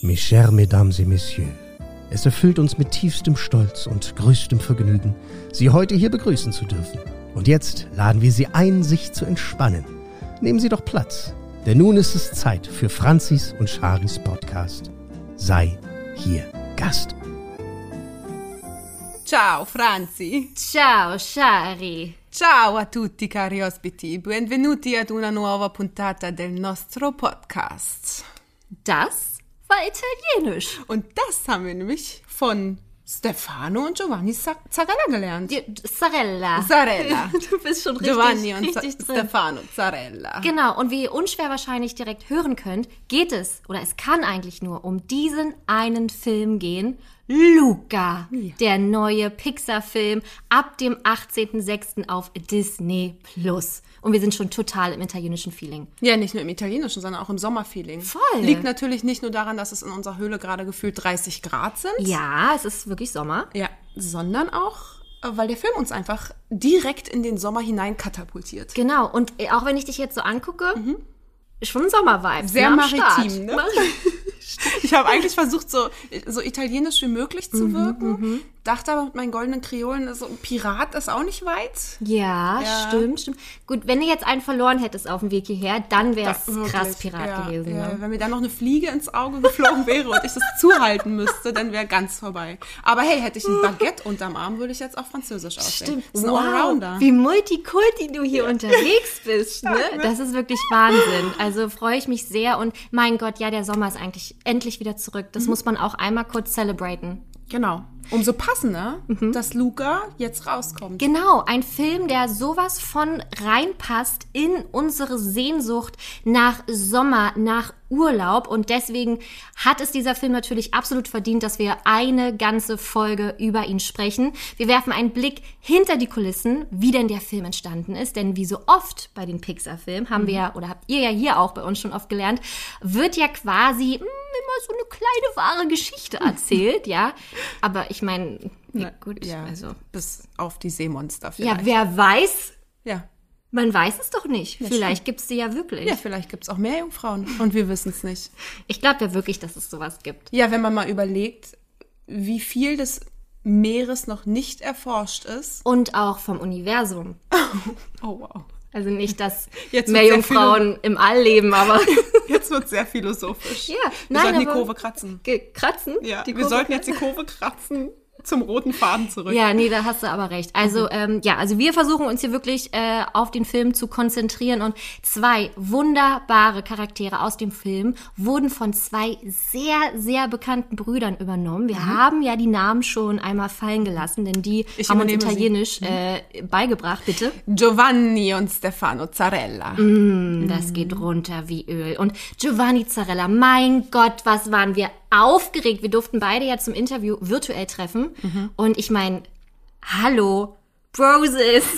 Mes chers Mesdames et Messieurs, es erfüllt uns mit tiefstem Stolz und größtem Vergnügen, Sie heute hier begrüßen zu dürfen. Und jetzt laden wir Sie ein, sich zu entspannen. Nehmen Sie doch Platz, denn nun ist es Zeit für Franzis und Charis Podcast. Sei hier Gast. Ciao Franzi. Ciao, Shari. Ciao a tutti cari ospiti. Benvenuti ad una nuova puntata del nostro podcast. Das war italienisch. Und das haben wir nämlich von Stefano und Giovanni Zarella gelernt. Zarella. Zarella. Du bist schon richtig, Giovanni und richtig drin. Stefano Zarella. Genau, und wie ihr unschwer wahrscheinlich direkt hören könnt, geht es, oder es kann eigentlich nur um diesen einen Film gehen. Luca, der neue Pixar-Film ab dem 18.06. auf Disney Plus. Und wir sind schon total im italienischen Feeling. Ja, nicht nur im Italienischen, sondern auch im Sommerfeeling. Voll. Liegt natürlich nicht nur daran, dass es in unserer Höhle gerade gefühlt 30 Grad sind. Ja, es ist wirklich Sommer. Ja, sondern auch, äh, weil der Film uns einfach direkt in den Sommer hinein katapultiert. Genau, und auch wenn ich dich jetzt so angucke, schon Sommer-Vibes. Sehr ne, maritim, ne? Ich habe eigentlich versucht, so, so italienisch wie möglich Mhm, zu wirken. Dachte aber mit meinen goldenen Kreolen, so ein Pirat ist auch nicht weit. Ja, Ja. stimmt, stimmt. Gut, wenn du jetzt einen verloren hättest auf dem Weg hierher, dann wäre es Wirklich, krass Pirat ja, gewesen. Ja, Ne? Wenn mir dann noch eine Fliege ins Auge geflogen wäre und ich das zuhalten müsste, dann wäre ganz vorbei. Aber hey, hätte ich ein Baguette unterm Arm, würde ich jetzt auch französisch aussehen. Stimmt. Das ist ein Allrounder. Wie multikulti du hier unterwegs bist, ne? Das ist wirklich Wahnsinn. Also freue ich mich sehr und mein Gott, ja, der Sommer ist eigentlich endlich wieder zurück. Mhm. Das muss man auch einmal kurz celebraten. Genau. Umso passender, Mhm. dass Luca jetzt rauskommt. Genau, ein Film, der sowas von reinpasst in unsere Sehnsucht nach Sommer, nach Urlaub. Und deswegen hat es dieser Film natürlich absolut verdient, dass wir eine ganze Folge über ihn sprechen. Wir werfen einen Blick hinter die Kulissen, wie denn der Film entstanden ist. Denn wie so oft bei den Pixar-Filmen haben wir ja, oder habt ihr ja hier auch bei uns schon oft gelernt, wird ja quasi mh, immer so eine kleine wahre Geschichte erzählt, ja. Aber ich meine, Na, gut, ja, also. bis auf die Seemonster Ja, vielleicht. wer weiß, ja. man weiß es doch nicht. Vielleicht gibt es die ja wirklich. Ja, vielleicht gibt es auch mehr Jungfrauen und wir wissen es nicht. Ich glaube ja wirklich, dass es sowas gibt. Ja, wenn man mal überlegt, wie viel des Meeres noch nicht erforscht ist. Und auch vom Universum. Oh wow. Also nicht, dass Jetzt mehr wird sehr Jungfrauen im All leben, aber Jetzt wird sehr philosophisch. Ja, wir nein, sollten die Kurve kratzen. kratzen. Ja, die wir Kurve sollten jetzt die Kurve kratzen zum roten Faden zurück. Ja, nee, da hast du aber recht. Also, Mhm. ähm, ja, also wir versuchen uns hier wirklich äh, auf den Film zu konzentrieren und zwei wunderbare Charaktere aus dem Film wurden von zwei sehr, sehr bekannten Brüdern übernommen. Wir haben ja die Namen schon einmal fallen gelassen, denn die Mhm. Ich haben uns sie. Mhm. Italienisch äh, beigebracht, bitte. Giovanni und Stefano Zarella. Das geht runter wie Öl. Und Giovanni Zarella, mein Gott, was waren wir aufgeregt. Wir durften beide ja zum Interview virtuell treffen. Und ich meine, hallo, Broses.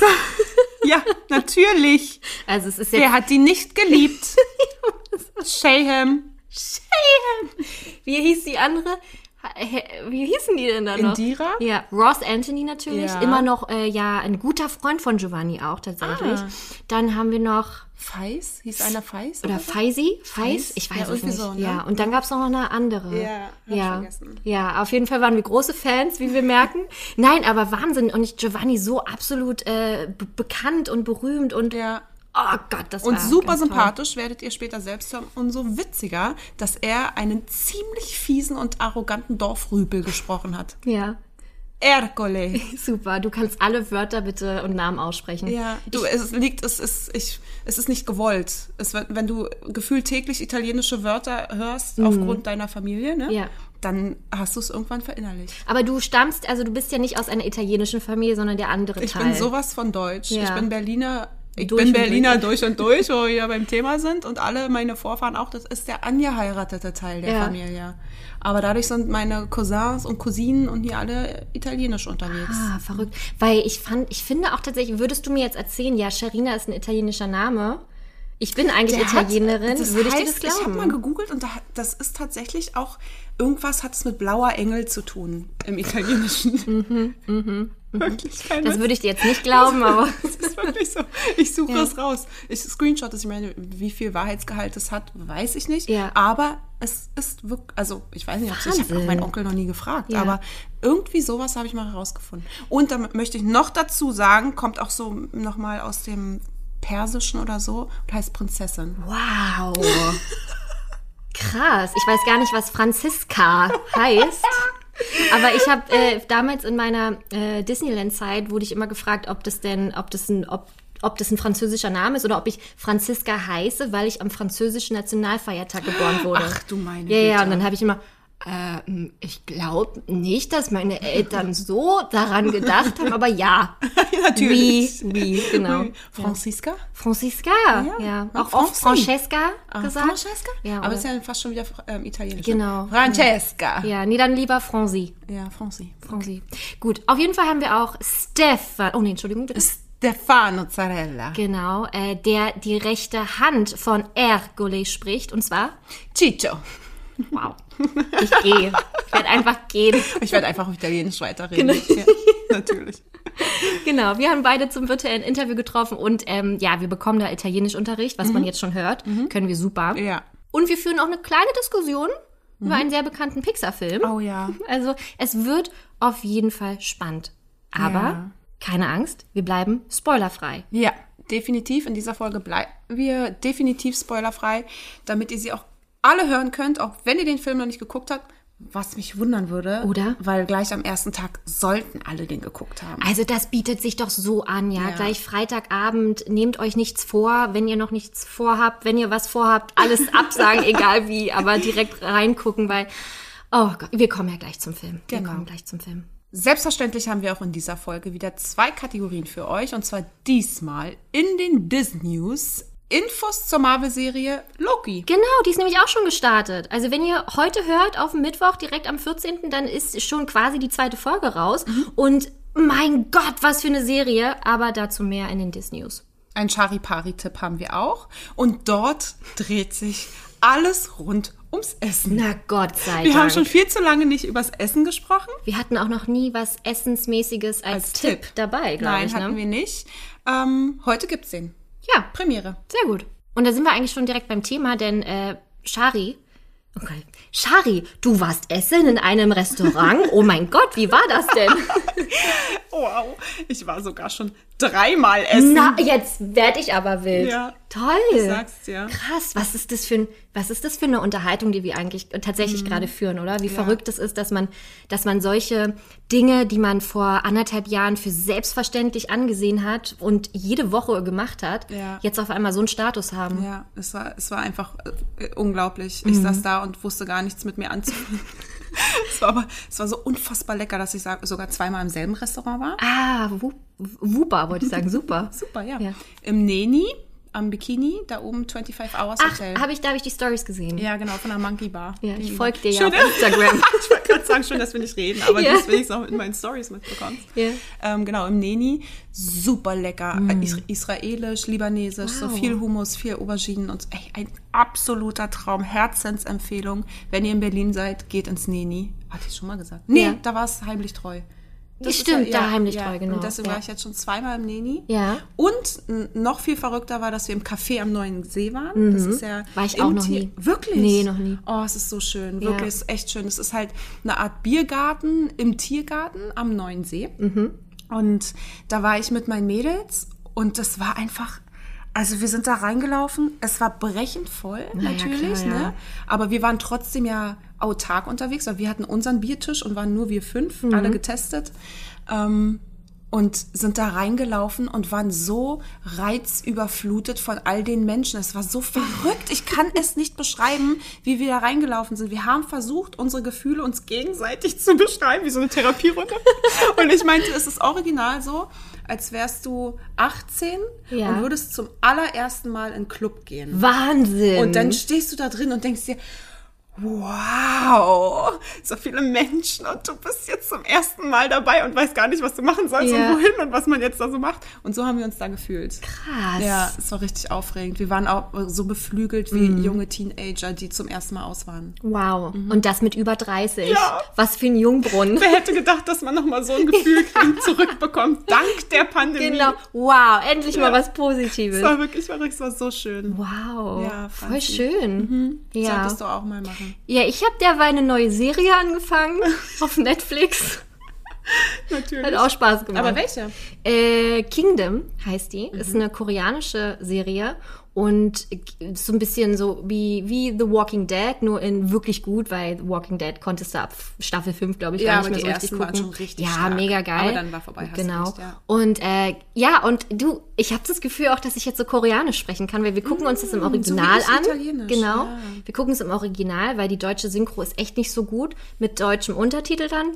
Ja, natürlich. Also es ist jetzt Wer hat die nicht geliebt? Shayham. Wie hieß die andere? Wie hießen die denn da noch? Indira? Ja, Ross Anthony natürlich. Ja. Immer noch, äh, ja, ein guter Freund von Giovanni auch tatsächlich. Ah. Dann haben wir noch, Feis? Hieß einer Feis? oder so? Faisi? Feis? Ich weiß Ja, es nicht. so, ne? Ja, und dann gab es noch eine andere. Ja, hab ich ja. vergessen. ja, auf jeden Fall waren wir große Fans, wie wir merken. Nein, aber Wahnsinn. Und Giovanni so absolut äh, be- bekannt und berühmt und Ja. oh Gott, das Und war super ganz toll. sympathisch werdet ihr später selbst hören. Und so witziger, dass er einen ziemlich fiesen und arroganten Dorfrüpel gesprochen hat. Ja, Ercole. super. Du kannst alle Wörter bitte und Namen aussprechen. Ja, du, es liegt, es ist, ich, es ist nicht gewollt. Es wird, wenn du gefühlt täglich italienische Wörter hörst, aufgrund deiner Familie, ne? Mhm. Ja. Dann hast du es irgendwann verinnerlicht. Aber du stammst, also du bist ja nicht aus einer italienischen Familie, sondern der andere Ich Teil. bin sowas von deutsch. Ja. Ich bin Berliner. Ich Durch bin Berliner durch. und durch, wo wir ja beim Thema sind. Und alle meine Vorfahren auch. Das ist der angeheiratete Teil der Ja. Familie. Aber dadurch sind meine Cousins und Cousinen und hier alle italienisch unterwegs. Ah, verrückt. Weil ich fand, ich finde auch tatsächlich, würdest du mir jetzt erzählen, ja, Sharina ist ein italienischer Name. Ich bin eigentlich Der hat- Italienerin, das würde ich heißt, dir das Ich habe glauben? mal gegoogelt und da, hat- das ist tatsächlich auch, irgendwas hat es mit blauer Engel zu tun im Italienischen. Wirklich kein das Witz. würde ich dir jetzt nicht glauben, aber Das ist wirklich so. Ich suche Ja. es raus. Ich screenshot es. Ich meine, wie viel Wahrheitsgehalt es hat, weiß ich nicht. Ja. Aber es ist wirklich, also ich weiß nicht, ob es, ich habe meinen Onkel noch nie gefragt, Ja. aber irgendwie sowas habe ich mal herausgefunden. Und dann möchte ich noch dazu sagen, kommt auch so nochmal aus dem Persischen oder so und heißt Prinzessin. wow. Krass. Ich weiß gar nicht, was Franziska heißt. Aber ich habe äh, damals in meiner äh, Disneyland-Zeit wurde ich immer gefragt, ob das denn, ob das ein, ob, ob das ein französischer Name ist oder ob ich Franziska heiße, weil ich am französischen Nationalfeiertag geboren wurde. Ach, du meine Ja, ja, und dann habe ich immer, ähm, ich glaube nicht, dass meine Eltern so daran gedacht haben, aber ja. Ja, natürlich. Wie, wie, genau. Franziska? Franziska, ja. Ja, Auch oft. Francesca Ah, gesagt. Francesca? Ja, Aber oder- ist ja fast schon wieder ähm, italienisch. Genau. Francesca. Ja, nee, dann lieber Franzi. Ja, Franzi. Franzi. Gut, auf jeden Fall haben wir auch Stefan, oh nee, Entschuldigung, bitte. Stefano Zarella. Genau, äh, der die rechte Hand von Ergole spricht, und zwar, Ciccio. Wow, ich gehe. Ich werde einfach gehen. Ich werde einfach auf Italienisch weiterreden. Genau. Ja, natürlich. Genau, wir haben beide zum virtuellen Interview getroffen und ähm, ja, wir bekommen da Italienischunterricht, was man jetzt schon hört. Können wir super. Ja. Und wir führen auch eine kleine Diskussion über einen sehr bekannten Pixar-Film. Oh ja. Also es wird auf jeden Fall spannend. Aber Ja. keine Angst, wir bleiben spoilerfrei. Ja, definitiv. In dieser Folge bleiben wir definitiv spoilerfrei, damit ihr sie auch alle hören könnt, auch wenn ihr den Film noch nicht geguckt habt. Was mich wundern würde. Oder? Weil gleich am ersten Tag sollten alle den geguckt haben. Also das bietet sich doch so an, ja. Ja. Gleich Freitagabend, nehmt euch nichts vor, wenn ihr noch nichts vorhabt, wenn ihr was vorhabt, alles absagen, egal wie, aber direkt reingucken, weil, oh Gott, wir kommen ja gleich zum Film. Wir Genau. kommen gleich zum Film. Selbstverständlich haben wir auch in dieser Folge wieder zwei Kategorien für euch. Und zwar diesmal in den Disney News Infos zur Marvel-Serie Loki. Genau, die ist nämlich auch schon gestartet. Also wenn ihr heute hört, auf dem Mittwoch, direkt am 14., dann ist schon quasi die zweite Folge raus. Und mein Gott, was für eine Serie, aber dazu mehr in den Disney News. Ein Charipari-Tipp haben wir auch. Und dort dreht sich alles rund ums Essen. Na Gott sei Wir Dank. haben schon viel zu lange nicht übers Essen gesprochen. Wir hatten auch noch nie was Essensmäßiges als, Als Tipp, Tipp. dabei, glaube Nein, ich. hatten Ne? wir nicht. Ähm, heute gibt's den. Ja, Premiere. sehr gut. Und da sind wir eigentlich schon direkt beim Thema, denn äh, Shari, okay, Shari, du warst essen in einem Restaurant? Oh mein Gott, wie war das denn? Wow, ich war sogar schon dreimal essen. Na, jetzt werd ich aber wild. Ja. Toll. Ich sag's dir. Krass, was ist das für ein, was ist das für eine Unterhaltung, die wir eigentlich Mhm. tatsächlich gerade führen, oder? Wie verrückt es ist, dass man, dass man solche Dinge, die man vor anderthalb Jahren für selbstverständlich angesehen hat und jede Woche gemacht hat, Ja. jetzt auf einmal so einen Status haben. Ja, es war, es war einfach äh, unglaublich. Ich saß da und wusste gar nichts mit mir anzufangen. Es war aber, es war so unfassbar lecker, dass ich sogar zweimal im selben Restaurant war. Ah, wu- Wupa, wollte ich sagen, super. Super, ja. Ja. Im Neni, am Bikini, da oben 25 Hours Ach, Hotel. habe ich, da habe ich die Stories gesehen. ja, genau, von der Monkey Bar. Ja, ich folge dir ja Schön, auf Instagram. ich wollte gerade sagen, schön, dass wir nicht reden, aber Ja. das will ich auch in meinen Stories mitbekommst. Ja. Ähm, genau, im Neni. Super lecker. Is israelisch, libanesisch, so Mm. Wow. viel Hummus, viel Auberginen und ey, ein absoluter Traum. Herzensempfehlung. Wenn ihr in Berlin seid, geht ins Neni. Hatte ich schon mal gesagt? Nee, Ja. da war es heimlich treu. Das Stimmt, da heimlich treu, genau. Und deswegen Ja. war ich jetzt schon zweimal im Neni. Ja. Und noch viel verrückter war, dass wir im Café am Neuen See waren. Das ist ja Mhm. War ich auch noch Tier- nie. Wirklich? Nee, noch nie. Oh, es ist so schön. Ja. Wirklich, es ist echt schön. Es ist halt eine Art Biergarten im Tiergarten am Neuen See. Mhm. Und da war ich mit meinen Mädels und das war einfach. Also wir sind da reingelaufen, es war brechend voll, Na ja, natürlich, klar, ja. ne? Aber wir waren trotzdem ja autark unterwegs, weil wir hatten unseren Biertisch und waren nur wir fünf, Mhm. alle getestet. Ähm, und sind da reingelaufen und waren so reizüberflutet von all den Menschen. Es war so verrückt. Ich kann es nicht beschreiben, wie wir da reingelaufen sind. Wir haben versucht, unsere Gefühle uns gegenseitig zu beschreiben, wie so eine Therapierunde. Und ich meinte, es ist original so, als wärst du 18 Ja. und würdest zum allerersten Mal in einen Club gehen. Wahnsinn. Und dann stehst du da drin und denkst dir, wow, so viele Menschen und du bist jetzt zum ersten Mal dabei und weißt gar nicht, was du machen sollst Ja. und wohin und was man jetzt da so macht. Und so haben wir uns da gefühlt. Krass. Ja, es war richtig aufregend. Wir waren auch so beflügelt wie junge Teenager, die zum ersten Mal aus waren. Wow. Und das mit über 30. Mhm. Ja. Was für ein Jungbrunnen. Wer hätte gedacht, dass man nochmal so ein Gefühl zurückbekommt, dank der Pandemie. Genau. Wow, endlich mal Ja. was Positives. Es war wirklich, es war so schön. Wow. Ja, voll schön. Ja. Solltest du auch mal machen. Ja, ich habe derweil eine neue Serie angefangen auf Netflix. Natürlich. Hat auch Spaß gemacht. Aber welche? Äh, Kingdom heißt die. Ist Mhm. eine koreanische Serie und so ein bisschen so wie, wie The Walking Dead, nur in wirklich gut, weil The Walking Dead konntest du ab Staffel 5, glaube ich, Ja, gar nicht mehr so richtig gucken. schon richtig ja, stark. mega geil. Aber dann war vorbei, hast du genau. recht, ja. Und äh, ja, und du, ich habe das Gefühl auch, dass ich jetzt so koreanisch sprechen kann, weil wir gucken uns das im Original Mm, so wie ich an. Italienisch, Genau. ja. Wir gucken es im Original, weil die deutsche Synchro ist echt nicht so gut mit deutschem Untertitel dann.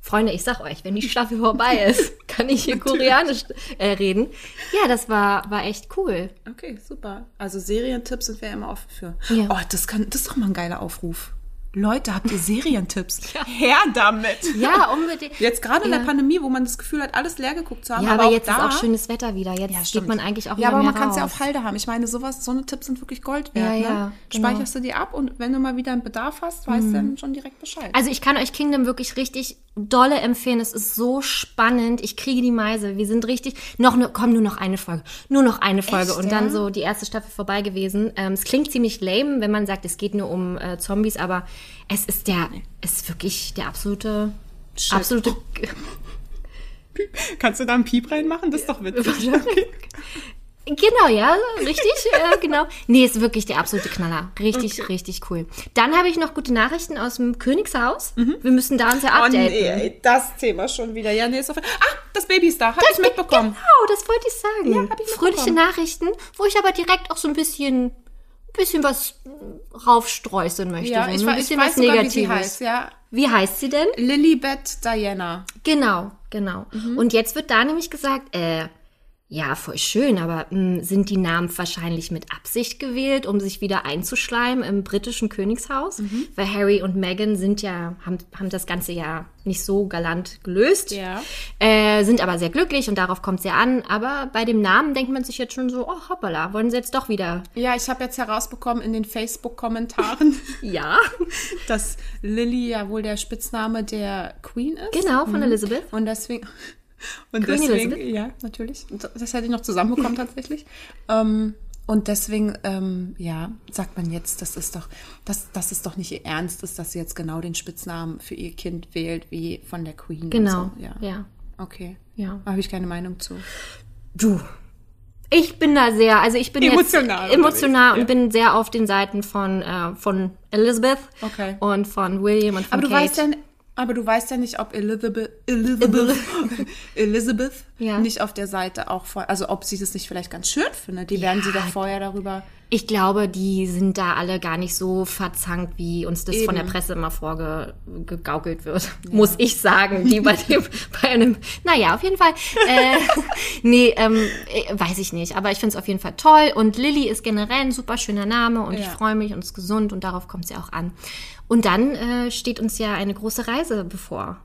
Freunde, ich sag euch, wenn die Staffel vorbei ist, kann ich hier Koreanisch äh, reden. Ja, das war, war echt cool. Okay, super. Also Serientipps sind wir immer offen für. Ja. Oh, das kann, das ist doch mal ein geiler Aufruf. Leute, habt ihr Serientipps? Her damit! Ja, unbedingt. Jetzt gerade in Ja. der Pandemie, wo man das Gefühl hat, alles leer geguckt zu haben. Ja, aber, auch jetzt da, ist auch schönes Wetter wieder. Jetzt geht stimmt. man eigentlich auch Ja, wieder aber mehr man kann es ja auf Halde haben. Ich meine, sowas, so eine Tipps sind wirklich Gold wert. Ja, ne? ja, genau. Speicherst du die ab und wenn du mal wieder einen Bedarf hast, weißt du dann schon direkt Bescheid. Also ich kann euch Kingdom wirklich richtig dolle empfehlen. Es ist so spannend. Ich kriege die Meise. Wir sind richtig noch ne, komm nur noch eine Folge, nur noch eine Folge Echt, und dann ja? so die erste Staffel vorbei gewesen. Ähm, es klingt ziemlich lame, wenn man sagt, es geht nur um äh, Zombies, aber es ist der, es ist wirklich der absolute, Shit. absolute. Kannst du da einen Piep reinmachen? Das ist doch witzig. Genau, ja, richtig, äh, genau. Nee, ist wirklich der absolute Knaller. Richtig, richtig cool. Dann habe ich noch gute Nachrichten aus dem Königshaus. Wir müssen da uns ja Oh updaten. nee, ey, das Thema schon wieder. Ja, nee, ist auf... Ah, das Baby ist da. Hab ich mitbekommen. Genau, das wollte ich sagen. Ja, ich Fröhliche. Nachrichten, wo ich aber direkt auch so ein bisschen, bisschen was raufstreuseln möchte. Ja, ich, ein weiß- ich bisschen weiß was sogar, wie Negatives. heißt, ja. Wie heißt sie denn? Lilibet Diana. Genau, genau. Mhm. Und jetzt wird da nämlich gesagt, äh, ja, voll schön, aber mh, sind die Namen wahrscheinlich mit Absicht gewählt, um sich wieder einzuschleimen im britischen Königshaus? Mhm. Weil Harry und Meghan sind ja, haben, haben das Ganze ja nicht so galant gelöst. Ja. Äh, sind aber sehr glücklich und darauf kommt es ja an. Aber bei dem Namen denkt man sich jetzt schon so, oh hoppala, wollen sie jetzt doch wieder. Ja, ich habe jetzt herausbekommen in den Facebook-Kommentaren, Ja. dass Lily ja wohl der Spitzname der Queen ist. Genau, von Elizabeth. Und deswegen. Und Queen deswegen, Elizabeth? ja, natürlich. Das hätte ich noch zusammenbekommen tatsächlich. Ähm, und deswegen, ähm, ja, sagt man jetzt, das ist doch, das, das ist doch nicht ihr Ernst ist, dass sie jetzt genau den Spitznamen für ihr Kind wählt, wie von der Queen. Genau. So. Ja. ja. Okay. Ja. Da habe ich keine Meinung zu. Du. Ich bin da sehr, also ich bin Emotional emotional und bin sehr auf den Seiten von, äh, von Elizabeth Okay. und von William und von Aber du Kate. weißt ja, aber du weißt ja nicht, ob Elizabeth, Elizabeth, Elizabeth Ja. nicht auf der Seite auch vor, also ob sie das nicht vielleicht ganz schön findet. Die werden sie doch vorher darüber. Ich glaube, die sind da alle gar nicht so verzankt, wie uns das von der Eben. Presse immer vorgegaukelt wird. Muss ich sagen, die bei dem, bei einem, naja, auf jeden Fall. Äh, nee, ähm, äh, weiß ich nicht. Aber ich finde es auf jeden Fall toll. Und Lilly ist generell ein super schöner Name und ich Ja. freue mich und ist gesund und darauf kommt ja auch an. Und dann äh, steht uns ja eine große Reise bevor.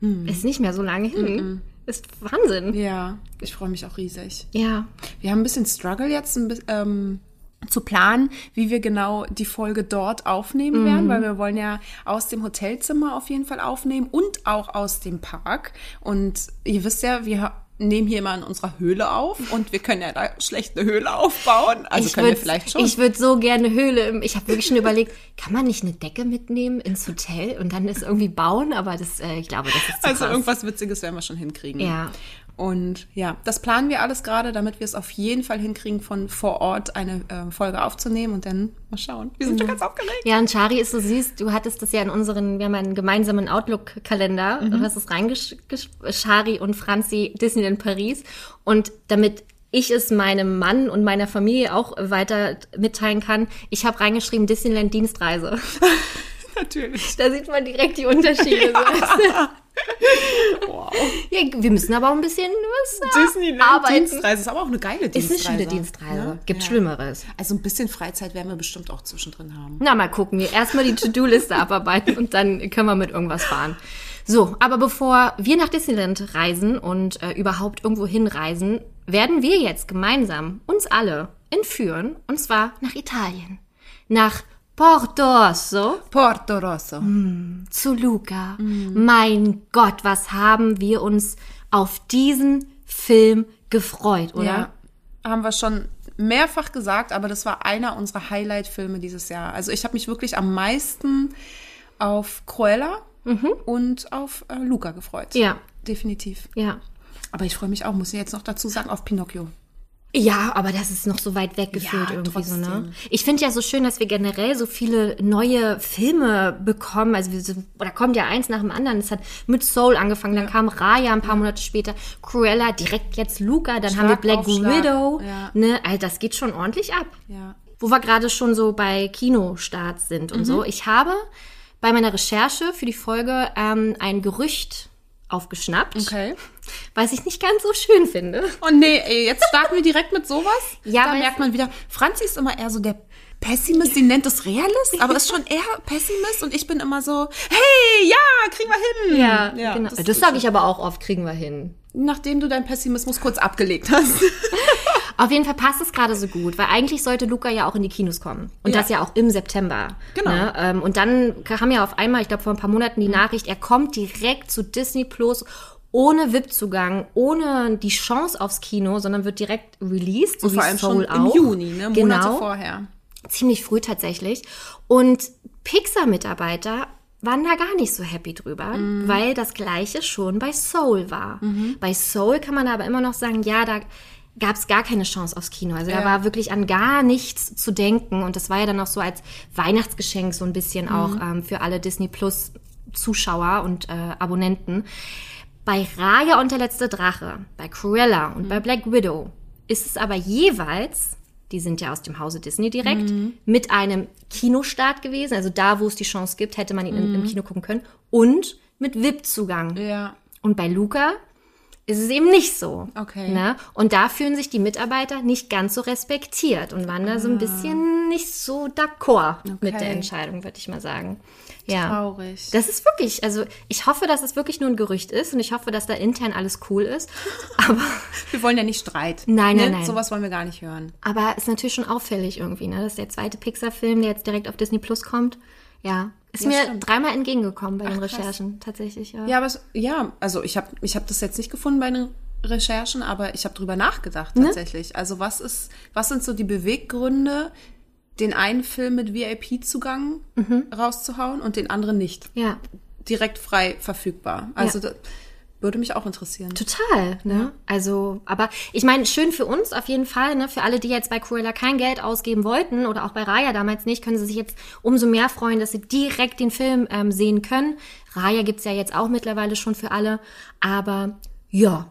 Mm. Ist nicht mehr so lange hin. Ist Wahnsinn. Ja, ich freue mich auch riesig. Ja. Wir haben ein bisschen Struggle jetzt ein bi- ähm, zu planen, wie wir genau die Folge dort aufnehmen werden, weil wir wollen ja aus dem Hotelzimmer auf jeden Fall aufnehmen und auch aus dem Park. Und ihr wisst ja, wir nehmen hier immer in unserer Höhle auf und wir können ja da schlecht eine Höhle aufbauen. Also können wir vielleicht schon. Ich würde so gerne Höhle. im- Ich habe wirklich schon überlegt, kann man nicht eine Decke mitnehmen ins Hotel und dann das irgendwie bauen? Aber das, äh, ich glaube, das ist zu also krass. irgendwas Witziges werden wir schon hinkriegen. Ja. Und ja, das planen wir alles gerade, damit wir es auf jeden Fall hinkriegen, von vor Ort eine äh, Folge aufzunehmen und dann mal schauen. Wir sind schon ganz aufgeregt. Ja, und Chari ist so süß. Du hattest das ja in unseren, wir haben einen gemeinsamen Outlook-Kalender. Mhm. Du hast es reingeschrieben, Chari und Franzi Disneyland Paris. Und damit ich es meinem Mann und meiner Familie auch weiter mitteilen kann, ich habe reingeschrieben Disneyland Dienstreise. Natürlich. Da sieht man direkt die Unterschiede. so. Ja, wir müssen aber auch ein bisschen was äh, Disneyland arbeiten. Dienstreise ist aber auch eine geile Ist Dienstreise. eine schöne Dienstreise. Ja? Gibt Ja. Schlimmeres. Also ein bisschen Freizeit werden wir bestimmt auch zwischendrin haben. Na, mal gucken. Wir erstmal die To-Do-Liste abarbeiten und dann können wir mit irgendwas fahren. So, aber bevor wir nach Disneyland reisen und äh, überhaupt irgendwo hinreisen, werden wir jetzt gemeinsam uns alle entführen und zwar nach Italien. Nach Porto Rosso Porto Rosso. zu Luca. Mein Gott, was haben wir uns auf diesen Film gefreut, oder? Ja, haben wir schon mehrfach gesagt, aber das war einer unserer Highlight-Filme dieses Jahr. Also ich habe mich wirklich am meisten auf Cruella und auf äh, Luca gefreut. Ja. Definitiv. Ja. Aber ich freue mich auch, muss ich jetzt noch dazu sagen, auf Pinocchio. Ja, aber das ist noch so weit weggefühlt Ja, irgendwie so, ne? trotzdem. Ich finde ja so schön, dass wir generell so viele neue Filme bekommen. Also wir sind, oder kommt ja eins nach dem anderen. Es hat mit Soul angefangen, dann kam Raya ein paar Monate später, Cruella, direkt jetzt Luca, dann haben wir Schlag Black Schlag, Widow. ja. Ne? Also das geht schon ordentlich ab. Ja. Wo wir gerade schon so bei Kinostarts sind und Mhm. so. Ich habe bei meiner Recherche für die Folge ähm, ein Gerücht aufgeschnappt, Okay. was ich nicht ganz so schön finde. Oh nee, ey, jetzt starten wir direkt mit sowas. Ja, da merkt man wieder, Franzi ist immer eher so der Pessimist, sie nennt es Realist, aber ist schon eher Pessimist und ich bin immer so, hey, ja, kriegen wir hin. genau. das Das, sage ich aber auch oft, kriegen wir hin. Nachdem du deinen Pessimismus kurz abgelegt hast. Auf jeden Fall passt es gerade so gut, weil eigentlich sollte Luca ja auch in die Kinos kommen. Und Ja. das ja auch im September. Genau. Mhm. Ne? Ähm, Und dann kam ja auf einmal, ich glaube vor ein paar Monaten, die Nachricht, er kommt direkt zu Disney Plus ohne VIP-Zugang, ohne die Chance aufs Kino, sondern wird direkt released, so Vor wie allem Soul schon im auch. Juni, ne? Monate genau. vorher. ziemlich früh tatsächlich. Und Pixar-Mitarbeiter waren da gar nicht so happy drüber, weil das gleiche schon bei Soul war. Bei Soul kann man aber immer noch sagen, ja, da gab es gar keine Chance aufs Kino. Also da Ja. war wirklich an gar nichts zu denken. Und das war ja dann auch so als Weihnachtsgeschenk so ein bisschen auch ähm, für alle Disney Plus Zuschauer und äh, Abonnenten. Bei Raya und der letzte Drache, bei Cruella und bei Black Widow ist es aber jeweils, die sind ja aus dem Hause Disney direkt, mit einem Kinostart gewesen. Also da, wo es die Chance gibt, hätte man ihn im- im Kino gucken können. Und mit VIP-Zugang. Ja. Und bei Luca ist es eben nicht so. Okay. Ne? Und da fühlen sich die Mitarbeiter nicht ganz so respektiert und waren da so ein bisschen nicht so d'accord mit der Okay. Entscheidung, würde ich mal sagen. Ja. Traurig. Das ist wirklich, also ich hoffe, dass es wirklich nur ein Gerücht ist und ich hoffe, dass da intern alles cool ist. Aber, Wir wollen ja nicht Streit. Nein, nein, ne? nein. Sowas wollen wir gar nicht hören. aber ist natürlich schon auffällig irgendwie, ne? dass der zweite Pixar-Film, der jetzt direkt auf Disney Plus kommt, ja, ist Ja, mir stimmt. dreimal entgegengekommen bei den krass. Recherchen, tatsächlich. Ja. Ja, aber es, ja, also ich habe ich hab das jetzt nicht gefunden bei den Recherchen, aber ich habe drüber nachgedacht Ne? tatsächlich. Also was ist, was sind so die Beweggründe, den einen Film mit VIP-Zugang Mhm. rauszuhauen und den anderen nicht? ja. Direkt frei verfügbar. Also Ja. Würde mich auch interessieren. Total, ne? Also, aber ich meine, schön für uns auf jeden Fall, ne? Für alle, die jetzt bei Cruella kein Geld ausgeben wollten oder auch bei Raya damals nicht, können sie sich jetzt umso mehr freuen, dass sie direkt den Film ähm, sehen können. Raya gibt's ja jetzt auch mittlerweile schon für alle. Aber ja.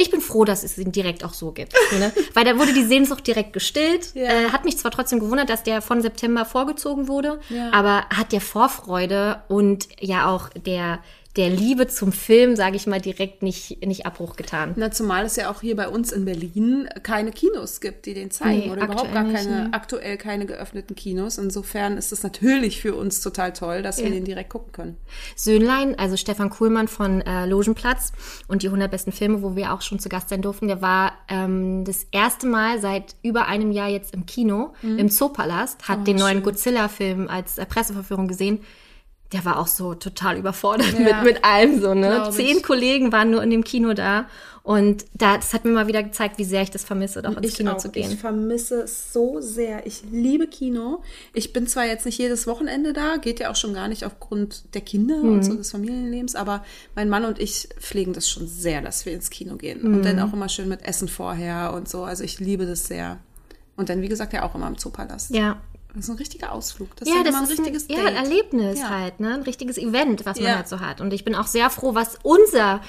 Ich bin froh, dass es ihn direkt auch so gibt. Ne? Weil da wurde die Sehnsucht direkt gestillt. Ja. Äh, hat mich zwar trotzdem gewundert, dass der von September vorgezogen wurde, Ja. aber hat der Vorfreude und ja auch der, der Liebe zum Film, sage ich mal, direkt nicht, nicht Abbruch getan. Na, zumal es ja auch hier bei uns in Berlin keine Kinos gibt, die den zeigen. Nee, oder überhaupt gar nicht, keine, ne. aktuell keine geöffneten Kinos. Insofern ist es natürlich für uns total toll, dass wir Ja. den direkt gucken können. Söhnlein, also Stefan Kuhlmann von äh, Logenplatz und die 100 besten Filme, wo wir auch schon zu Gast sein durften, der war ähm, das erste Mal seit über einem Jahr jetzt im Kino, im Zoopalast, hat den neuen Godzilla-Film als äh, Presseverführung gesehen. Der war auch so total überfordert Ja. mit, mit allem so, ne? Glaub ich. Zehn Kollegen waren nur in dem Kino da und da, das hat mir mal wieder gezeigt, wie sehr ich das vermisse, doch ins Kino auch. zu gehen. Ich vermisse es so sehr. Ich liebe Kino. Ich bin zwar jetzt nicht jedes Wochenende da, geht ja auch schon gar nicht aufgrund der Kinder Mhm. und so des Familienlebens, aber mein Mann und ich pflegen das schon sehr, dass wir ins Kino gehen. Mhm. Und dann auch immer schön mit Essen vorher und so. Also ich liebe das sehr. Und dann, wie gesagt, ja auch immer im Zoopalast. ja. Das ist ein richtiger Ausflug. Das ja, ist das ein ist richtiges ein, ja, ein Date. Erlebnis Ja. halt, ne? Ein richtiges Event, was man Ja. halt so hat. Und ich bin auch sehr froh, was unser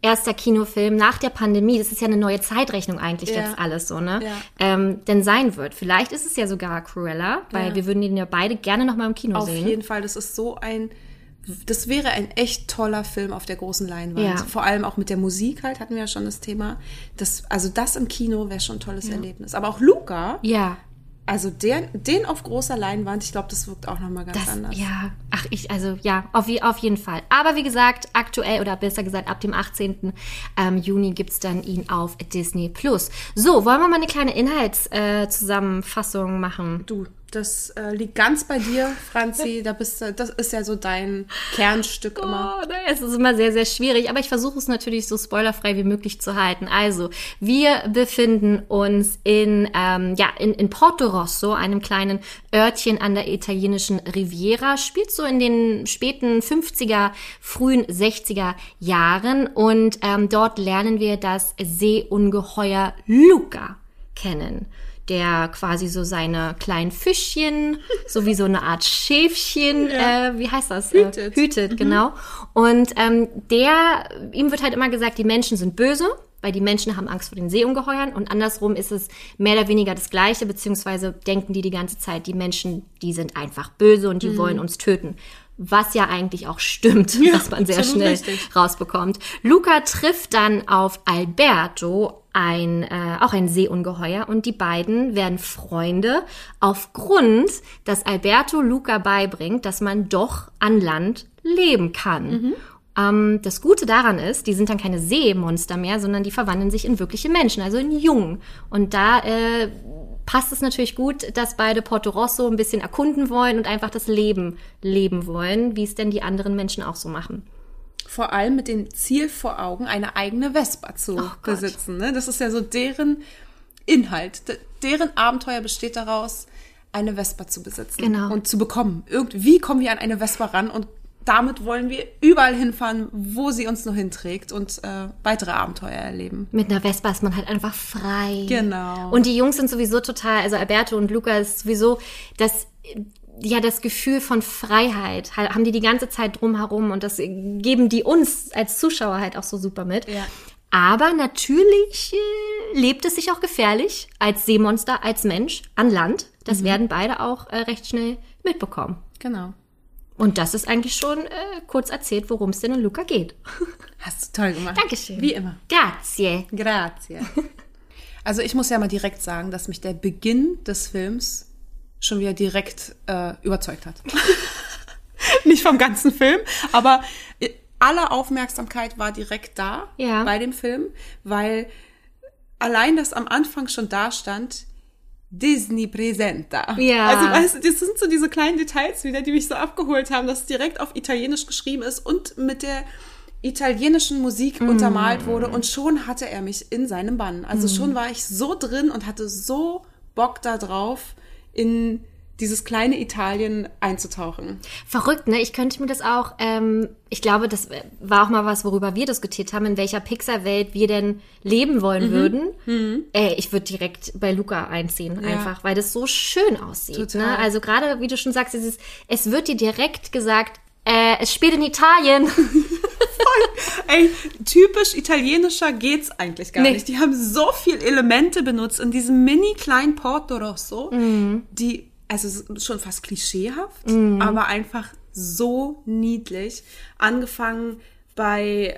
erster Kinofilm nach der Pandemie, das ist ja eine neue Zeitrechnung eigentlich Ja. jetzt alles so, ne? Ja. Ähm, denn sein wird. Vielleicht ist es ja sogar Cruella, weil Ja. wir würden den ja beide gerne noch mal im Kino Auf sehen. jeden Fall, das ist so ein das wäre ein echt toller Film auf der großen Leinwand. Vor allem auch mit der Musik halt, hatten wir ja schon das Thema. Das, also das im Kino wäre schon ein tolles Erlebnis. Aber auch Luca, Ja, also der, den auf großer Leinwand, ich glaube, das wirkt auch nochmal ganz das, anders. ja, ach, ich, also, ja, auf, auf jeden Fall. Aber wie gesagt, aktuell oder besser gesagt, ab dem 18. Ähm, Juni gibt's dann ihn auf Disney Plus. So, wollen wir mal eine kleine Inhaltszusammenfassung äh, machen? Du, das äh, liegt ganz bei dir, Franzi. Da bist du, das ist ja so dein Kernstück immer. Oh, ne, es ist immer sehr, sehr schwierig, aber ich versuche es natürlich so spoilerfrei wie möglich zu halten. Also, wir befinden uns in, ähm, ja, in, in Porto Rosso, einem kleinen Örtchen an der italienischen Riviera, spielt so in den späten 50er, frühen 60er Jahren und ähm, dort lernen wir das Seeungeheuer Luca kennen der quasi so seine kleinen Fischchen, so wie so eine Art Schäfchen, äh, wie heißt das? Äh, Hütet. hütet, genau. Und ähm, der, ihm wird halt immer gesagt, die Menschen sind böse, weil die Menschen haben Angst vor den Seeungeheuern und andersrum ist es mehr oder weniger das Gleiche, beziehungsweise denken die die ganze Zeit, die Menschen, die sind einfach böse und die wollen uns töten. Was ja eigentlich auch stimmt, was man sehr schnell richtig. rausbekommt. Luca trifft dann auf Alberto, ein, äh, auch ein Seeungeheuer, und die beiden werden Freunde aufgrund, dass Alberto Luca beibringt, dass man doch an Land leben kann. Ähm, das Gute daran ist, die sind dann keine Seemonster mehr, sondern die verwandeln sich in wirkliche Menschen, also in Jungen. Und da äh, passt es natürlich gut, dass beide Porto Rosso ein bisschen erkunden wollen und einfach das Leben leben wollen, wie es denn die anderen Menschen auch so machen. Vor allem mit dem Ziel vor Augen, eine eigene Vespa zu Oh besitzen. Ne? Das ist ja so deren Inhalt. D deren Abenteuer besteht daraus, eine Vespa zu besitzen Genau. und zu bekommen. Irgendwie kommen wir an eine Vespa ran und damit wollen wir überall hinfahren, wo sie uns nur hinträgt und äh, weitere Abenteuer erleben. Mit einer Vespa ist man halt einfach frei. Genau. Und die Jungs sind sowieso total, also Alberto und Luca ist sowieso das, ja, das Gefühl von Freiheit ha- haben die die ganze Zeit drumherum und das geben die uns als Zuschauer halt auch so super mit. Ja. Aber natürlich äh, lebt es sich auch gefährlich als Seemonster, als Mensch an Land. Mhm. Das werden beide auch äh, recht schnell mitbekommen. Genau. Und das ist eigentlich schon äh, kurz erzählt, worum es denn in Luca geht. Hast du toll gemacht. Dankeschön. Wie immer. Grazie. Grazie. Also ich muss ja mal direkt sagen, dass mich der Beginn des Films schon wieder direkt äh, überzeugt hat. Nicht vom ganzen Film, aber äh, alle Aufmerksamkeit war direkt da Ja. bei dem Film, weil allein das am Anfang schon da stand, Disney Presenta. Ja. Also weißt du, das sind so diese kleinen Details wieder, die mich so abgeholt haben, dass es direkt auf Italienisch geschrieben ist und mit der italienischen Musik Mm. untermalt wurde und schon hatte er mich in seinem Bann. Also schon war ich so drin und hatte so Bock da drauf, in dieses kleine Italien einzutauchen. Verrückt, ne? Ich könnte mir das auch, ähm, ich glaube, das war auch mal was, worüber wir diskutiert haben, in welcher Pixar-Welt wir denn leben wollen würden. Äh, ich würde direkt bei Luca einziehen, einfach, weil das so schön aussieht. Total. Ne? Also gerade, wie du schon sagst, dieses, es wird dir direkt gesagt, äh, es spielt in Italien. Ey, typisch italienischer geht's eigentlich gar Nee. nicht. Die haben so viel Elemente benutzt in diesem mini kleinen Porto Rosso, die, also schon fast klischeehaft, aber einfach so niedlich. Angefangen bei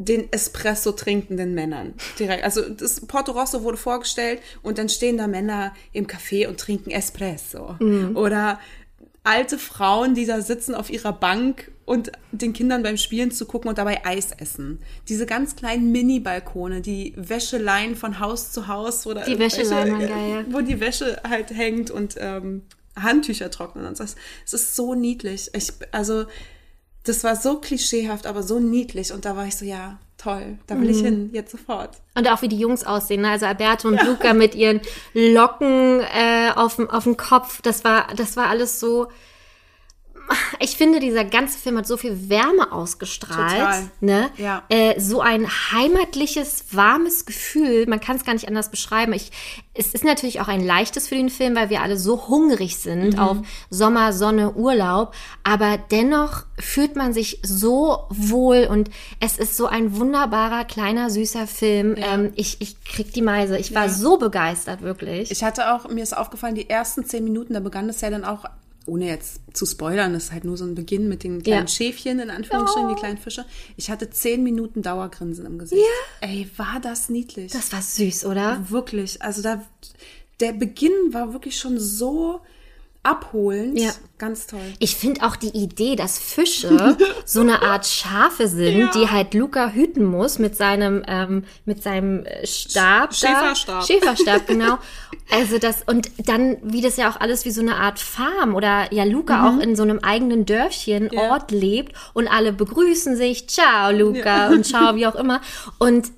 den Espresso trinkenden Männern. Direkt. Also das Porto Rosso wurde vorgestellt und dann stehen da Männer im Café und trinken Espresso. Oder alte Frauen, die da sitzen auf ihrer Bank und den Kindern beim Spielen zu gucken und dabei Eis essen. Diese ganz kleinen Mini-Balkone, die Wäscheleien von Haus zu Haus, wo, Die Wäscheleien waren geil, wo die Wäsche halt hängt und ähm, Handtücher trocknen und so. Es ist so niedlich. Ich, also das war so klischeehaft, aber so niedlich. Und da war ich so, ja, toll, da will ich hin, jetzt sofort. Und auch wie die Jungs aussehen, ne? also Alberto und Luca mit ihren Locken äh, auf dem auf dem Kopf, das war das war alles so. Ich finde, dieser ganze Film hat so viel Wärme ausgestrahlt, Total. ne? Ja. Äh, so ein heimatliches, warmes Gefühl. Man kann es gar nicht anders beschreiben. Ich, es ist natürlich auch ein leichtes für den Film, weil wir alle so hungrig sind Mhm. auf Sommer, Sonne, Urlaub. Aber dennoch fühlt man sich so wohl und es ist so ein wunderbarer, kleiner, süßer Film. Ähm, ich, ich krieg die Meise. Ich war Ja. so begeistert, wirklich. Ich hatte auch, mir ist aufgefallen, die ersten zehn Minuten, da begann es ja dann auch ohne jetzt zu spoilern, das ist halt nur so ein Beginn mit den kleinen Ja. Schäfchen, in Anführungsstrichen, Oh. die kleinen Fische. Ich hatte zehn Minuten Dauergrinsen im Gesicht. Ey, war das niedlich. Das war süß, oder? Wirklich, also da, der Beginn war wirklich schon so abholend. Ja. Ganz toll. Ich finde auch die Idee, dass Fische so eine Art Schafe sind, die halt Luca hüten muss mit seinem mit mit seinem äh, Stab. Sch- da. Schäferstab. Schäferstab, genau. Also das und dann wie das ja auch alles wie so eine Art Farm oder ja Luca auch in so einem eigenen Dörfchen Mhm. Ja. Ort lebt und alle begrüßen sich, ciao Luca und ciao wie auch immer und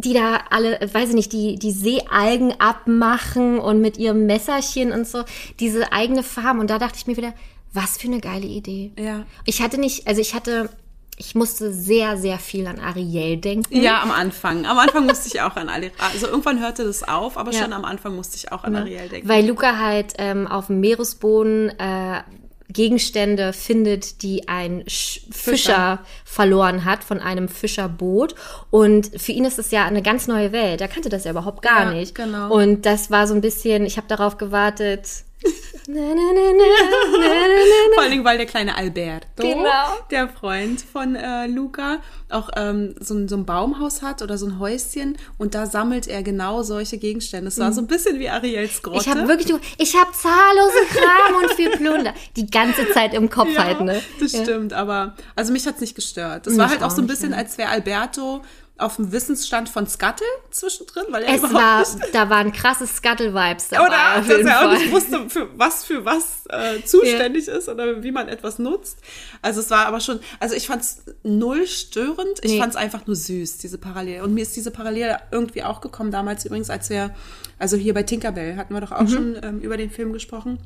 die da alle, weiß ich nicht, die, die Seealgen abmachen und mit ihrem Messerchen und so, diese eigene Farm. Und da dachte ich mir wieder, was für eine geile Idee. Ja. Ich hatte nicht, also ich hatte, ich musste sehr, sehr viel an Ariel denken. Ja, am Anfang. Am Anfang musste ich auch an Ariel. Also irgendwann hörte das auf, aber Ja. schon am Anfang musste ich auch an Ariel denken. Weil Luca halt ähm, auf dem Meeresboden äh, Gegenstände findet, die ein Sch Fischer verloren hat von einem Fischerboot. Und für ihn ist es ja eine ganz neue Welt. Er kannte das ja überhaupt gar Ja, nicht. genau. Und das war so ein bisschen, ich habe darauf gewartet. na, na, na. Vor allen Dingen, weil der kleine Alberto, Genau. der Freund von äh, Luca, auch ähm, so, ein, so ein Baumhaus hat oder so ein Häuschen und da sammelt er genau solche Gegenstände. Es war so ein bisschen wie Ariels Grotte. Mhm. Ich habe wirklich ich habe zahllose Kram und viel Plunder. Die ganze Zeit im Kopf ja, halt, ne? Das Ja. stimmt, aber also mich hat's nicht gestört. Mich war halt auch auch so ein bisschen, als wäre Alberto auf dem Wissensstand von Scuttle zwischendrin, weil er Es überhaupt war, nicht da waren krasse Scuttle-Vibes dabei. Oder dass er auch nicht wusste, für was für was äh, zuständig ist oder wie man etwas nutzt. Also es war aber schon, also ich fand es null störend. Ich Nee. fand es einfach nur süß, diese Parallele. Und mir ist diese Parallele irgendwie auch gekommen damals übrigens, als wir, also hier bei Tinkerbell hatten wir doch auch schon ähm, über den Film gesprochen.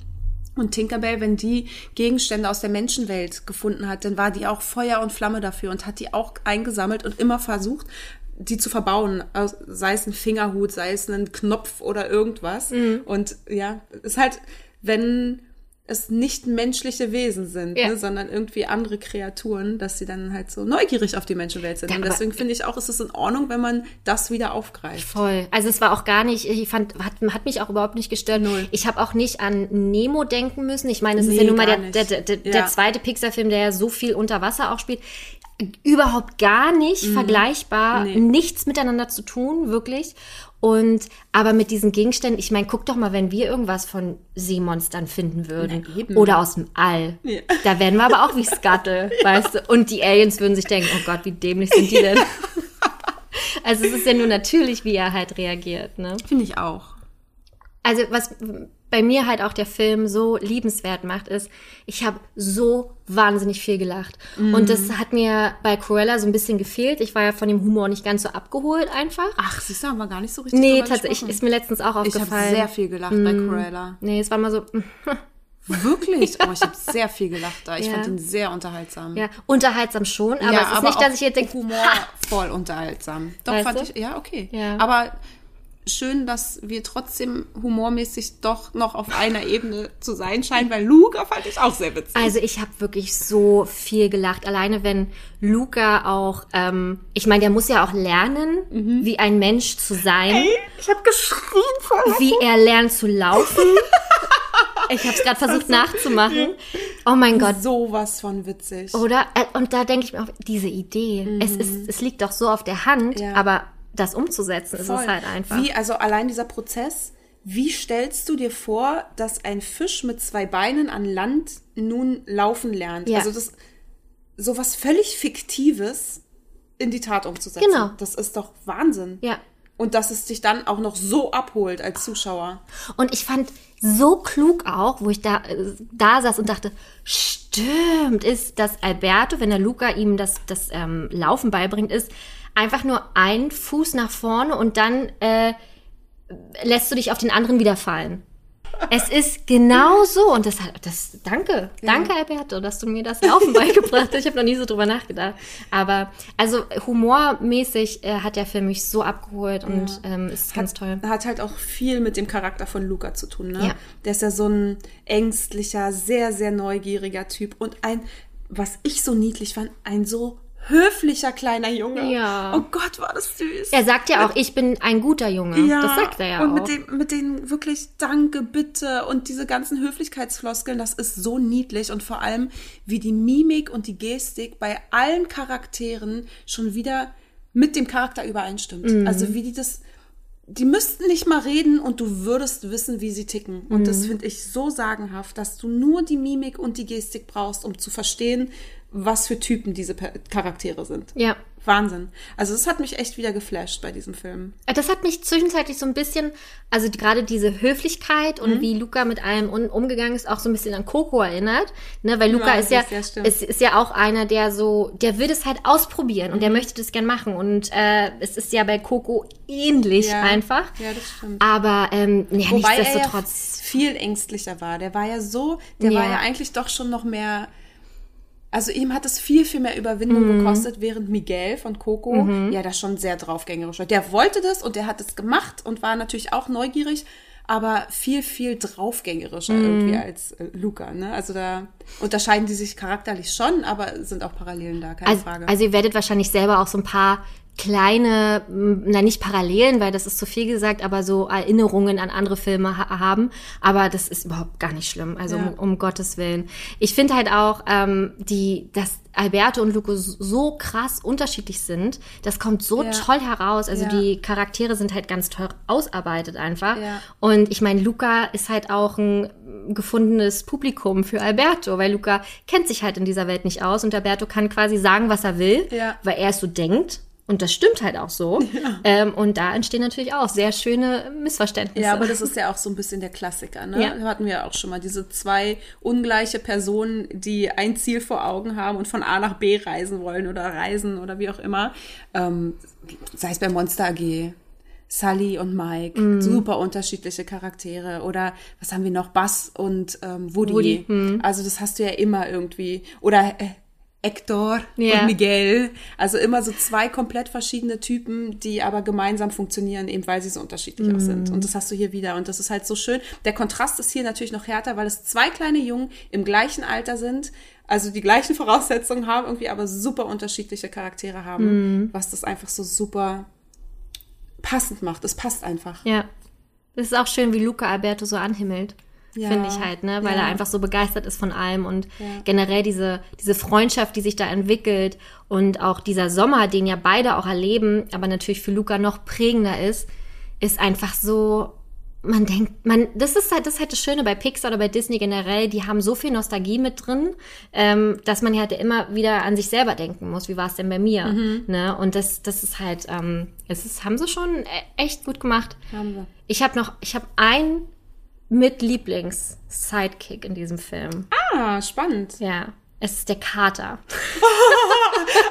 Und Tinkerbell, wenn die Gegenstände aus der Menschenwelt gefunden hat, dann war die auch Feuer und Flamme dafür und hat die auch eingesammelt und immer versucht, die zu verbauen, sei es ein Fingerhut, sei es ein Knopf oder irgendwas. Und ja, ist halt, wenn es nicht menschliche Wesen sind, Ja. ne, sondern irgendwie andere Kreaturen, dass sie dann halt so neugierig auf die Menschenwelt sind. Ja, und deswegen finde ich auch, ist es in Ordnung, wenn man das wieder aufgreift. Voll. Also es war auch gar nicht, ich fand, hat, hat mich auch überhaupt nicht gestört. Null. Ich habe auch nicht an Nemo denken müssen. Ich meine, es ist Nee, ja nun mal der, der, der, Ja. der zweite Pixar-Film, der ja so viel unter Wasser auch spielt. Überhaupt gar nicht vergleichbar, Mhm. Nee. nichts miteinander zu tun, wirklich. Und aber mit diesen Gegenständen, ich meine, guck doch mal, wenn wir irgendwas von Seemonstern finden würden Na oder aus dem All, Ja. da werden wir aber auch wie Scuttle, weißt du? Und die Aliens würden sich denken, oh Gott, wie dämlich sind die denn? Also es ist ja nur natürlich, wie er halt reagiert, ne? Finde ich auch. Also was bei mir halt auch der Film so liebenswert macht, ist, ich habe so wahnsinnig viel gelacht. Und das hat mir bei Cruella so ein bisschen gefehlt. Ich war ja von dem Humor nicht ganz so abgeholt einfach. Ach, siehst du, haben wir gar nicht so richtig nee, tatsächlich ist mir letztens auch Ich aufgefallen. habe sehr viel gelacht bei Cruella. Nee, es war mal so, Wirklich? Oh, ich habe sehr viel gelacht da. Ich Ja. fand ihn sehr unterhaltsam. ja, unterhaltsam schon, aber Ja, es ist nicht, auch dass ich jetzt denke, Humor voll unterhaltsam. Doch Weißt fand du? ich, ja, okay. Ja. Aber schön, dass wir trotzdem humormäßig doch noch auf einer Ebene zu sein scheinen, weil Luca fand ich auch sehr witzig. Also ich habe wirklich so viel gelacht. Alleine wenn Luca auch, ähm, ich meine, der muss ja auch lernen, wie ein Mensch zu sein, ich habe geschrien voll. wie er lernt zu laufen. Ich habe es gerade versucht nachzumachen. Oh mein Gott. Sowas von witzig. Oder? Äh, Und da denke ich mir auch, diese Idee. Es, ist, es liegt doch so auf der Hand, Ja. aber das umzusetzen ist es halt einfach. Wie, also allein dieser Prozess, wie stellst du dir vor, dass ein Fisch mit zwei Beinen an Land nun laufen lernt? Ja. Also das sowas völlig Fiktives in die Tat umzusetzen. Genau. Das ist doch Wahnsinn. Ja. Und dass es dich dann auch noch so abholt als Zuschauer. Und ich fand so klug auch, wo ich da, äh, da saß und dachte, stimmt, ist, dass Alberto, wenn der Luca ihm das, das ähm, Laufen beibringt, ist einfach nur ein Fuß nach vorne und dann äh, lässt du dich auf den anderen wieder fallen. Es ist genau so und das hat das danke, danke Alberto, dass du mir das Laufen beigebracht hast. Ich habe noch nie so drüber nachgedacht, aber also humormäßig äh, hat der Film mich so abgeholt und ähm, ist ganz toll. Hat halt auch viel mit dem Charakter von Luca zu tun. Ne? Ja. Der ist ja so ein ängstlicher, sehr, sehr neugieriger Typ und ein, was ich so niedlich fand, ein so höflicher kleiner Junge. Ja. Oh Gott, war das süß. Er sagt ja auch, ich bin ein guter Junge. das sagt er ja und auch. mit dem, mit den wirklich Danke, bitte und diese ganzen Höflichkeitsfloskeln, das ist so niedlich und vor allem, wie die Mimik und die Gestik bei allen Charakteren schon wieder mit dem Charakter übereinstimmt. Mhm. Also wie die das, die müssten nicht mal reden und du würdest wissen, wie sie ticken. Und Mhm. das finde ich so sagenhaft, dass du nur die Mimik und die Gestik brauchst, um zu verstehen, was für Typen diese Charaktere sind. ja. Wahnsinn. Also das hat mich echt wieder geflasht bei diesem Film. Das hat mich zwischenzeitlich so ein bisschen, also die, gerade diese Höflichkeit und Mhm. wie Luca mit allem un, umgegangen ist, auch so ein bisschen an Coco erinnert. Ne? Weil Luca Ja, ist ja, ist- ja, ist, ist ja auch einer, der so, der will es halt ausprobieren und Mhm. der möchte das gern machen. Und äh, es ist ja bei Coco ähnlich Ja. einfach. Ja, das stimmt. Aber ähm, ja, Wobei er ja nichtsdestotrotz. viel ängstlicher war. Der war ja so, der war ja eigentlich doch schon noch mehr. Also ihm hat es viel, viel mehr Überwindung Mhm. gekostet, während Miguel von Coco ja da schon sehr draufgängerisch war. Der wollte das und der hat es gemacht und war natürlich auch neugierig, aber viel, viel draufgängerischer Mhm. irgendwie als äh, Luca. Ne? Also da unterscheiden die sich charakterlich schon, aber sind auch Parallelen da, keine Also, Frage. also ihr werdet wahrscheinlich selber auch so ein paar kleine, na nicht Parallelen, weil das ist zu viel gesagt, aber so Erinnerungen an andere Filme ha haben. Aber das ist überhaupt gar nicht schlimm. Also Ja. um, um Gottes Willen. Ich finde halt auch, ähm, die, dass Alberto und Luco so krass unterschiedlich sind, das kommt so Ja. toll heraus. Also Ja. die Charaktere sind halt ganz toll ausarbeitet einfach. Ja. Und ich meine, Luca ist halt auch ein gefundenes Publikum für Alberto, weil Luca kennt sich halt in dieser Welt nicht aus und Alberto kann quasi sagen, was er will, Ja. weil er es so denkt. Und das stimmt halt auch so. Ähm, und da entstehen natürlich auch sehr schöne Missverständnisse. Ja, aber das ist ja auch so ein bisschen der Klassiker, ne? Ja. Hatten wir auch schon mal diese zwei ungleiche Personen, die ein Ziel vor Augen haben und von A nach B reisen wollen oder reisen oder wie auch immer. Ähm, sei es bei Monster AG. Sully und Mike, Mhm. super unterschiedliche Charaktere. Oder was haben wir noch? Bass und ähm, Woody. Woody, mhm. Also das hast du ja immer irgendwie. Oder äh, Hector Ja. und Miguel. Also immer so zwei komplett verschiedene Typen, die aber gemeinsam funktionieren, eben weil sie so unterschiedlich auch sind. Mhm. Und das hast du hier wieder. Und das ist halt so schön. Der Kontrast ist hier natürlich noch härter, weil es zwei kleine Jungen im gleichen Alter sind, also die gleichen Voraussetzungen haben, irgendwie aber super unterschiedliche Charaktere haben, Mhm. was das einfach so super passend macht. Es passt einfach. Ja. Es ist auch schön, wie Luca Alberto so anhimmelt. Ja. Finde ich halt, ne? Weil Ja. er einfach so begeistert ist von allem und Ja. generell diese, diese Freundschaft, die sich da entwickelt und auch dieser Sommer, den ja beide auch erleben, aber natürlich für Luca noch prägender ist, ist einfach so, man denkt, man, das ist halt, das ist halt das Schöne bei Pixar oder bei Disney generell, die haben so viel Nostalgie mit drin, ähm, dass man ja halt immer wieder an sich selber denken muss, wie war es denn bei mir, Mhm. ne? Und das, das ist halt, ähm, es ist, haben sie schon e- echt gut gemacht. Haben wir. Ich habe noch, ich habe einen mit Lieblings-Sidekick in diesem Film. Ah, spannend. Ja, es ist der Kater.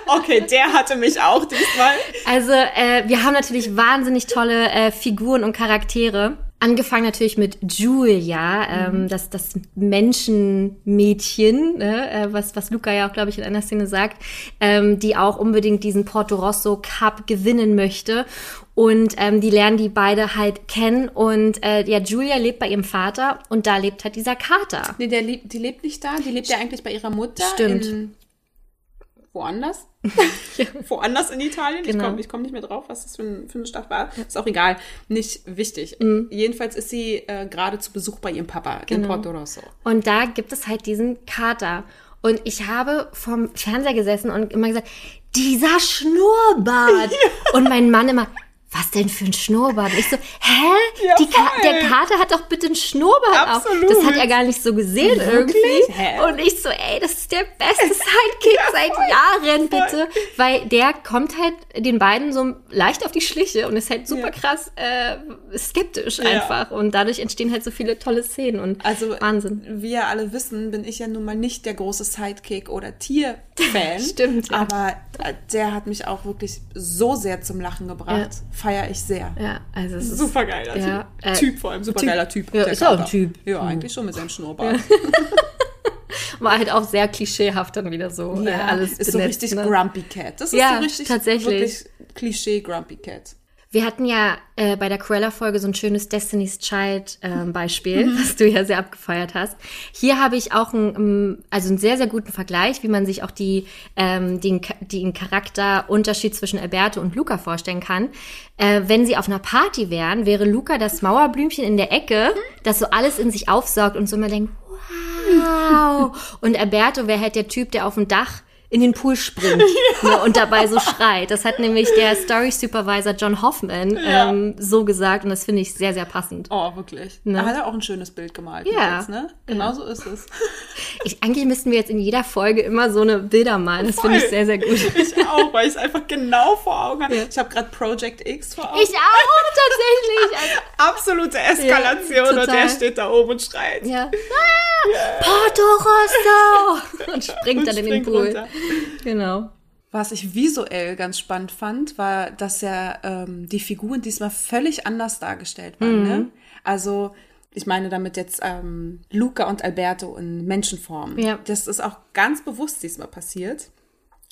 Okay, der hatte mich auch diesmal. Also, äh, wir haben natürlich wahnsinnig tolle äh, Figuren und Charaktere. Angefangen natürlich mit Julia, ähm, das, das Menschenmädchen, ne, äh, was, was Luca ja auch, glaube ich, in einer Szene sagt, ähm, die auch unbedingt diesen Porto Rosso Cup gewinnen möchte. Und ähm, die lernen die beide halt kennen. Und äh, ja, Julia lebt bei ihrem Vater und da lebt halt dieser Kater. Nee, der lebt, die lebt nicht da. Die lebt ja eigentlich bei ihrer Mutter. Stimmt. In, woanders? woanders in Italien. Ich Genau. komme ich komm nicht mehr drauf, was das für, ein, für eine Stadt war. Ist auch egal. Nicht wichtig. Mhm. Jedenfalls ist sie äh, gerade zu Besuch bei ihrem Papa in Genau. Porto Rosso. Und da gibt es halt diesen Kater. Und ich habe vom Fernseher gesessen und immer gesagt, dieser Schnurrbart. Und mein Mann immer, was denn für ein Schnurrbart? Und ich so, hä? Ja, Ka der Kater hat doch bitte einen Schnurrbart Absolut. auf. Das hat er gar nicht so gesehen irgendwie. Hä? Und ich so, ey, das ist der beste Sidekick seit Jahren, bitte. Weil der kommt halt den beiden so leicht auf die Schliche und ist halt super Ja. krass äh, skeptisch einfach. Und dadurch entstehen halt so viele tolle Szenen und Also, Wahnsinn. wie ja alle wissen, bin ich ja nun mal nicht der große Sidekick oder Tier-Fan. Stimmt, ja. Aber äh, der hat mich auch wirklich so sehr zum Lachen gebracht. Feier ich sehr. Ja, also es ist Super geiler Ja, Typ. äh, Typ vor allem, super Typ. geiler Typ. Ja, ist auch ein. Typ. Ja, eigentlich schon mit seinem Schnurrbart. war halt auch sehr klischeehaft dann wieder so äh, alles ist so benetzt, richtig ne? Grumpy Cat. Das ist Ja, so richtig tatsächlich. wirklich Klischee Grumpy Cat. Wir hatten ja äh, bei der Cruella-Folge so ein schönes Destiny's Child-Beispiel, ähm, was du ja sehr abgefeiert hast. Hier habe ich auch einen, also einen sehr, sehr guten Vergleich, wie man sich auch die, ähm, den, den Charakterunterschied zwischen Alberto und Luca vorstellen kann. Äh, wenn sie auf einer Party wären, wäre Luca das Mauerblümchen in der Ecke, das so alles in sich aufsaugt und so immer denkt, wow. Und Alberto wäre halt der Typ, der auf dem Dach in den Pool springt ja. ne, und dabei so schreit. Das hat nämlich der Story Supervisor John Hoffman ja. ähm, so gesagt und das finde ich sehr, sehr passend. Oh, wirklich. Ne? Da hat er auch ein schönes Bild gemalt. Ja. Jetzt, ne? Genau ja. so ist es. Ich, eigentlich müssten wir jetzt in jeder Folge immer so eine Bilder malen. Das finde ich sehr, sehr gut. Ich auch, weil ich es einfach genau vor Augen habe. Ich habe gerade Project X vor Augen. Ich auch, tatsächlich. Also, Absolute Eskalation und der steht da oben und schreit. Ja. Ah, Porto Rosso! Und springt und dann in den Pool. Runter. Genau. Was ich visuell ganz spannend fand, war, dass ja ähm, die Figuren diesmal völlig anders dargestellt waren. Mhm. Ne? Also ich meine damit jetzt ähm, Luca und Alberto in Menschenform. Ja. Das ist auch ganz bewusst diesmal passiert.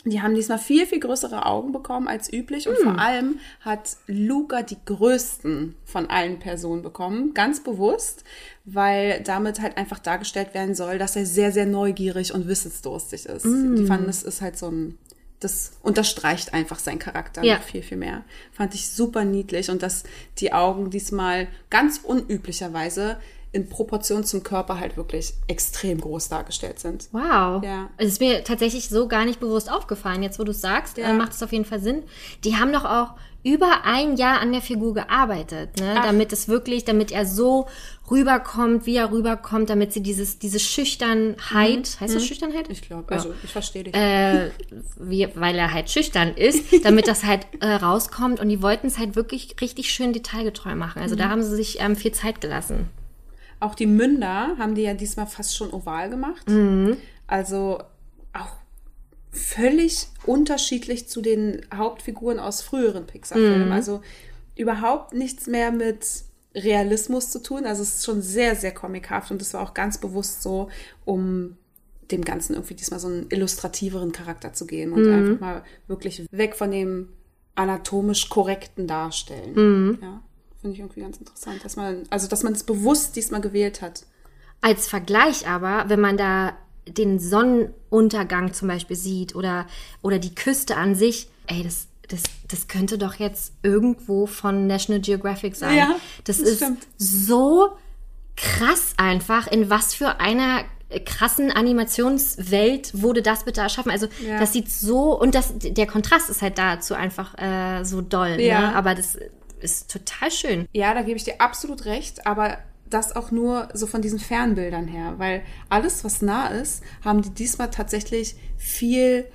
Die haben diesmal viel, viel größere Augen bekommen als üblich und hm. vor allem hat Luca die größten von allen Personen bekommen, ganz bewusst, weil damit halt einfach dargestellt werden soll, dass er sehr, sehr neugierig und wissensdurstig ist. Hm. Die fanden, es ist halt so ein, das unterstreicht einfach seinen Charakter ja. noch viel, viel mehr. Fand ich super niedlich und dass die Augen diesmal ganz unüblicherweise in Proportion zum Körper halt wirklich extrem groß dargestellt sind. Wow. Ja. Es ist mir tatsächlich so gar nicht bewusst aufgefallen. Jetzt, wo du es sagst, ja. äh, macht es auf jeden Fall Sinn. Die haben doch auch über ein Jahr an der Figur gearbeitet, ne? damit es wirklich, damit er so rüberkommt, wie er rüberkommt, damit sie dieses, diese Schüchternheit, mhm. heißt das mhm. Schüchternheit? Ich glaube, also ich verstehe dich. Äh, wie, weil er halt schüchtern ist, damit das halt äh, rauskommt und die wollten es halt wirklich richtig schön detailgetreu machen. Also mhm. da haben sie sich ähm, viel Zeit gelassen. Auch die Münder haben die ja diesmal fast schon oval gemacht. Mhm. Also auch völlig unterschiedlich zu den Hauptfiguren aus früheren Pixar-Filmen. Mhm. Also überhaupt nichts mehr mit Realismus zu tun. Also es ist schon sehr, sehr comichaft und das war auch ganz bewusst so, um dem Ganzen irgendwie diesmal so einen illustrativeren Charakter zu gehen und mhm. einfach mal wirklich weg von dem anatomisch korrekten Darstellen. Mhm. Ja. Finde ich irgendwie ganz interessant, dass man, also dass man es bewusst diesmal gewählt hat. Als Vergleich aber, wenn man da den Sonnenuntergang zum Beispiel sieht oder, oder die Küste an sich, ey, das, das, das könnte doch jetzt irgendwo von National Geographic sein. Ja, das, das ist stimmt. so krass einfach, in was für einer krassen Animationswelt wurde das bitte erschaffen. Also ja. das sieht so und das der Kontrast ist halt dazu einfach äh, so doll. Ne? Ja. Ne? Aber das ist total schön. Ja, da gebe ich dir absolut recht, aber das auch nur so von diesen Fernbildern her, weil alles, was nah ist, haben die diesmal tatsächlich viel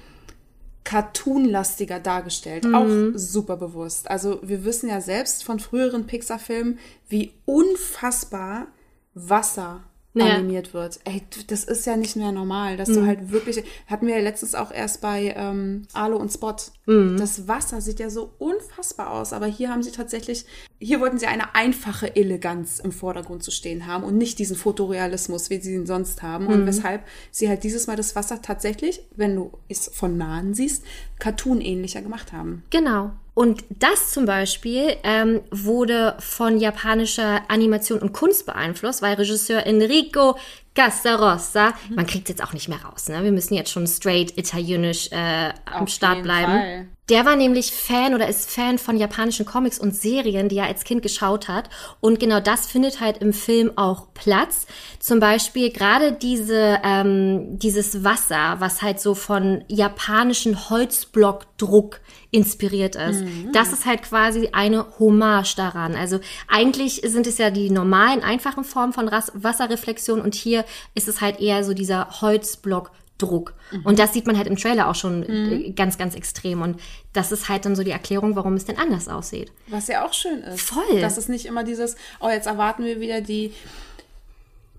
cartoonlastiger dargestellt, mhm. auch super bewusst. Also wir wissen ja selbst von früheren Pixar-Filmen, wie unfassbar Wasser ja. animiert wird. Ey, das ist ja nicht mehr normal, dass mhm. du halt wirklich, hatten wir ja letztens auch erst bei ähm, Alo und Spot. Mhm. Das Wasser sieht ja so unfassbar aus, aber hier haben sie tatsächlich, hier wollten sie eine einfache Eleganz im Vordergrund zu stehen haben und nicht diesen Fotorealismus, wie sie ihn sonst haben. Mhm. Und weshalb sie halt dieses Mal das Wasser tatsächlich, wenn du es von nahen siehst, cartoon-ähnlicher gemacht haben. Genau. Und das zum Beispiel ähm, wurde von japanischer Animation und Kunst beeinflusst, weil Regisseur Enrico Casarossa, mhm. man kriegt jetzt auch nicht mehr raus, ne? Wir müssen jetzt schon straight italienisch äh, am Start bleiben. Fall. Der war nämlich Fan oder ist Fan von japanischen Comics und Serien, die er als Kind geschaut hat. Und genau das findet halt im Film auch Platz. Zum Beispiel gerade diese, ähm, dieses Wasser, was halt so von japanischen Holzblockdruck inspiriert ist. Mhm. Das ist halt quasi eine Hommage daran. Also eigentlich sind es ja die normalen, einfachen Formen von Wasserreflexion und hier ist es halt eher so dieser Holzblockdruck. Mhm. Und das sieht man halt im Trailer auch schon mhm. ganz, ganz extrem. Und das ist halt dann so die Erklärung, warum es denn anders aussieht. Was ja auch schön ist. Voll. Das ist nicht immer dieses, oh, jetzt erwarten wir wieder die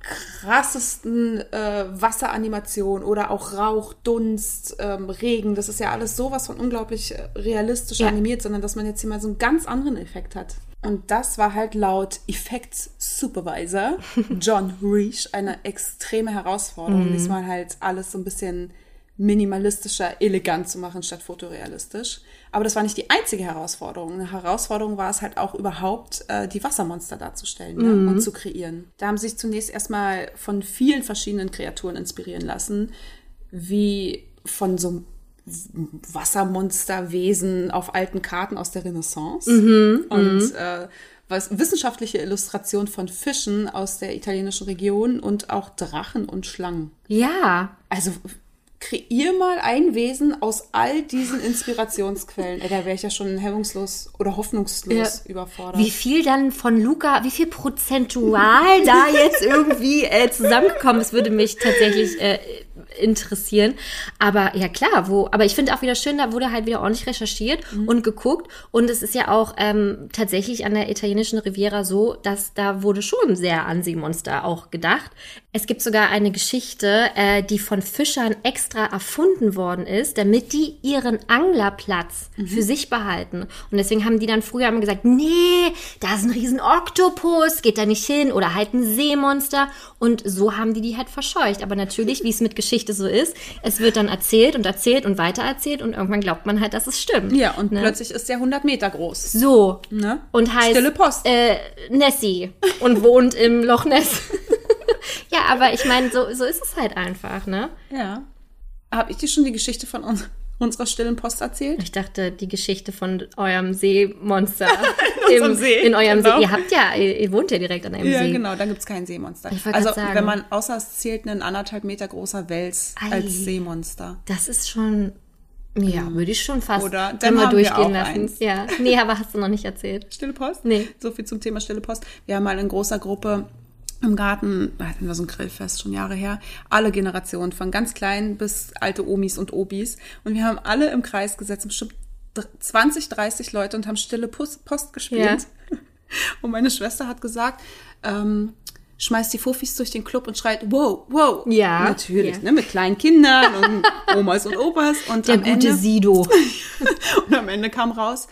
krassesten äh, Wasseranimation oder auch Rauch, Dunst, ähm, Regen. Das ist ja alles sowas von unglaublich äh, realistisch ja. animiert, sondern dass man jetzt hier mal so einen ganz anderen Effekt hat. Und das war halt laut Effects Supervisor John Reich eine extreme Herausforderung, mhm. diesmal halt alles so ein bisschen minimalistischer, elegant zu machen statt fotorealistisch. Aber das war nicht die einzige Herausforderung. Eine Herausforderung war es halt auch überhaupt, äh, die Wassermonster darzustellen ne? und zu kreieren. Da haben sie sich zunächst erstmal von vielen verschiedenen Kreaturen inspirieren lassen, wie von so Wassermonsterwesen auf alten Karten aus der Renaissance und äh, was wissenschaftliche Illustration von Fischen aus der italienischen Region und auch Drachen und Schlangen. Ja. Also kreier mal ein Wesen aus all diesen Inspirationsquellen. Ey, da wäre ich ja schon hemmungslos oder hoffnungslos überfordert. Wie viel dann von Luca, wie viel prozentual da jetzt irgendwie äh, zusammengekommen ist, würde mich tatsächlich äh, interessieren. Aber ja klar, wo, aber ich finde auch wieder schön, da wurde halt wieder ordentlich recherchiert und geguckt. Und es ist ja auch ähm, tatsächlich an der italienischen Riviera so, dass da wurde schon sehr an Seemonster auch gedacht. Es gibt sogar eine Geschichte, äh, die von Fischern extra erfunden worden ist, damit die ihren Anglerplatz für sich behalten. Und deswegen haben die dann früher immer gesagt, nee, da ist ein riesen Oktopus, geht da nicht hin oder halt ein Seemonster. Und so haben die die halt verscheucht. Aber natürlich, wie es mit Geschichte so ist, es wird dann erzählt und erzählt und weitererzählt und irgendwann glaubt man halt, dass es stimmt. ja, und ne? plötzlich ist der 100 Meter groß. So. Ne? Und heißt Stille Post. Äh, Nessie und wohnt im Loch Ness. Ja, aber ich meine, so, so ist es halt einfach, ne? Ja. Habe ich dir schon die Geschichte von uns, unserer stillen Post erzählt? Ich dachte, die Geschichte von eurem Seemonster. In unserem See, In eurem genau. See. Ihr habt ja, ihr, ihr wohnt ja direkt an einem Ja, See. genau, da gibt's kein Seemonster. Ich Also, sagen. wenn man, außer es zählt ein anderthalb Meter großer Wels Ei. als Seemonster. Das ist schon, ja, würde ich schon fast Oder dann wir durchgehen auch lassen. eins. Ja. Nee, aber hast du noch nicht erzählt. Stille Post? Nee. So viel zum Thema Stille Post. Wir haben mal in großer Gruppe im Garten, da hatten wir so ein Grillfest, schon Jahre her, alle Generationen, von ganz klein bis alte Omis und Obis. Und wir haben alle im Kreis gesetzt, bestimmt 20, 30 Leute und haben Stille Post, gespielt. Und meine Schwester hat gesagt, ähm, schmeißt die Fufis durch den Club und schreit, wow, wow. Ja, Natürlich, ja. ne, mit kleinen Kindern und Omas und Opas. Und Der am gute Ende, Sido. und am Ende kam raus,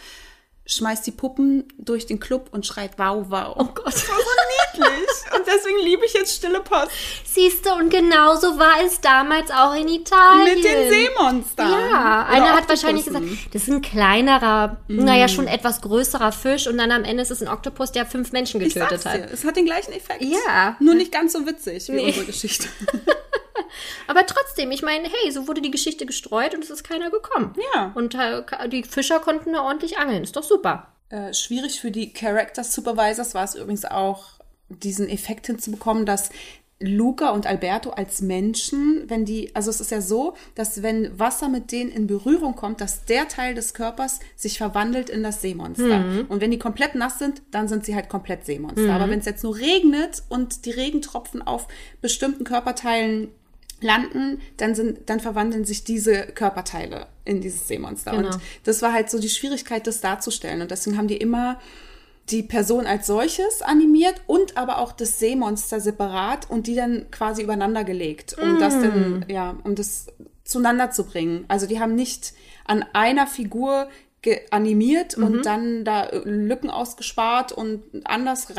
schmeißt die Puppen durch den Club und schreit wow, wow. Oh Gott. Das war so niedlich. Und deswegen liebe ich jetzt Stille Post. Siehst du, und genauso war es damals auch in Italien. Mit den Seemonstern. Ja, Oder einer hat wahrscheinlich gesagt, das ist ein kleinerer, naja, schon etwas größerer Fisch und dann am Ende ist es ein Oktopus, der fünf Menschen getötet sag's dir, hat. es hat den gleichen Effekt. Ja. Nur nicht ganz so witzig wie Nee. unsere Geschichte. Aber trotzdem, ich meine, hey, so wurde die Geschichte gestreut und es ist keiner gekommen. Ja. Und die Fischer konnten da ordentlich angeln. Ist doch super. Äh, schwierig für die Character Supervisors war es übrigens auch, diesen Effekt hinzubekommen, dass Luca und Alberto als Menschen, wenn die, also es ist ja so, dass wenn Wasser mit denen in Berührung kommt, dass der Teil des Körpers sich verwandelt in das Seemonster. Und wenn die komplett nass sind, dann sind sie halt komplett Seemonster. Aber wenn es jetzt nur regnet und die Regentropfen auf bestimmten Körperteilen landen, dann sind, dann verwandeln sich diese Körperteile in dieses Seemonster. Genau. Und das war halt so die Schwierigkeit, das darzustellen. Und deswegen haben die immer die Person als solches animiert und aber auch das Seemonster separat und die dann quasi übereinander gelegt, um das dann, ja, um das zueinander zu bringen. Also die haben nicht an einer Figur animiert und dann da Lücken ausgespart und anders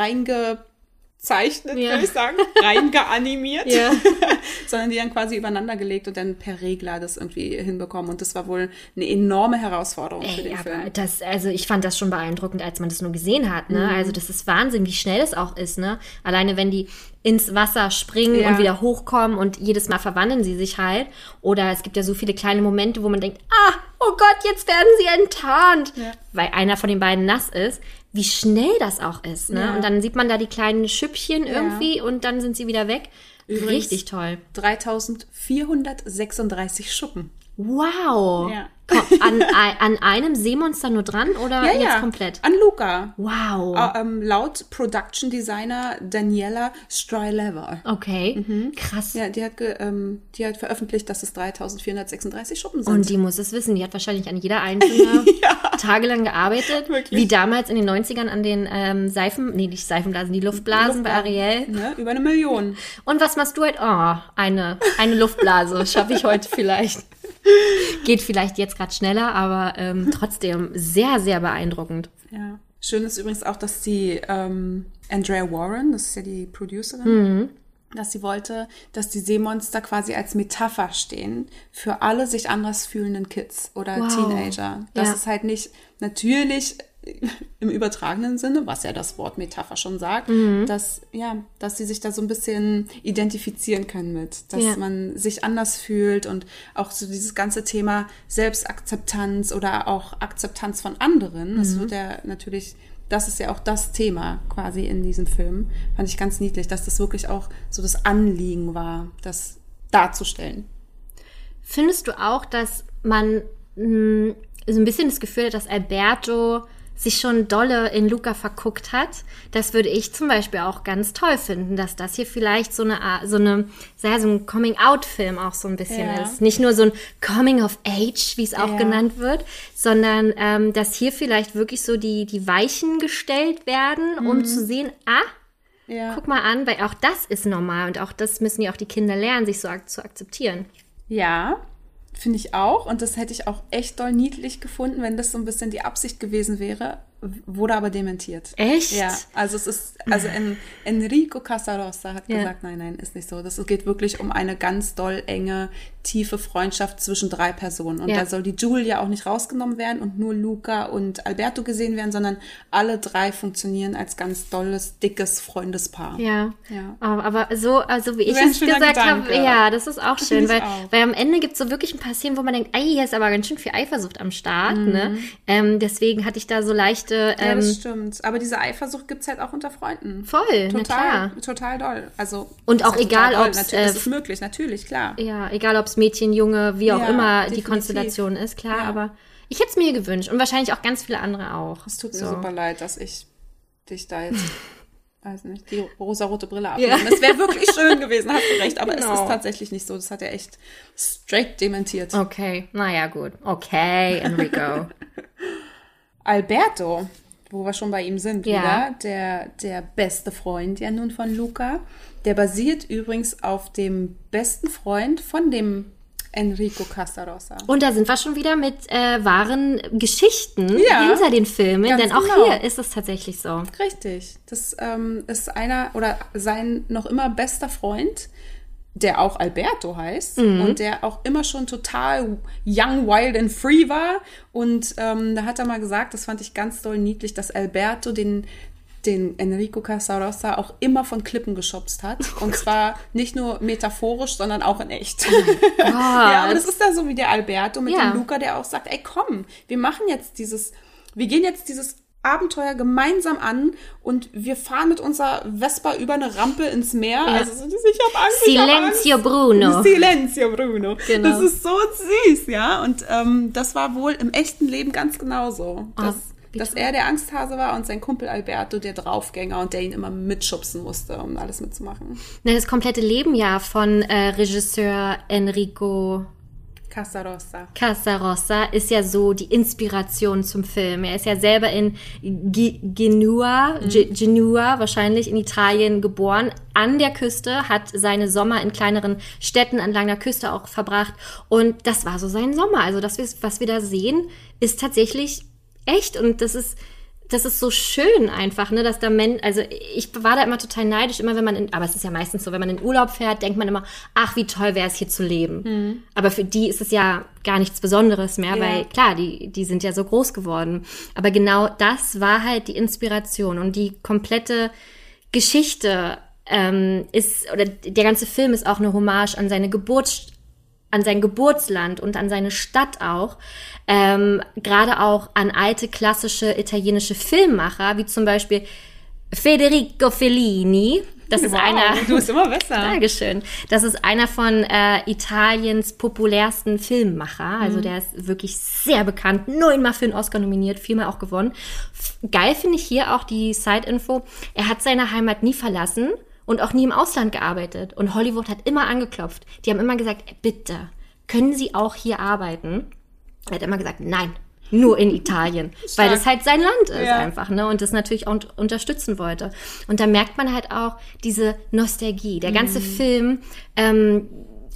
reingezeichnet, Ja. würde ich sagen, reingeanimiert, Ja. sondern die dann quasi übereinander gelegt und dann per Regler das irgendwie hinbekommen. Und das war wohl eine enorme Herausforderung für Ey, den Film. aber das, also ich fand das schon beeindruckend, als man das nur gesehen hat, Mhm. ne? Also das ist Wahnsinn, wie schnell es auch ist, ne? Alleine wenn die ins Wasser springen Ja. und wieder hochkommen und jedes Mal verwandeln sie sich halt. Oder es gibt ja so viele kleine Momente, wo man denkt, ah, oh Gott, jetzt werden sie enttarnt. Ja. Weil einer von den beiden nass ist. Wie schnell das auch ist, ne? Ja. Und dann sieht man da die kleinen Schüppchen irgendwie und dann sind sie wieder weg. Übrigens- Richtig toll. 3436 Schuppen. Wow. Ja. An, an einem Seemonster nur dran oder Ja, jetzt ja. komplett? An Luca. Wow. Äh, ähm, laut Production Designer Daniela Strylever. Okay, krass. Ja, die hat, ähm, die hat veröffentlicht, dass es 3436 Schuppen sind. Und die muss es wissen. Die hat wahrscheinlich an jeder einzelne tagelang gearbeitet. Wirklich. Wie damals in den 90ern an den ähm, Seifen, nee, nicht Seifenblasen, die Luftblasen bei Ariel. Ne? Über eine Million. Und was machst du heute? Oh, eine, eine Luftblase schaffe ich heute vielleicht. Geht vielleicht jetzt gerade schneller, aber ähm, trotzdem sehr, sehr beeindruckend. Ja. Schön ist übrigens auch, dass die ähm, Andrea Warren, das ist ja die Producerin, dass sie wollte, dass die Seemonster quasi als Metapher stehen für alle sich anders fühlenden Kids oder Wow. Teenager. Das Ja. ist halt nicht natürlich im übertragenen Sinne, was ja das Wort Metapher schon sagt, Mhm. dass ja, dass sie sich da so ein bisschen identifizieren können mit, dass Ja. man sich anders fühlt und auch so dieses ganze Thema Selbstakzeptanz oder auch Akzeptanz von anderen. Das wird ja natürlich, das ist ja auch das Thema quasi in diesem Film. Fand ich ganz niedlich, dass das wirklich auch so das Anliegen war, das darzustellen. Findest du auch, dass man mh, so ein bisschen das Gefühl hat, dass Alberto sich schon dolle in Luca verguckt hat? Das würde ich zum Beispiel auch ganz toll finden, dass das hier vielleicht so eine, Art- so eine, ja, so ein Coming-out-Film auch so ein bisschen Ja. ist. Nicht nur so ein Coming-of-Age, wie es auch Ja. genannt wird, sondern ähm, dass hier vielleicht wirklich so die, die Weichen gestellt werden, um zu sehen, ah, Ja. guck mal an, weil auch das ist normal und auch das müssen ja auch die Kinder lernen, sich so ak zu akzeptieren. Ja, finde ich auch. Und das hätte ich auch echt doll niedlich gefunden, wenn das so ein bisschen die Absicht gewesen wäre. Wurde aber dementiert. Echt? Ja, also es ist, also en, Enrico Casarossa hat Ja. gesagt, nein, nein, ist nicht so. Das geht wirklich um eine ganz doll enge, tiefe Freundschaft zwischen drei Personen. Und Ja. da soll die Julia auch nicht rausgenommen werden und nur Luca und Alberto gesehen werden, sondern alle drei funktionieren als ganz dolles, dickes Freundespaar. Ja. Ja. Aber, so, also wie ich es gesagt habe, ja, das ist auch schön, weil, auch. weil am Ende gibt es so wirklich ein paar Szenen, wo man denkt, ey, hier ist aber ganz schön viel Eifersucht am Start, Mhm. ne? Ähm, deswegen hatte ich da so leichte, Ja, ähm, das stimmt. Aber diese Eifersucht gibt's halt auch unter Freunden. voll, Total, total doll. Also Und auch ja egal, Natürlich, das äh, ist möglich, natürlich, klar. Ja, egal ob es Mädchen, Junge, wie auch Ja, immer die definitiv. Konstellation ist, klar, Ja. aber ich hätte es mir gewünscht und wahrscheinlich auch ganz viele andere auch. Es tut mir So. super leid, dass ich dich da jetzt, weiß nicht, die rosarote Brille abnehme. Es wäre wirklich schön gewesen, hast du recht, aber es Genau. ist tatsächlich nicht so. Das hat er echt straight dementiert. Okay, naja, gut. Okay, Enrico. Alberto, wo wir schon bei ihm sind Ja. wieder, der, der beste Freund ja nun von Luca, der basiert übrigens auf dem besten Freund von dem Enrico Casarossa. Und da sind wir schon wieder mit äh, wahren Geschichten Ja, hinter den Filmen, denn auch genau. hier ist es tatsächlich so. Richtig. Das ähm, ist einer oder sein noch immer bester Freund, der auch Alberto heißt und der auch immer schon total young, wild and free war. Und ähm, da hat er mal gesagt, das fand ich ganz doll niedlich, dass Alberto den den Enrico Casarossa auch immer von Klippen geschubst hat. Und zwar nicht nur metaphorisch, sondern auch in echt. ja, aber das ist da so wie der Alberto mit Ja. dem Luca, der auch sagt, ey komm, wir machen jetzt dieses, wir gehen jetzt dieses Abenteuer gemeinsam an und wir fahren mit unserer Vespa über eine Rampe ins Meer. Also so, ich habe Angst. ich hab Angst. Silenzio Bruno. Silenzio Bruno. Genau. Das ist so süß, ja. Und ähm, das war wohl im echten Leben ganz genauso. Dass, wie dass er der Angsthase war und sein Kumpel Alberto der Draufgänger und der ihn immer mitschubsen musste, um alles mitzumachen. Na, Das komplette Leben ja von äh, Regisseur Enrico Casarossa. Casarossa ist ja so die Inspiration zum Film. Er ist ja selber in Ge- Genua, Ge- Genua wahrscheinlich in Italien geboren, an der Küste, hat seine Sommer in kleineren Städten entlang der Küste auch verbracht und das war so sein Sommer. Also das, was wir da sehen, ist tatsächlich echt und das ist das ist so schön einfach, ne, dass da Men also ich war da immer total neidisch, immer wenn man in, aber es ist ja meistens so, wenn man in Urlaub fährt, denkt man immer, ach, wie toll wäre es hier zu leben. Aber für die ist es ja gar nichts Besonderes mehr, Ja. weil klar, die, die sind ja so groß geworden. Aber genau das war halt die Inspiration und die komplette Geschichte ähm, ist, oder der ganze Film ist auch eine Hommage an seine Geburt, an sein Geburtsland und an seine Stadt auch. Ähm, Gerade auch an alte klassische italienische Filmmacher, wie zum Beispiel Federico Fellini. Das ist Wow, einer. Du bist immer besser. Dankeschön. Das ist einer von äh, Italiens populärsten Filmmacher. Also der ist wirklich sehr bekannt. Neunmal für einen Oscar nominiert, viermal auch gewonnen. Geil finde ich hier auch die Side-Info. Er hat seine Heimat nie verlassen und auch nie im Ausland gearbeitet. Und Hollywood hat immer angeklopft. Die haben immer gesagt, "Ey, bitte, können Sie auch hier arbeiten? Er hat immer gesagt, nein, nur in Italien, weil das halt sein Land ist Ja. einfach, ne? Und das natürlich auch un- unterstützen wollte. Und da merkt man halt auch diese Nostalgie. Der ganze Film ähm,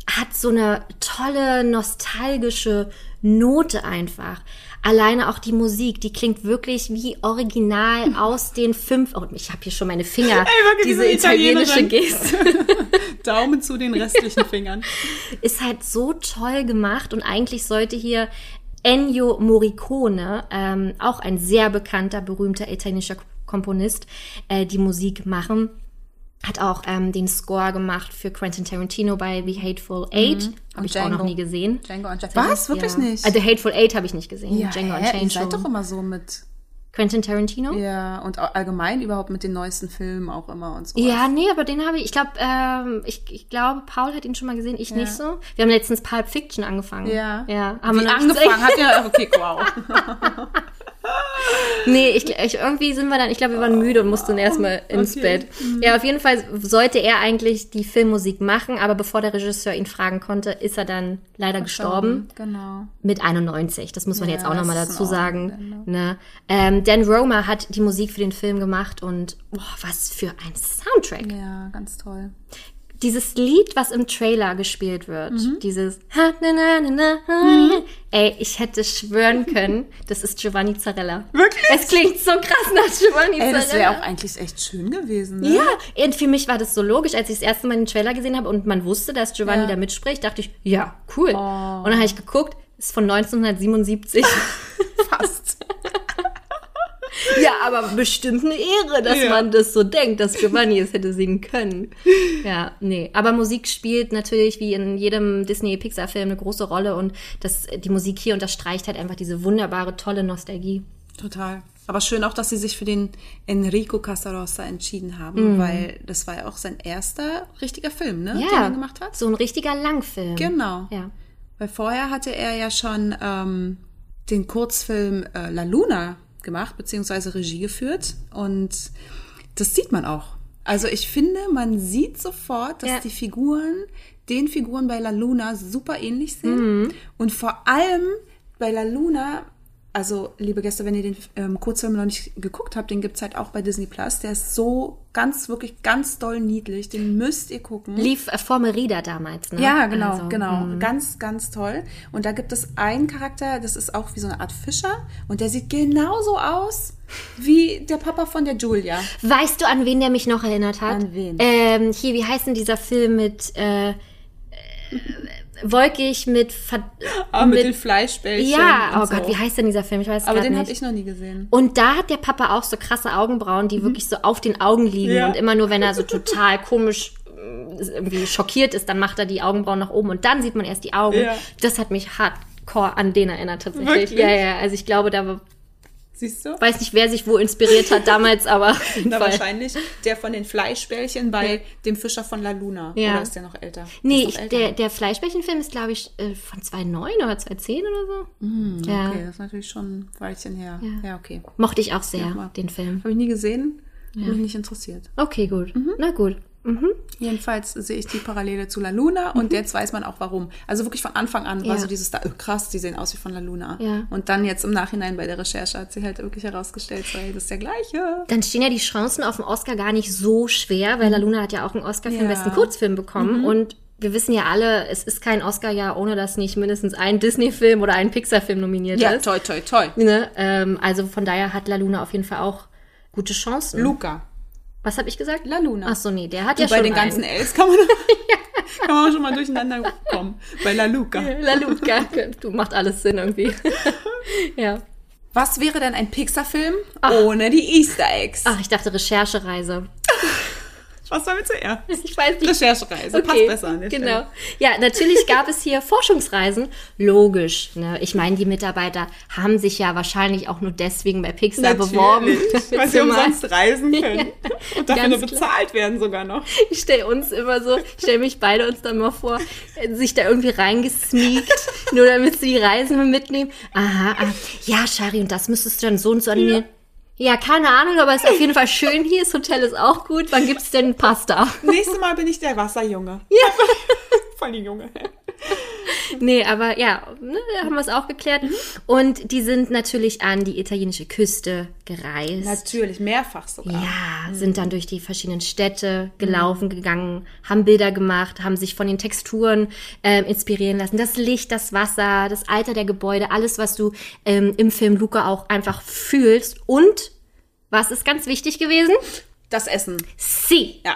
hat so eine tolle nostalgische Note einfach. Alleine auch die Musik, die klingt wirklich wie original aus den fünf. Oh, ich habe hier schon meine Finger. wirklich diese italienische. Geste. Daumen zu den restlichen Fingern. ist halt so toll gemacht und eigentlich sollte hier Ennio Morricone, ähm, auch ein sehr bekannter, berühmter italienischer Komponist, äh, die Musik machen. Hat auch ähm, den Score gemacht für Quentin Tarantino bei The Hateful Eight. Habe Und ich auch noch Django. nie gesehen. Django Unchained. Was? Wirklich ja. nicht? Äh, The Hateful Eight habe ich nicht gesehen. Django hä? Ihr Unchained seid schon. doch immer so mit, Quentin Tarantino? Ja. ja, und allgemein überhaupt mit den neuesten Filmen auch immer und so. nee, aber den habe ich, ich glaube, ähm, ich, ich glaube, Paul hat ihn schon mal gesehen, ich nicht so. Wir haben letztens Pulp Fiction angefangen. Ja. Ja, haben Wie wir angefangen hat ja, okay, wow. Nee, ich, ich, irgendwie sind wir dann, ich glaube, wir waren müde und mussten erstmal ins okay. Bett. Ja, auf jeden Fall sollte er eigentlich die Filmmusik machen, aber bevor der Regisseur ihn fragen konnte, ist er dann leider gestorben. Genau. Mit 91, das muss man Ja, jetzt auch nochmal dazu sagen. Ne? Ähm, Dan Roma hat die Musik für den Film gemacht und boah, was für ein Soundtrack. Ja, ganz toll. Dieses Lied, was im Trailer gespielt wird, Mhm. dieses Ha, na, na, na, na, na, Ey, ich hätte schwören können, das ist Giovanni Zarella. Wirklich? Es klingt so krass nach Giovanni Ey, das wäre Zarella. auch eigentlich echt schön gewesen, ne? ja, und für mich war das so logisch, als ich das erste Mal den Trailer gesehen habe und man wusste, dass Giovanni Ja. Oh. da mitspricht, dachte ich, ja, cool. Und dann habe ich geguckt, ist von 1977. Fast. ja, aber bestimmt eine Ehre, dass Ja. man das so denkt, dass Giovanni es hätte singen können. Ja, nee. Aber Musik spielt natürlich wie in jedem Disney-Pixar-Film eine große Rolle und das, die Musik hier unterstreicht halt einfach diese wunderbare, tolle Nostalgie. Total. Aber schön auch, dass sie sich für den Enrico Casarossa entschieden haben, weil das war ja auch sein erster richtiger Film, ne? Den Ja, er gemacht hat. so ein richtiger Langfilm. Genau. Ja. Weil vorher hatte er ja schon ähm, den Kurzfilm äh, La Luna gemacht, beziehungsweise Regie geführt. Und das sieht man auch. Also ich finde, man sieht sofort, dass Ja. die Figuren den Figuren bei La Luna super ähnlich sind. Mhm. Und vor allem bei La Luna, also liebe Gäste, wenn ihr den ähm, Kurzfilm noch nicht geguckt habt, den gibt's halt auch bei Disney Plus. Der ist so ganz, wirklich ganz doll niedlich. Den müsst ihr gucken. Lief äh, vor Merida damals, ne? Ja, genau, Also, genau. Ganz, ganz toll. Und da gibt es einen Charakter, das ist auch wie so eine Art Fischer. Und der sieht genauso aus wie der Papa von der Julia. Weißt du, an wen der mich noch erinnert hat? An wen? Ähm, hier, wie heißt denn dieser Film mit äh, äh, Wolkig mit, Ver Ah, mit, den Fleischbällchen. Ja, oh so. Gott, wie heißt denn dieser Film? Ich weiß Aber grad den habe ich noch nie gesehen. Und da hat der Papa auch so krasse Augenbrauen, die wirklich so auf den Augen liegen. Mhm. Ja. Und immer nur, wenn er so total komisch äh, irgendwie schockiert ist, dann macht er die Augenbrauen nach oben und dann sieht man erst die Augen. Ja. Das hat mich hardcore an den erinnert tatsächlich. Wirklich? Ja, ja, also ich glaube, da war- Siehst du? weiß nicht, wer sich wo inspiriert hat damals, aber Na, wahrscheinlich der von den Fleischbällchen bei dem Fischer von La Luna. Ja. Oder ist der noch älter? Nee, noch älter. der, der Fleischbällchenfilm ist, glaube ich, äh, von 2009 oder 2010 oder so. ja. Okay, das ist natürlich schon ein Weilchen her. Ja. Ja, okay. Mochte ich auch sehr, den Film. Habe ich nie gesehen. Hat mich nicht interessiert. Okay, gut. Mhm. Na gut. Mhm. Jedenfalls sehe ich die Parallele zu La Luna und jetzt weiß man auch warum. Also wirklich von Anfang an war Ja. so dieses da, oh, krass, die sehen aus wie von La Luna. Ja. Und dann jetzt im Nachhinein bei der Recherche hat sie halt wirklich herausgestellt, hey, das ist der gleiche. Dann stehen ja die Chancen auf den Oscar gar nicht so schwer, weil La Luna hat ja auch einen Oscar für den Ja. besten Kurzfilm bekommen und wir wissen ja alle, es ist kein Oscar-Jahr, ohne dass nicht mindestens ein Disney-Film oder ein Pixar-Film nominiert ist. toi, toi, toi. Ne? Ähm, also von daher hat La Luna auf jeden Fall auch gute Chancen. Luca. Was habe ich gesagt? La Luna. Ach so, nee, der hat Du, ja bei schon den ganzen einen. Ls kann man, kann man schon mal durcheinander kommen. Bei La Luca. La Luca, du macht alles Sinn irgendwie. ja. Was wäre denn ein Pixar-Film ohne die Easter Eggs? Ach, ich dachte Recherchereise. Was wollen wir zuerst? Ich weiß nicht. Recherchereise. Passt besser an der Genau. Stelle. Ja, natürlich gab es hier Forschungsreisen. Logisch. Ne? Ich meine, die Mitarbeiter haben sich ja wahrscheinlich auch nur deswegen bei Pixar beworben. damit weil sie umsonst reisen können. Und dafür nur bezahlt werden sogar noch. Ich stelle uns immer so, ich stelle mich beide uns dann mal vor, sich da irgendwie reingesneakt, nur damit sie die Reisen mitnehmen. Aha, ah, ja, Shari, und das müsstest du dann so und so animieren. Ja, keine Ahnung, aber es ist auf jeden Fall schön hier. Das Hotel ist auch gut. Wann gibt's denn Pasta? Nächstes Mal bin ich der Wasserjunge. Ja. Voll die Junge. nee, aber ja, ne, haben wir es auch geklärt. Und die sind natürlich an die italienische Küste gereist. Natürlich, mehrfach sogar. Ja, sind dann durch die verschiedenen Städte gelaufen, gegangen, haben Bilder gemacht, haben sich von den Texturen ähm, inspirieren lassen. Das Licht, das Wasser, das Alter der Gebäude, alles, was du ähm, im Film Luca auch einfach fühlst. Und was ist ganz wichtig gewesen? Das Essen. Sie. Ja.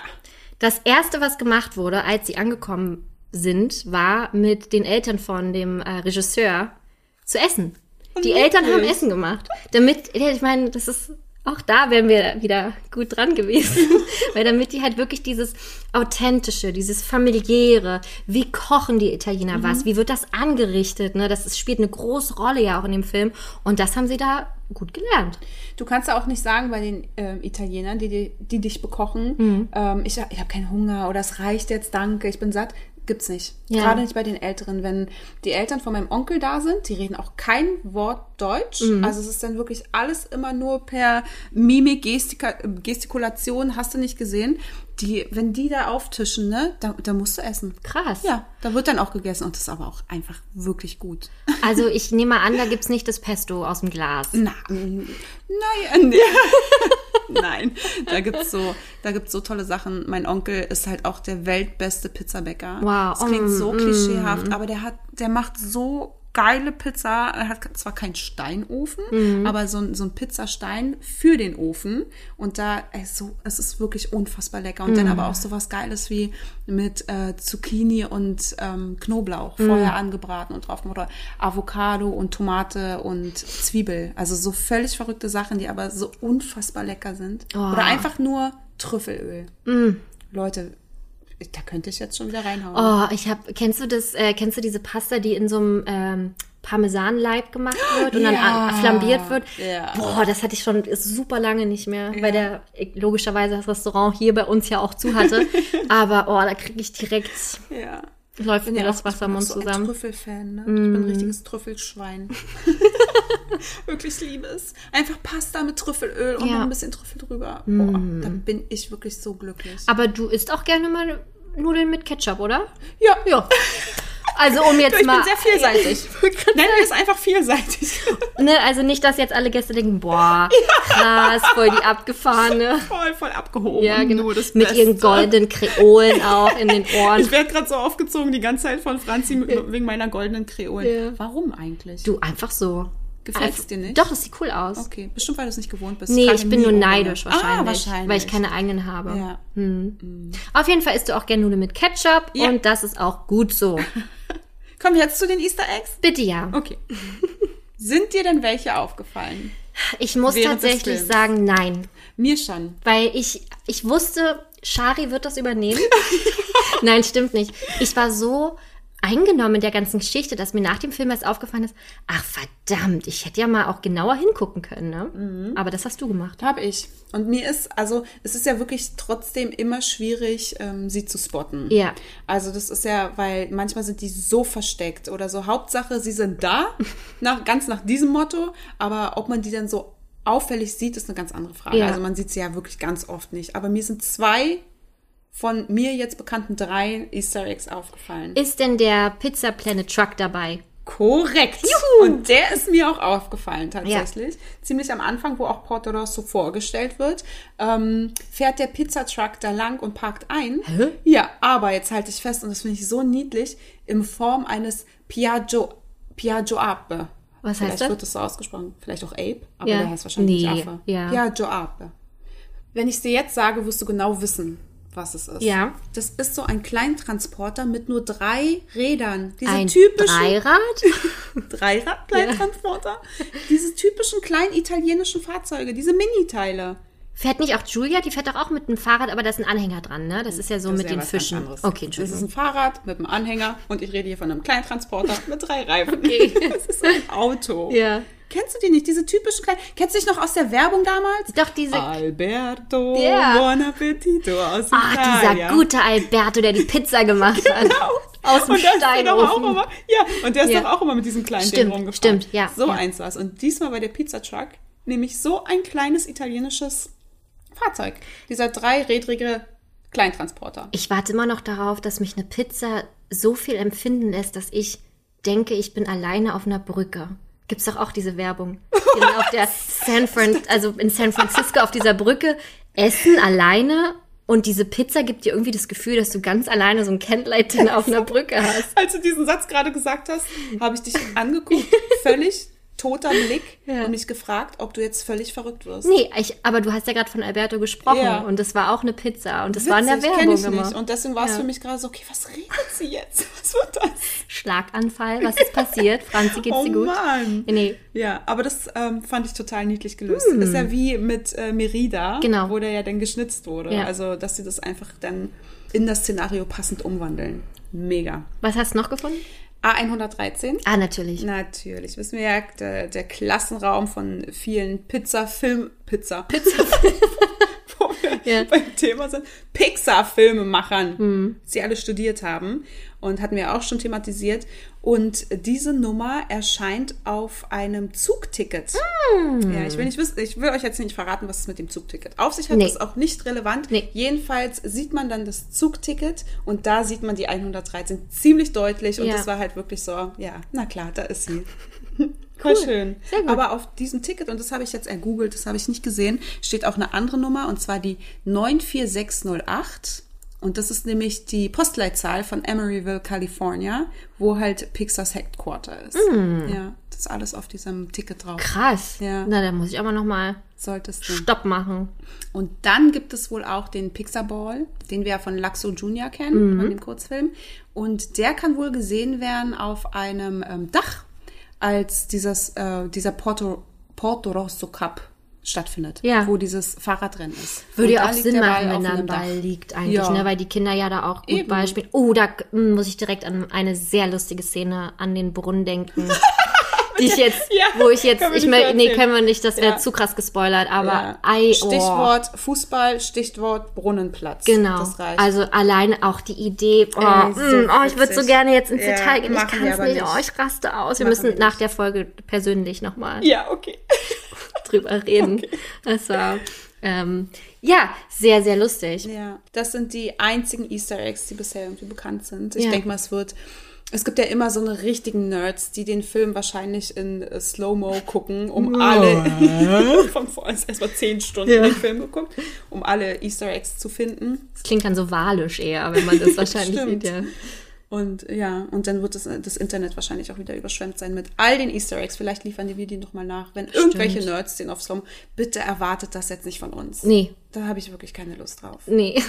Das erste, was gemacht wurde, als sie angekommen sind, war mit den Eltern von dem äh, Regisseur zu essen. Die Eltern haben Essen gemacht, damit, ich meine, das ist auch da wären wir wieder gut dran gewesen, weil damit die halt wirklich dieses authentische, dieses familiäre, wie kochen die Italiener was, wie wird das angerichtet, ne, das ist, spielt eine große Rolle ja auch in dem Film und das haben sie da gut gelernt. Du kannst ja auch nicht sagen bei den ähm, Italienern, die, die, die dich bekochen, Mhm. ähm, ich, ich habe keinen Hunger oder es reicht jetzt, danke, ich bin satt. Gibt's nicht. Ja. Gerade nicht bei den Älteren. Wenn die Eltern von meinem Onkel da sind, die reden auch kein Wort Deutsch. Mhm. Also es ist dann wirklich alles immer nur per Mimik, Gestika, Gestikulation, hast du nicht gesehen. Die, wenn die da auftischen, ne, da, da musst du essen. Krass. Ja, da wird dann auch gegessen und das ist aber auch einfach wirklich gut. Also ich nehme mal an, da gibt's nicht das Pesto aus dem Glas. Na, mm, naja, nee. Nein, da gibt's so, da gibt's so tolle Sachen. Mein Onkel ist halt auch der weltbeste Pizzabäcker. Wow. Das klingt so Mm, klischeehaft, aber der hat, der macht so geile Pizza. Er hat zwar keinen Steinofen, Mm. aber so, ein- so ein Pizzastein für den Ofen. Und da, ey, so, es ist wirklich unfassbar lecker. Und dann Mm. aber auch so was Geiles wie mit äh, Zucchini und ähm, Knoblauch Mm. vorher angebraten und drauf. Oder Avocado und Tomate und Zwiebel. Also so völlig verrückte Sachen, die aber so unfassbar lecker sind. Oh. Oder einfach nur Trüffelöl. Mm. Leute, da könnte ich jetzt schon wieder reinhauen. Oh, ich hab, kennst du das, äh, kennst du diese Pasta, die in so einem ähm, Parmesanleib gemacht wird und dann Ja. an, flambiert wird? Ja. Boah, das hatte ich schon super lange nicht mehr, weil der äh, logischerweise das Restaurant hier bei uns ja auch zu hatte. Aber oh, da kriege ich direkt, Ja. Läuft mir das Wasser im Mund so zusammen. Mm. ein Trüffelfan, ne? Ich bin ein richtiges Trüffelschwein. wirklich liebe es. Einfach Pasta mit Trüffelöl und Ja. Mm. noch ein bisschen Trüffel drüber. Boah, da bin ich wirklich so glücklich. Aber du isst auch gerne mal Nudeln mit Ketchup, oder? ja, Ja. Also um jetzt ich mal. bin sehr vielseitig. Nenn es einfach vielseitig. Ne, also nicht, dass jetzt alle Gäste denken, boah, krass, voll die abgefahrene. voll, voll abgehoben. Ja, genau. Mit Beste. ihren goldenen Kreolen auch in den Ohren. Ich werde gerade so aufgezogen die ganze Zeit von Franzi mit- wegen meiner goldenen Kreolen. Ja. Warum eigentlich? Du, einfach so. Gefällt's Einfach- dir nicht? Doch, das sieht cool aus. Okay, bestimmt, weil du es nicht gewohnt bist. Nee, Keine ich bin nur neidisch wahrscheinlich, Ah, wahrscheinlich. weil ich keine eigenen habe. Ja. Auf jeden Fall isst du auch gerne Nudeln mit Ketchup Ja. und das ist auch gut so. Kommen wir jetzt zu den Easter Eggs? Bitte ja. Okay. Sind dir denn welche aufgefallen? Ich muss tatsächlich sagen, nein. Mir schon. Weil ich, ich wusste, Shari wird das übernehmen. Nein, stimmt nicht. Ich war so eingenommen in der ganzen Geschichte, dass mir nach dem Film erst aufgefallen ist, ach verdammt, ich hätte ja mal auch genauer hingucken können, ne? Mhm. Aber das hast du gemacht. Habe ich. Und mir ist, also es ist ja wirklich trotzdem immer schwierig, ähm, sie zu spotten. Ja. Also das ist ja, weil manchmal sind die so versteckt oder so. Hauptsache, sie sind da, nach, ganz nach diesem Motto. Aber ob man die dann so auffällig sieht, ist eine ganz andere Frage. Ja. Also man sieht sie ja wirklich ganz oft nicht. Aber mir sind zwei von mir jetzt bekannten drei Easter Eggs aufgefallen. Ist denn der Pizza Planet Truck dabei? Korrekt. Und der ist mir auch aufgefallen tatsächlich. Ziemlich am Anfang, wo auch Porto Rosso vorgestellt wird, ähm, fährt der Pizzatruck da lang und parkt ein. Hä? Ja, aber jetzt halte ich fest, und das finde ich so niedlich, in Form eines Piaggio, Piaggio Ape. Was heißt Vielleicht das? wird das so ausgesprochen. Vielleicht auch Ape, aber Ja. der heißt wahrscheinlich Nee, Affe. ja. Piaggio Ape. Wenn ich es dir jetzt sage, wirst du genau wissen, was es ist. Ja. Das ist so ein Kleintransporter mit nur drei Rädern. Diese Ein typischen Dreirad? Dreirad-Kleintransporter. Diese typischen kleinen italienischen Fahrzeuge, diese Mini-Teile. Fährt nicht auch Julia? Die fährt doch auch mit einem Fahrrad, aber da ist ein Anhänger dran, ne? Das ist ja so Das mit ja den Fischen. Okay, Das ist Entschuldigung. ein Fahrrad mit einem Anhänger und ich rede hier von einem Kleintransporter mit drei Reifen. Okay. Das ist ein Auto. Ja. Kennst du die nicht? Diese typischen kleinen. Kennst du dich noch aus der Werbung damals? Doch, diese. Alberto, Ja. buon appetito aus Ach, dieser Italia. gute Alberto, der die Pizza gemacht hat. Genau. Aus dem und der ist doch auch Steinofen. immer, ja, und der ist Ja. doch auch immer mit diesem kleinen Stimmt, Ding rumgefahren. stimmt, ja, So ja. eins war's. Und diesmal bei der Pizza Truck nämlich so ein kleines italienisches Fahrzeug. Dieser dreirädrige Kleintransporter. Ich warte immer noch darauf, dass mich eine Pizza so viel empfinden lässt, dass ich denke, ich bin alleine auf einer Brücke. Gibt's doch auch diese Werbung. Auf der San Fran, also in San Francisco auf dieser Brücke essen alleine und diese Pizza gibt dir irgendwie das Gefühl, dass du ganz alleine so ein Candlelight-Dinner auf einer Brücke hast. Als du diesen Satz gerade gesagt hast, habe ich dich angeguckt, völlig toter Blick Ja. und mich gefragt, ob du jetzt völlig verrückt wirst. Nee, ich, aber du hast ja gerade von Alberto gesprochen Ja. und das war auch eine Pizza und das war in der Witzig, Werbung kenn ich immer. nicht. Und deswegen war es Ja. für mich gerade so, okay, was redet sie jetzt? Was wird das? Schlaganfall, was ist passiert? Franzi, geht's oh dir gut? Mann. Nee, Ja, aber das ähm, fand ich total niedlich gelöst. Das ist ja wie mit äh, Merida, Hm. Genau. wo der ja dann geschnitzt wurde. Also, dass sie das einfach dann in das Szenario passend umwandeln. Mega. was hast du noch gefunden? A113. Ah, natürlich. Natürlich, wissen wir ja, der, der Klassenraum von vielen Pizza-Film, Pizza, Pizza. wo wir Ja. beim Thema sind, Pixar-Filmemachern, Hm. sie alle studiert haben und hatten wir auch schon thematisiert. Und diese Nummer erscheint auf einem Zugticket. Hm. Ja, ich will nicht wissen, ich will euch jetzt nicht verraten, was es mit dem Zugticket auf sich hat. Nee. Das ist auch nicht relevant. Nee. Jedenfalls sieht man dann das Zugticket und da sieht man die 113 ziemlich deutlich und Ja. das war halt wirklich so, ja, na klar, da ist sie. Voll schön. Aber auf diesem Ticket, und das habe ich jetzt ergoogelt, das habe ich nicht gesehen, steht auch eine andere Nummer, und zwar die 94608. Und das ist nämlich die Postleitzahl von Emeryville, California, wo halt Pixars Headquarter ist. Ja, das ist alles auf diesem Ticket drauf. Mm. Krass. Ja. Na, da muss ich aber noch mal Solltest du. Stopp machen. Und dann gibt es wohl auch den Pixar Ball, den wir ja von Laxo Junior kennen, von dem Kurzfilm. Und der kann wohl gesehen werden auf einem ähm, Dach, als dieses, äh, dieser Porto, Porto Rosso Cup stattfindet, Ja. wo dieses Fahrradrennen ist. Würde ja auch Sinn machen, wenn da ein einem Dach. Ball liegt eigentlich, Ja. ne? Weil die Kinder ja da auch gut Eben. beispielen. Oh, da mm, muss ich direkt an eine sehr lustige Szene an den Brunnen denken. die ich jetzt, Ja, wo ich jetzt, ich nicht mö- mehr nee, können wir nicht, das wäre Ja. zu krass gespoilert, aber Ja. ei, oh. Stichwort Fußball, Stichwort Brunnenplatz. Genau. Also alleine auch die Idee. Oh, Ey, so mm, oh ich würde so gerne jetzt ins Detail gehen. Ich kann es nicht. nicht. Oh, ich raste aus. Wir Machen müssen nach der Folge persönlich nochmal ja, okay. Drüber reden. Das war, ähm, ja, sehr, sehr lustig. Ja, das sind die einzigen Easter Eggs, die bisher irgendwie bekannt sind. Ich Ja. denke mal, es wird. Es gibt ja immer so eine richtigen Nerds, die den Film wahrscheinlich in Slow-Mo gucken, um alle von vor erst mal zehn Stunden Ja. den Film geguckt, um alle Easter Eggs zu finden. Das klingt dann so walisch eher, wenn man das wahrscheinlich sieht. Ja. Und ja, und dann wird das, das Internet wahrscheinlich auch wieder überschwemmt sein mit all den Easter Eggs. Vielleicht liefern die Video nochmal nach. Wenn irgendwelche Nerds den auf Slow bitte erwartet das jetzt nicht von uns. Nee, Da habe ich wirklich keine Lust drauf. nee.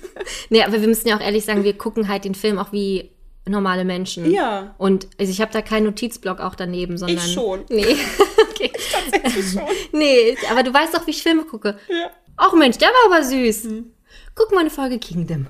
nee, aber wir müssen ja auch ehrlich sagen, wir gucken halt den Film auch wie normale Menschen. Ja. Und also ich habe da keinen Notizblock auch daneben, sondern. schon. Nee. okay. Tatsächlich schon. Nee, aber du weißt doch, wie ich Filme gucke. Ja. Ach Mensch, der war aber süß. Guck mal eine Folge Kingdom.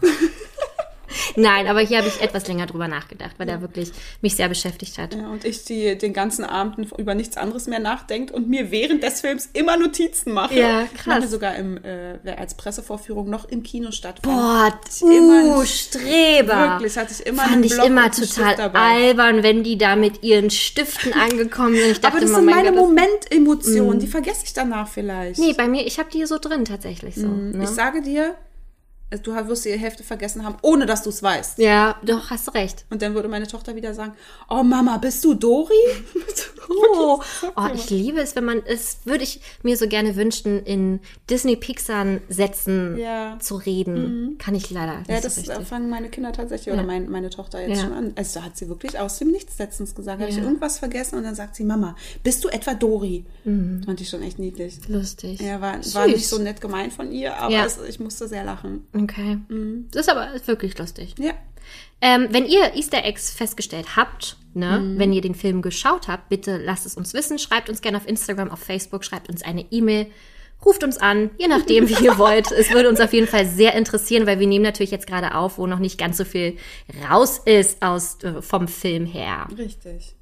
Nein, aber hier habe ich etwas länger drüber nachgedacht, weil der wirklich mich sehr beschäftigt hat. Ja, und ich, die den ganzen Abend über nichts anderes mehr nachdenkt und mir während des Films immer Notizen mache. Ja, Ich krass. sogar im, äh, als Pressevorführung noch im Kino stattfand. Boah, ich immer uh, Streber. Wirklich, hatte ich immer Fand ich immer total albern, wenn die da mit ihren Stiften angekommen sind. Ich dachte Aber das immer, sind mein meine Momentemotionen, die vergesse ich danach vielleicht. Nee, bei mir, ich habe die hier so drin tatsächlich so. Ne? Ich sage dir, du wirst die Hälfte vergessen haben, ohne dass du es weißt. Ja, doch, hast du recht. Und dann würde meine Tochter wieder sagen, oh Mama, bist du Dori? Oh, oh, ich liebe es, wenn man, es würde ich mir so gerne wünschen, in Disney-Pixar-Sätzen Ja. zu reden. Kann ich leider nicht Ja, so das äh, fangen meine Kinder tatsächlich oder mein, meine Tochter jetzt Ja. schon an. Also da hat sie wirklich aus dem Nichts letztens gesagt, habe ich Ja. irgendwas vergessen und dann sagt sie, Mama, bist du etwa Dori? Mhm. Fand ich schon echt niedlich. Lustig. Ja, war, war nicht so nett gemeint von ihr, aber Ja. es, ich musste sehr lachen. Okay. Mhm. Das ist aber wirklich lustig. Ja. Ähm, wenn ihr Easter Eggs festgestellt habt, ne, Mhm. wenn ihr den Film geschaut habt, bitte lasst es uns wissen. Schreibt uns gerne auf Instagram, auf Facebook, schreibt uns eine E-Mail. Ruft uns an, je nachdem, wie ihr wollt. Es würde uns auf jeden Fall sehr interessieren, weil wir nehmen natürlich jetzt gerade auf, wo noch nicht ganz so viel raus ist aus, äh, vom Film her. Richtig.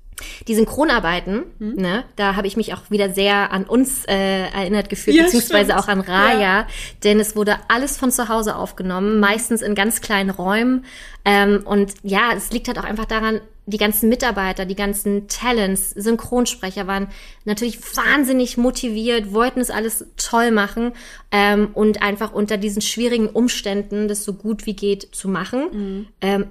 Die Synchronarbeiten, Hm? ne, da habe ich mich auch wieder sehr an uns äh, erinnert gefühlt, Ja, beziehungsweise stimmt. auch an Raya, Ja. denn es wurde alles von zu Hause aufgenommen, meistens in ganz kleinen Räumen. Ähm, und ja, es liegt halt auch einfach daran, die ganzen Mitarbeiter, die ganzen Talents, Synchronsprecher waren natürlich wahnsinnig motiviert, wollten es alles toll machen ähm, und einfach unter diesen schwierigen Umständen das so gut wie geht zu machen. Mhm. Ähm,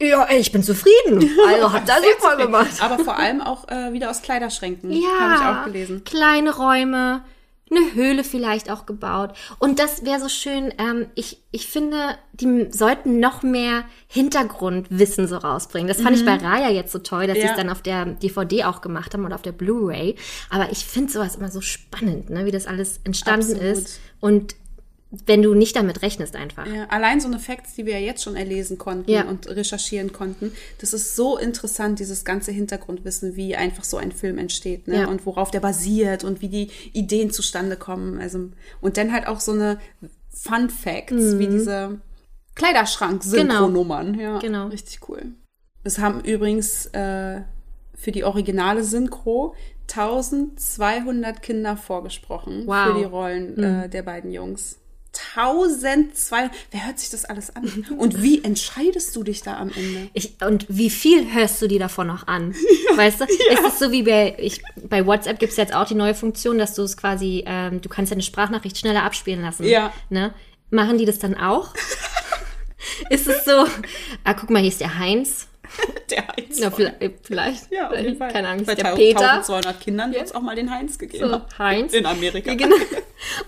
Ja, ey, ich bin zufrieden. Also hat er super gemacht. Aber vor allem auch äh, wieder aus Kleiderschränken. Ja, Habe ich auch gelesen. kleine Räume, eine Höhle vielleicht auch gebaut. Und das wäre so schön. Ähm, ich, ich finde, die sollten noch mehr Hintergrundwissen so rausbringen. Das fand ich bei Raya jetzt so toll, dass sie Ja. es dann auf der DVD auch gemacht haben und auf der Blu-ray. Aber ich finde sowas immer so spannend, ne, wie das alles entstanden Absolut. ist. Und wenn du nicht damit rechnest einfach. Ja, allein so eine Facts, die wir ja jetzt schon erlesen konnten Ja. und recherchieren konnten, das ist so interessant, dieses ganze Hintergrundwissen, wie einfach so ein Film entsteht, ne? Ja. Und worauf der basiert und wie die Ideen zustande kommen. Also, und dann halt auch so eine Fun Facts, wie diese Kleiderschrank-Synchronummern. Ja, Genau. richtig cool. Es haben übrigens äh, für die originale Synchro 1200 Kinder vorgesprochen Wow. für die Rollen äh, der beiden Jungs. 1200. Wer hört sich das alles an? Und wie entscheidest du dich da am Ende? Ich, und wie viel hörst du dir davon noch an? Weißt du? Es ist so wie bei, ich, bei WhatsApp gibt es jetzt auch die neue Funktion, dass du es quasi, ähm, du kannst deine Sprachnachricht schneller abspielen lassen. Ja. Ne? Machen die das dann auch? ist es so, ah, guck mal, hier ist der Heinz. Der Heinz. Ja, vielleicht, vielleicht, Ja, auf jeden Fall. keine Ahnung, Bei der 1000 Peter. 1200 Kindern wird es auch mal den Heinz gegeben. So, Heinz. In Amerika. Genau.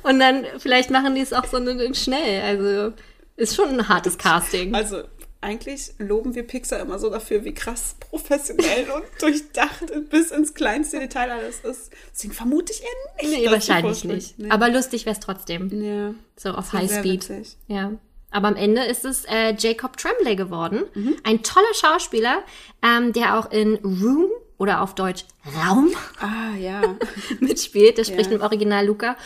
Und dann, vielleicht machen die es auch so schnell. Also, ist schon ein hartes Casting. Also eigentlich loben wir Pixar immer so dafür, wie krass professionell und durchdacht bis ins kleinste Detail alles ist. Deswegen vermute ich eher nicht. Nee, wahrscheinlich nicht. Nee. Aber lustig wäre es trotzdem. ja. So auf Highspeed. Ja. Aber am Ende ist es äh, Jacob Tremblay geworden. Mhm. Ein toller Schauspieler, ähm, der auch in Room oder auf Deutsch Raum Ah, ja. mitspielt. Der spricht Ja. im Original Luca.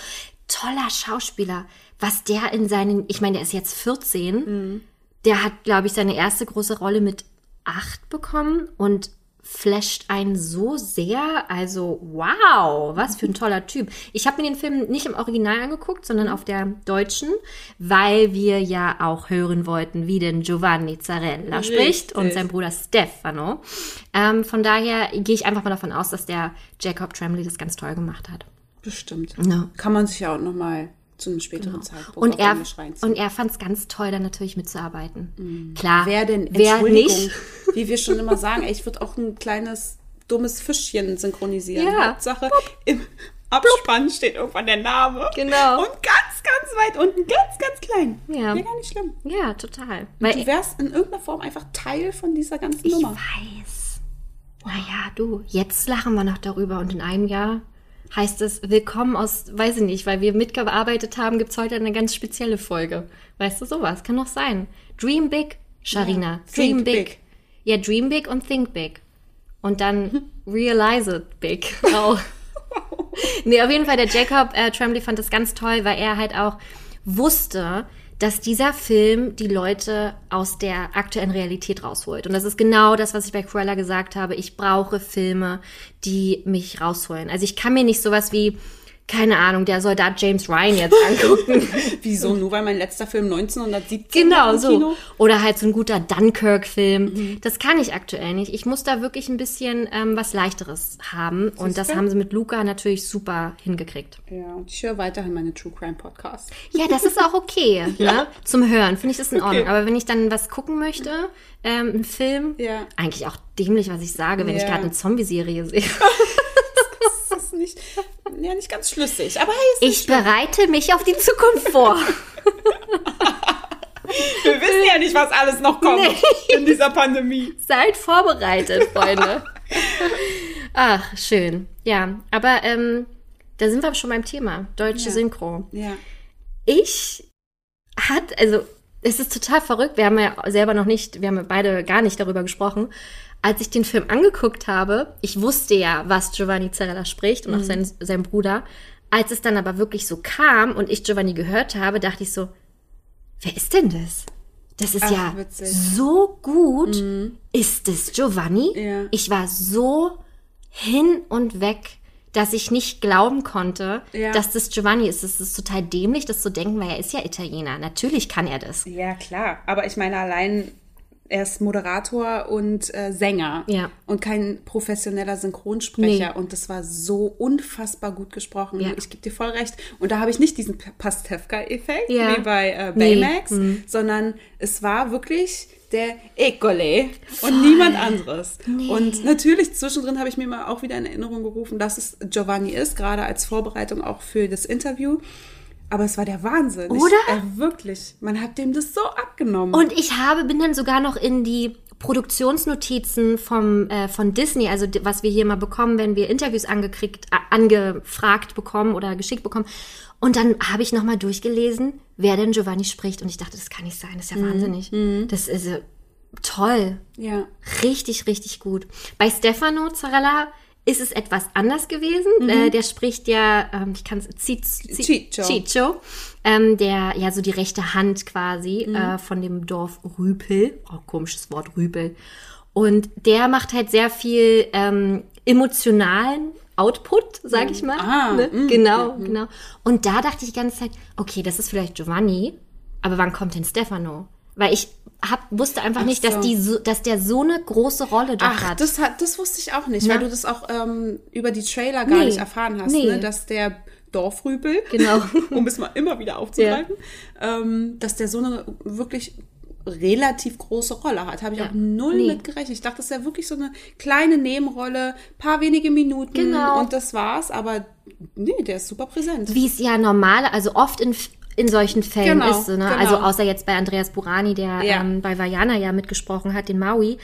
Toller Schauspieler. Was der in seinen, ich meine, der ist jetzt 14. Mhm. Der hat, glaube ich, seine erste große Rolle mit acht bekommen und flasht einen so sehr. Also, wow, was für ein toller Typ. Ich habe mir den Film nicht im Original angeguckt, sondern auf der deutschen, weil wir ja auch hören wollten, wie denn Giovanni Zarella spricht und Richtig. sein Bruder Stefano. Ähm, von daher gehe ich einfach mal davon aus, dass der Jacob Tremblay das ganz toll gemacht hat. Bestimmt. Ja. Kann man sich ja auch nochmal zu einem späteren Zeitpunkt Und er, und er fand es ganz toll, da natürlich mitzuarbeiten. Klar. Wer denn? Wer nicht? Wie wir schon immer sagen, ey, ich würde auch ein kleines dummes Fischchen synchronisieren. Ja. Hauptsache im Abspann steht irgendwann der Name. Genau. Und ganz, ganz weit unten, ganz, ganz klein. Ja. Wäre gar nicht schlimm. Ja, total. Du Weil wärst in irgendeiner Form einfach Teil von dieser ganzen ich Nummer. weiß. Naja, du, jetzt lachen wir noch darüber und in einem Jahr heißt es Willkommen aus, weiß ich nicht, weil wir mitgearbeitet haben, gibt's heute eine ganz spezielle Folge. Weißt du, sowas kann doch sein. Dream big, Sharina. Ja, Dream big. big. Ja, dream big und think big. Und dann realize it big auch. Nee, auf jeden Fall, der Jacob äh, Tremblay fand das ganz toll, weil er halt auch wusste, dass dieser Film die Leute aus der aktuellen Realität rausholt. Und das ist genau das, was ich bei Cruella gesagt habe. Ich brauche Filme, die mich rausholen. Also ich kann mir nicht sowas wie, keine Ahnung, der Soldat James Ryan jetzt angucken. Wieso? Nur weil mein letzter Film 1917 Genau war im so. Kino? Oder halt so ein guter Dunkirk-Film. Mhm. Das kann ich aktuell nicht. Ich muss da wirklich ein bisschen ähm, was Leichteres haben. Und das Siehste? haben sie mit Luca natürlich super hingekriegt. Ja, und ich höre weiterhin meine True Crime Podcasts. Ja, das ist auch okay, ne? Zum Hören finde ich das in Ordnung. Okay. Aber wenn ich dann was gucken möchte, ähm, einen Film, Ja. eigentlich auch dämlich, was ich sage, wenn ich Ja. gerade eine Zombie-Serie sehe. Nicht, ja, nicht ganz schlüssig. Aber hey, Ich bereite mich auf die Zukunft vor. Wir wissen ja nicht, was alles noch kommt in dieser Pandemie. Seid vorbereitet, Freunde. Ach, schön. Ja, aber ähm, da sind wir schon beim Thema. Deutsche Ja. Synchro. Ja. Ich hat, also es ist total verrückt. Wir haben ja selber noch nicht, wir haben ja beide gar nicht darüber gesprochen. Als ich den Film angeguckt habe, ich wusste ja, was Giovanni Zarella spricht und auch sein, sein Bruder. Als es dann aber wirklich so kam und ich Giovanni gehört habe, dachte ich so, wer ist denn das? Das ist Ach, ja witzig. so gut. Ist es Giovanni? Ja. Ich war so hin und weg, dass ich nicht glauben konnte, Ja. dass das Giovanni ist. Das ist total dämlich, das zu denken, weil er ist ja Italiener. Natürlich kann er das. Ja, klar. Aber ich meine, allein er ist Moderator und äh, Sänger Ja. und kein professioneller Synchronsprecher. Und das war so unfassbar gut gesprochen. Ja. Ich gebe dir voll recht. Und da habe ich nicht diesen Pastewka-Effekt Ja. wie bei äh, Nee. Mhm. Baymax, sondern es war wirklich der Ekole und niemand anderes. Und natürlich zwischendrin habe ich mir mal auch wieder in Erinnerung gerufen, dass es Giovanni ist, gerade als Vorbereitung auch für das Interview. Aber es war der Wahnsinn. Oder? Ich, äh, wirklich. Man hat dem das so abgenommen. Und ich habe, bin dann sogar noch in die Produktionsnotizen vom, äh, von Disney, also was wir hier mal bekommen, wenn wir Interviews angekriegt, äh, angefragt bekommen oder geschickt bekommen. Und dann habe ich nochmal durchgelesen, wer denn Giovanni spricht. Und ich dachte, das kann nicht sein, das ist ja wahnsinnig. Das ist äh, toll. ja. Richtig, richtig gut. Bei Stefano Zarella ist es etwas anders gewesen. Äh, der spricht ja, ähm, ich kann es, Ciccio. Ciccio, ähm, der ja so die rechte Hand quasi äh, von dem Dorf Rüpel, auch komisches Wort Rüpel. Und der macht halt sehr viel ähm, emotionalen Output, sag ich mal. Ah, ne? mm, Genau, genau. Und da dachte ich die ganze Zeit, okay, das ist vielleicht Giovanni, aber wann kommt denn Stefano? Weil ich hab, wusste einfach Ach nicht, dass, so. die so, dass der so eine große Rolle dort Ach, hat. das, hat, das wusste ich auch nicht, Na? weil du das auch ähm, über die Trailer gar Nee. nicht erfahren hast, Nee. ne? dass der Dorfrüpel, Genau. um es mal immer wieder aufzugreifen, ähm, dass der so eine wirklich relativ große Rolle hat. Habe ich Ja. auch null Nee. mit gerechnet. Ich dachte, das wäre wirklich so eine kleine Nebenrolle, paar wenige Minuten Genau. und das war's. Aber nee, der ist super präsent. wie es ja normal, also oft in, in solchen Fällen Genau, ist. Ne? genau. Also außer jetzt bei Andreas Burani, der Ja. ähm, bei Vajana ja mitgesprochen hat, den Maui.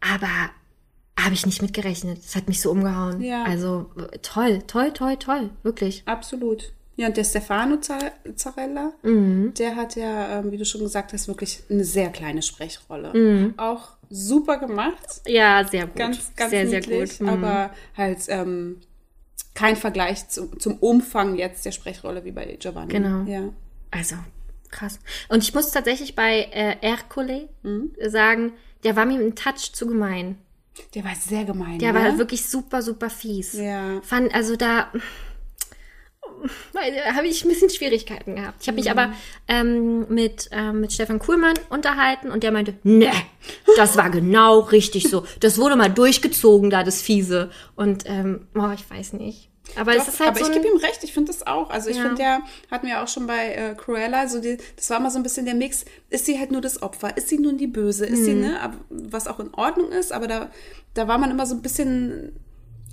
Aber habe ich nicht mitgerechnet. Das hat mich so umgehauen. Ja. Also toll, toll, toll, toll. Wirklich. Absolut. Ja, und der Stefano Zar- Zarella, Mhm. der hat ja, ähm, wie du schon gesagt hast, wirklich eine sehr kleine Sprechrolle. Mhm. Auch super gemacht. Ja, sehr gut. Ganz, ganz sehr, sehr niedlich, gut. Mhm. aber halt ähm, kein Vergleich zu, zum Umfang jetzt der Sprechrolle wie bei Giovanni. Genau. Ja. Also, krass. Und ich muss tatsächlich bei äh, Ercole Mhm. sagen, der war mir ein Touch zu gemein. Der war sehr gemein. Der ne? war wirklich super, super fies. Ja. Fand, also da da habe ich ein bisschen Schwierigkeiten gehabt. Ich habe mich Mhm. aber ähm, mit, ähm, mit Stefan Kuhlmann unterhalten und der meinte, ne, das war genau richtig so. Das wurde mal durchgezogen, da das Fiese. Und ähm, oh, ich weiß nicht. Aber Doch, es ist halt aber so ich gebe ihm recht, ich finde das auch. Also ich Ja. finde, der hatten wir auch schon bei äh, Cruella, so die, das war immer so ein bisschen der Mix, ist sie halt nur das Opfer, ist sie nun die Böse, ist Mhm. sie, ne, ab- was auch in Ordnung ist, aber da, da war man immer so ein bisschen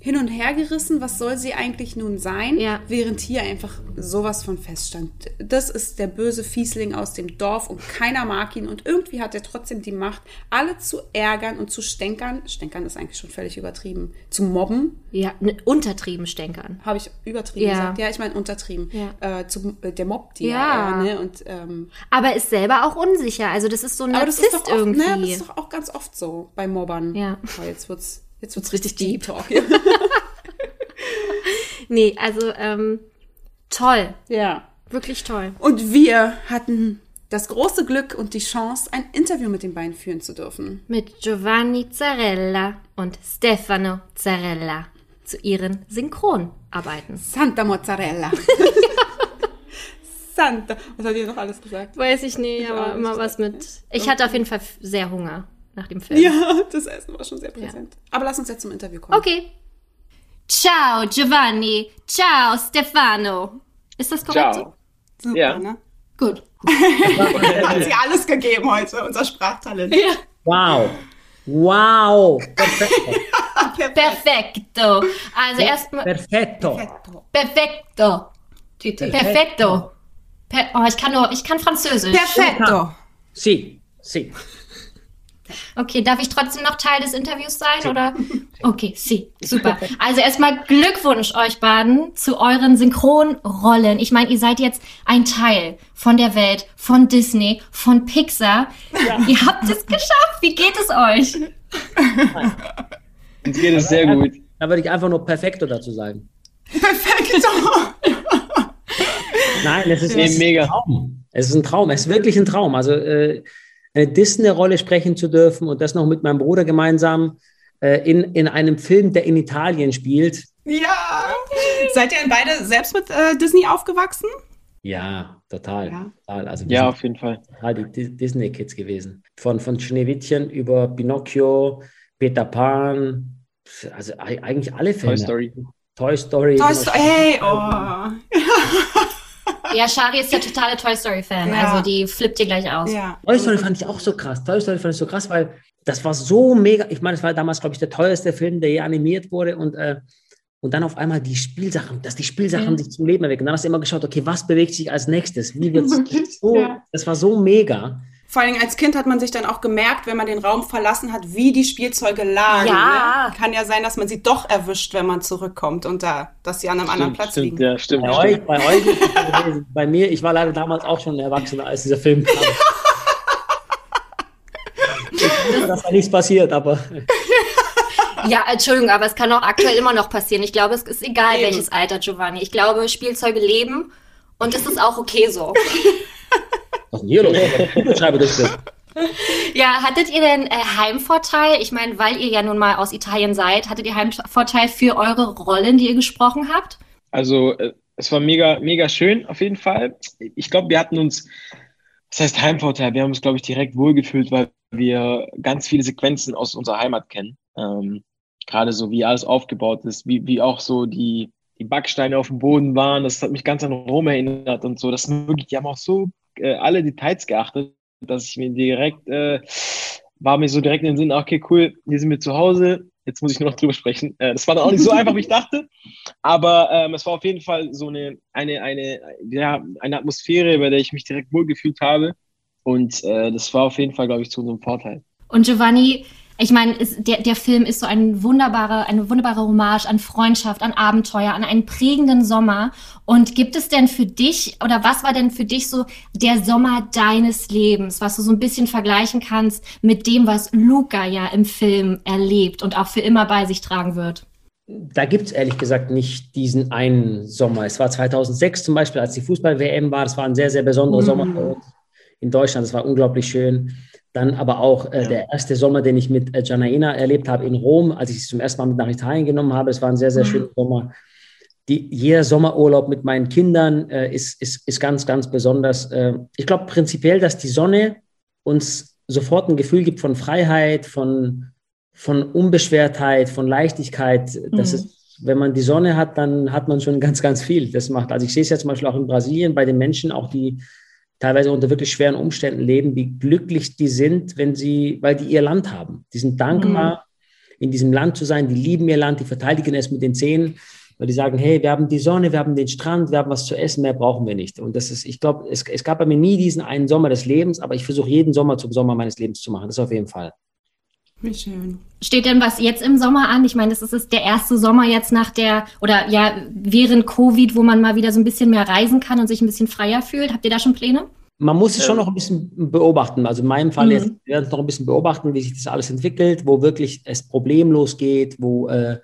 hin und her gerissen, was soll sie eigentlich nun sein, Ja. während hier einfach sowas von feststand. Das ist der böse Fiesling aus dem Dorf und keiner mag ihn und irgendwie hat er trotzdem die Macht, alle zu ärgern und zu stänkern. Stänkern ist eigentlich schon völlig übertrieben. Zu mobben, ja, ne, untertrieben stänkern. habe ich übertrieben Ja. gesagt? Ja, ich meine untertrieben. Ja. Äh, zum, äh, der mobbt die Ja. ja. ne? Und, ähm, Aber ist selber auch unsicher. Also das ist so ein aber das Narzisst ist, doch oft, irgendwie. ne, das ist doch auch ganz oft so bei Mobbern. Ja. Oh, jetzt wird's, jetzt wird's richtig richtig deep. deep talk. nee, also ähm, toll. ja. Wirklich toll. Und wir hatten das große Glück und die Chance, ein Interview mit den beiden führen zu dürfen. Mit Giovanni Zarella und Stefano Zarella zu ihren Synchronarbeiten. Santa Mozzarella. Santa. Was hat ihr noch alles gesagt? Weiß ich nicht, aber auch immer was mit. Ich hatte auf jeden Fall sehr Hunger nach dem Film. Ja, das Essen war schon sehr präsent. Aber lass uns jetzt zum Interview kommen. Okay. Ciao, Giovanni. Ciao, Stefano. Ist das korrekt? Ciao. Super, Ja. ne? Gut. Hat sie alles gegeben heute, unser Sprachtalent. Wow. Wow. Perfetto. Perfetto. Also erstmal. Perfetto. Perfetto. Perfetto. Per oh, ich kann nur, ich kann Französisch. Perfetto. Sì, sì. Okay, darf ich trotzdem noch Teil des Interviews sein oder? Okay, sie, super. Also erstmal Glückwunsch euch beiden zu euren Synchronrollen. Ich meine, ihr seid jetzt ein Teil von der Welt, von Disney, von Pixar. Ihr habt es geschafft. Wie geht es euch? Uns geht es sehr gut. Da würde ich einfach nur perfekto dazu sagen. Perfetto. Nein, es ist, es ist ein mega. Traum. Es ist ein Traum. Es ist wirklich ein Traum. Also äh, eine Disney-Rolle sprechen zu dürfen und das noch mit meinem Bruder gemeinsam äh, in, in einem Film, der in Italien spielt. Ja. Seid ihr denn beide selbst mit äh, Disney aufgewachsen? Ja, total. Ja. total. Also Ja, auf jeden Fall. total die Dis- Disney-Kids gewesen. Von, von Schneewittchen über Pinocchio, Peter Pan, also ei- eigentlich alle Filme. Toy Story. Toy Story. Toy. Story, hey, oh. Ja, Shari ist der totale Toy Story-Fan. Ja. Also die flippt dir gleich aus. Ja. Toy Story fand ich auch so krass. Toy Story fand ich so krass, weil das war so mega. Ich meine, es war damals, glaube ich, der teuerste Film, der je animiert wurde und, äh, und dann auf einmal die Spielsachen, dass die Spielsachen Ja. sich zum Leben erwecken. Dann hast du immer geschaut, okay, was bewegt sich als nächstes? Wie wird's? Wirklich, so, ja. Das war so mega. Vor allen Dingen als Kind hat man sich dann auch gemerkt, wenn man den Raum verlassen hat, wie die Spielzeuge lagen. Ja. Ne? Kann ja sein, dass man sie doch erwischt, wenn man zurückkommt und da, dass sie an einem anderen Platz stimmt, liegen. ja, stimmt. Bei stimmt. euch, bei euch bei mir, ich war leider damals auch schon ein Erwachsener, als dieser Film kam. Ich hoffe, dass da nichts passiert, aber Ja, Entschuldigung, aber es kann auch aktuell immer noch passieren. Ich glaube, es ist egal, Eben. welches Alter, Giovanni. Ich glaube, Spielzeuge leben und es ist auch okay so. was ist denn hier los? Schreibe das bitte. Ja, hattet ihr denn äh, Heimvorteil? Ich meine, weil ihr ja nun mal aus Italien seid, hattet ihr Heimvorteil für eure Rollen, die ihr gesprochen habt? Also äh, es war mega, mega schön auf jeden Fall. Ich glaube, wir hatten uns, das heißt Heimvorteil, wir haben uns, glaube ich, direkt wohlgefühlt, weil wir ganz viele Sequenzen aus unserer Heimat kennen. Ähm, Gerade so, wie alles aufgebaut ist, wie, wie auch so die, die Backsteine auf dem Boden waren. Das hat mich ganz an Rom erinnert und so. Das sind wirklich, die haben auch so äh, alle Details geachtet, dass ich mir direkt, äh, war mir so direkt in den Sinn, okay, cool, hier sind wir zu Hause, jetzt muss ich nur noch drüber sprechen. Äh, das war dann auch nicht so einfach, wie ich dachte. Aber ähm, es war auf jeden Fall so eine, eine, eine, ja, eine Atmosphäre, bei der ich mich direkt wohlgefühlt habe. Und äh, das war auf jeden Fall, glaube ich, zu unserem Vorteil. Und Giovanni, ich meine, der, der Film ist so ein wunderbare, eine wunderbare Hommage an Freundschaft, an Abenteuer, an einen prägenden Sommer. Und gibt es denn für dich oder was war denn für dich so der Sommer deines Lebens, was du so ein bisschen vergleichen kannst mit dem, was Luca ja im Film erlebt und auch für immer bei sich tragen wird? Da gibt es ehrlich gesagt nicht diesen einen Sommer. Es war 2006 zum Beispiel, als die Fußball-WM war. Das war ein sehr, sehr besonderer Mhm. Sommer für uns in Deutschland. Das war unglaublich schön. Dann aber auch äh, der erste Sommer, den ich mit äh, Janaina erlebt habe in Rom, als ich sie zum ersten Mal mit nach Italien genommen habe. Es war ein sehr, sehr Mhm. schöner Sommer. Die, jeder Sommerurlaub mit meinen Kindern äh, ist, ist, ist ganz, ganz besonders. Äh, ich glaube prinzipiell, dass die Sonne uns sofort ein Gefühl gibt von Freiheit, von, von Unbeschwertheit, von Leichtigkeit. Das Mhm. ist, wenn man die Sonne hat, dann hat man schon ganz, ganz viel. Das macht, also ich sehe es ja zum Beispiel auch in Brasilien bei den Menschen, auch die teilweise unter wirklich schweren Umständen leben, wie glücklich die sind, wenn sie, weil die ihr Land haben. Die sind dankbar, in diesem Land zu sein, die lieben ihr Land, die verteidigen es mit den Zähnen, weil die sagen, hey, wir haben die Sonne, wir haben den Strand, wir haben was zu essen, mehr brauchen wir nicht. Und das ist, ich glaube, es, es gab bei mir nie diesen einen Sommer des Lebens, aber ich versuche jeden Sommer zum Sommer meines Lebens zu machen. Das auf jeden Fall. Wie schön. Steht denn was jetzt im Sommer an? Ich meine, das ist der erste Sommer jetzt nach der, oder ja, während Covid, wo man mal wieder so ein bisschen mehr reisen kann und sich ein bisschen freier fühlt. Habt ihr da schon Pläne? Man muss es schon Ja. noch ein bisschen beobachten. Also in meinem Fall Mhm. jetzt, wir werden es noch ein bisschen beobachten, wie sich das alles entwickelt, wo wirklich es problemlos geht, wo, äh,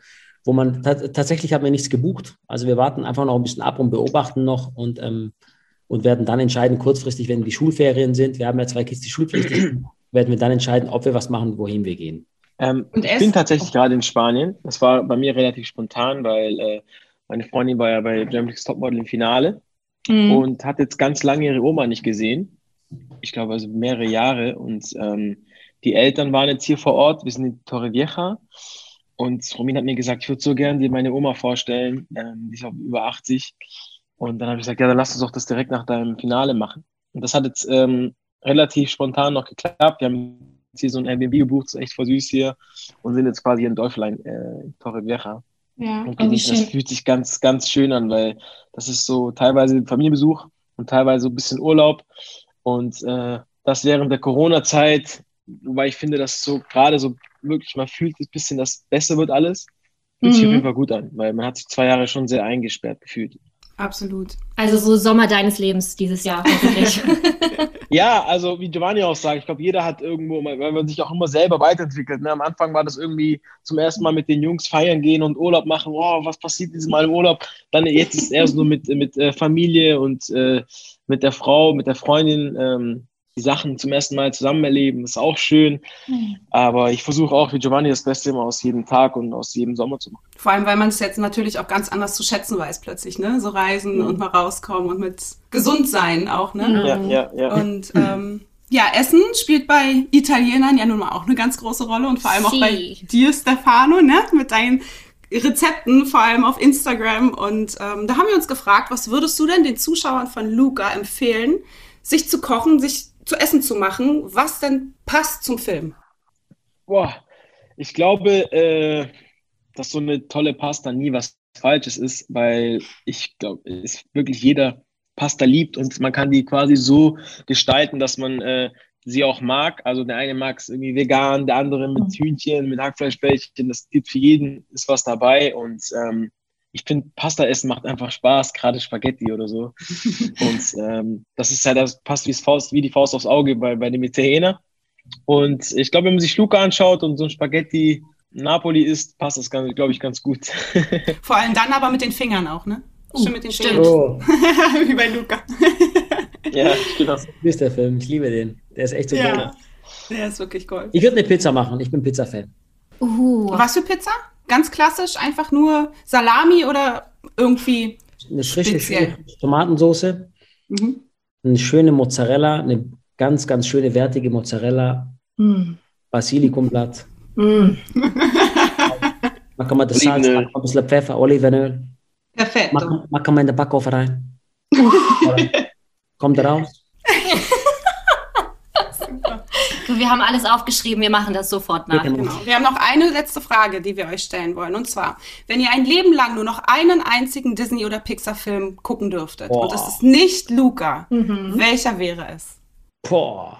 wo man ta tatsächlich haben wir nichts gebucht. Also wir warten einfach noch ein bisschen ab und beobachten noch und, ähm, und werden dann entscheiden, kurzfristig, wenn die Schulferien sind, wir haben ja zwei Kids, die schulpflichtig sind, werden wir dann entscheiden, ob wir was machen, wohin wir gehen. Ähm, Und ich bin tatsächlich gerade in Spanien. Das war bei mir relativ spontan, weil äh, meine Freundin war ja bei Germany's Topmodel im Finale Mhm. und hat jetzt ganz lange ihre Oma nicht gesehen. Ich glaube, also mehrere Jahre. Und ähm, die Eltern waren jetzt hier vor Ort. Wir sind in Torrevieja. Und Romin hat mir gesagt, ich würde so gern dir meine Oma vorstellen. Ähm, die ist auch über 80. Und dann habe ich gesagt, ja, dann lass uns doch das direkt nach deinem Finale machen. Und das hat jetzt ähm, relativ spontan noch geklappt. Wir haben jetzt hier so ein Airbnb gebucht, ist echt voll süß hier. Und sind jetzt quasi in Deutschland, äh, in Torrevieja. Ja, Und oh. Das fühlt sich ganz, ganz schön an, weil das ist so teilweise Familienbesuch und teilweise so ein bisschen Urlaub. Und äh, das während der Corona-Zeit, wobei ich finde, dass so gerade so wirklich, man fühlt ein bisschen, dass besser wird alles. Fühlt sich Mhm. auf jeden Fall gut an, weil man hat sich zwei Jahre schon sehr eingesperrt gefühlt. Absolut. Also so Sommer deines Lebens dieses Jahr, hoffentlich. Ja, also wie Giovanni auch sagt, ich glaube, jeder hat irgendwo, weil man sich auch immer selber weiterentwickelt. Ne? Am Anfang war das irgendwie zum ersten Mal mit den Jungs feiern gehen und Urlaub machen. Wow, was passiert dieses Mal im Urlaub? Dann jetzt ist es eher so mit, mit äh, Familie und äh, mit der Frau, mit der Freundin. Ähm, die Sachen zum ersten Mal zusammen erleben, ist auch schön. Aber ich versuche auch wie Giovanni das Beste immer aus jedem Tag und aus jedem Sommer zu machen. Vor allem, weil man es jetzt natürlich auch ganz anders zu schätzen weiß plötzlich, ne? So reisen und mal rauskommen und mit gesund sein auch, ne? Ja, ja, ja. Und ähm, ja, Essen spielt bei Italienern ja nun mal auch eine ganz große Rolle und vor allem auch bei dir, Stefano, ne? Mit deinen Rezepten, vor allem auf Instagram. Und ähm, da haben wir uns gefragt, was würdest du denn den Zuschauern von Luca empfehlen, sich zu kochen, sich zu essen zu machen, was denn passt zum Film? Boah, ich glaube, äh, dass so eine tolle Pasta nie was Falsches ist, weil ich glaube, es wirklich jeder Pasta liebt und man kann die quasi so gestalten, dass man äh, sie auch mag. Also der eine mag es irgendwie vegan, der andere mit Hühnchen, mit Hackfleischbällchen. Das gibt für jeden ist was dabei und ähm, ich finde, Pasta essen macht einfach Spaß, gerade Spaghetti oder so. und ähm, das ist halt, das passt wie, das Faust, wie die Faust aufs Auge bei, bei dem Italiener. Und ich glaube, wenn man sich Luca anschaut und so ein Spaghetti Napoli isst, passt das, glaube ich, ganz gut. Vor allem dann aber mit den Fingern auch, ne? Schön mit den stimmt. Fingern. Oh, Wie bei Luca. ja, genau. ist der Film. Ich liebe den. Der ist echt so Ja. geil. Der ist wirklich cool. Ich würde eine Pizza machen. Ich bin Pizza-Fan. Uh, Was für Pizza? Ganz klassisch, einfach nur Salami oder irgendwie. Eine frische, Tomatensauce, Mhm. eine schöne Mozzarella, eine ganz, ganz schöne, wertige Mozzarella, mm, Basilikumblatt. mm. Dann kann man das Salz, Olivenöl. ein bisschen Pfeffer, Olivenöl. Perfekt. Machen machen wir in den Backofen rein. Kommt raus. Wir haben alles aufgeschrieben, wir machen das sofort nach. Genau. Wir haben noch eine letzte Frage, die wir euch stellen wollen. Und zwar, wenn ihr ein Leben lang nur noch einen einzigen Disney- oder Pixar-Film gucken dürftet Boah. und es ist nicht Luca, Mhm. welcher wäre es? Boah.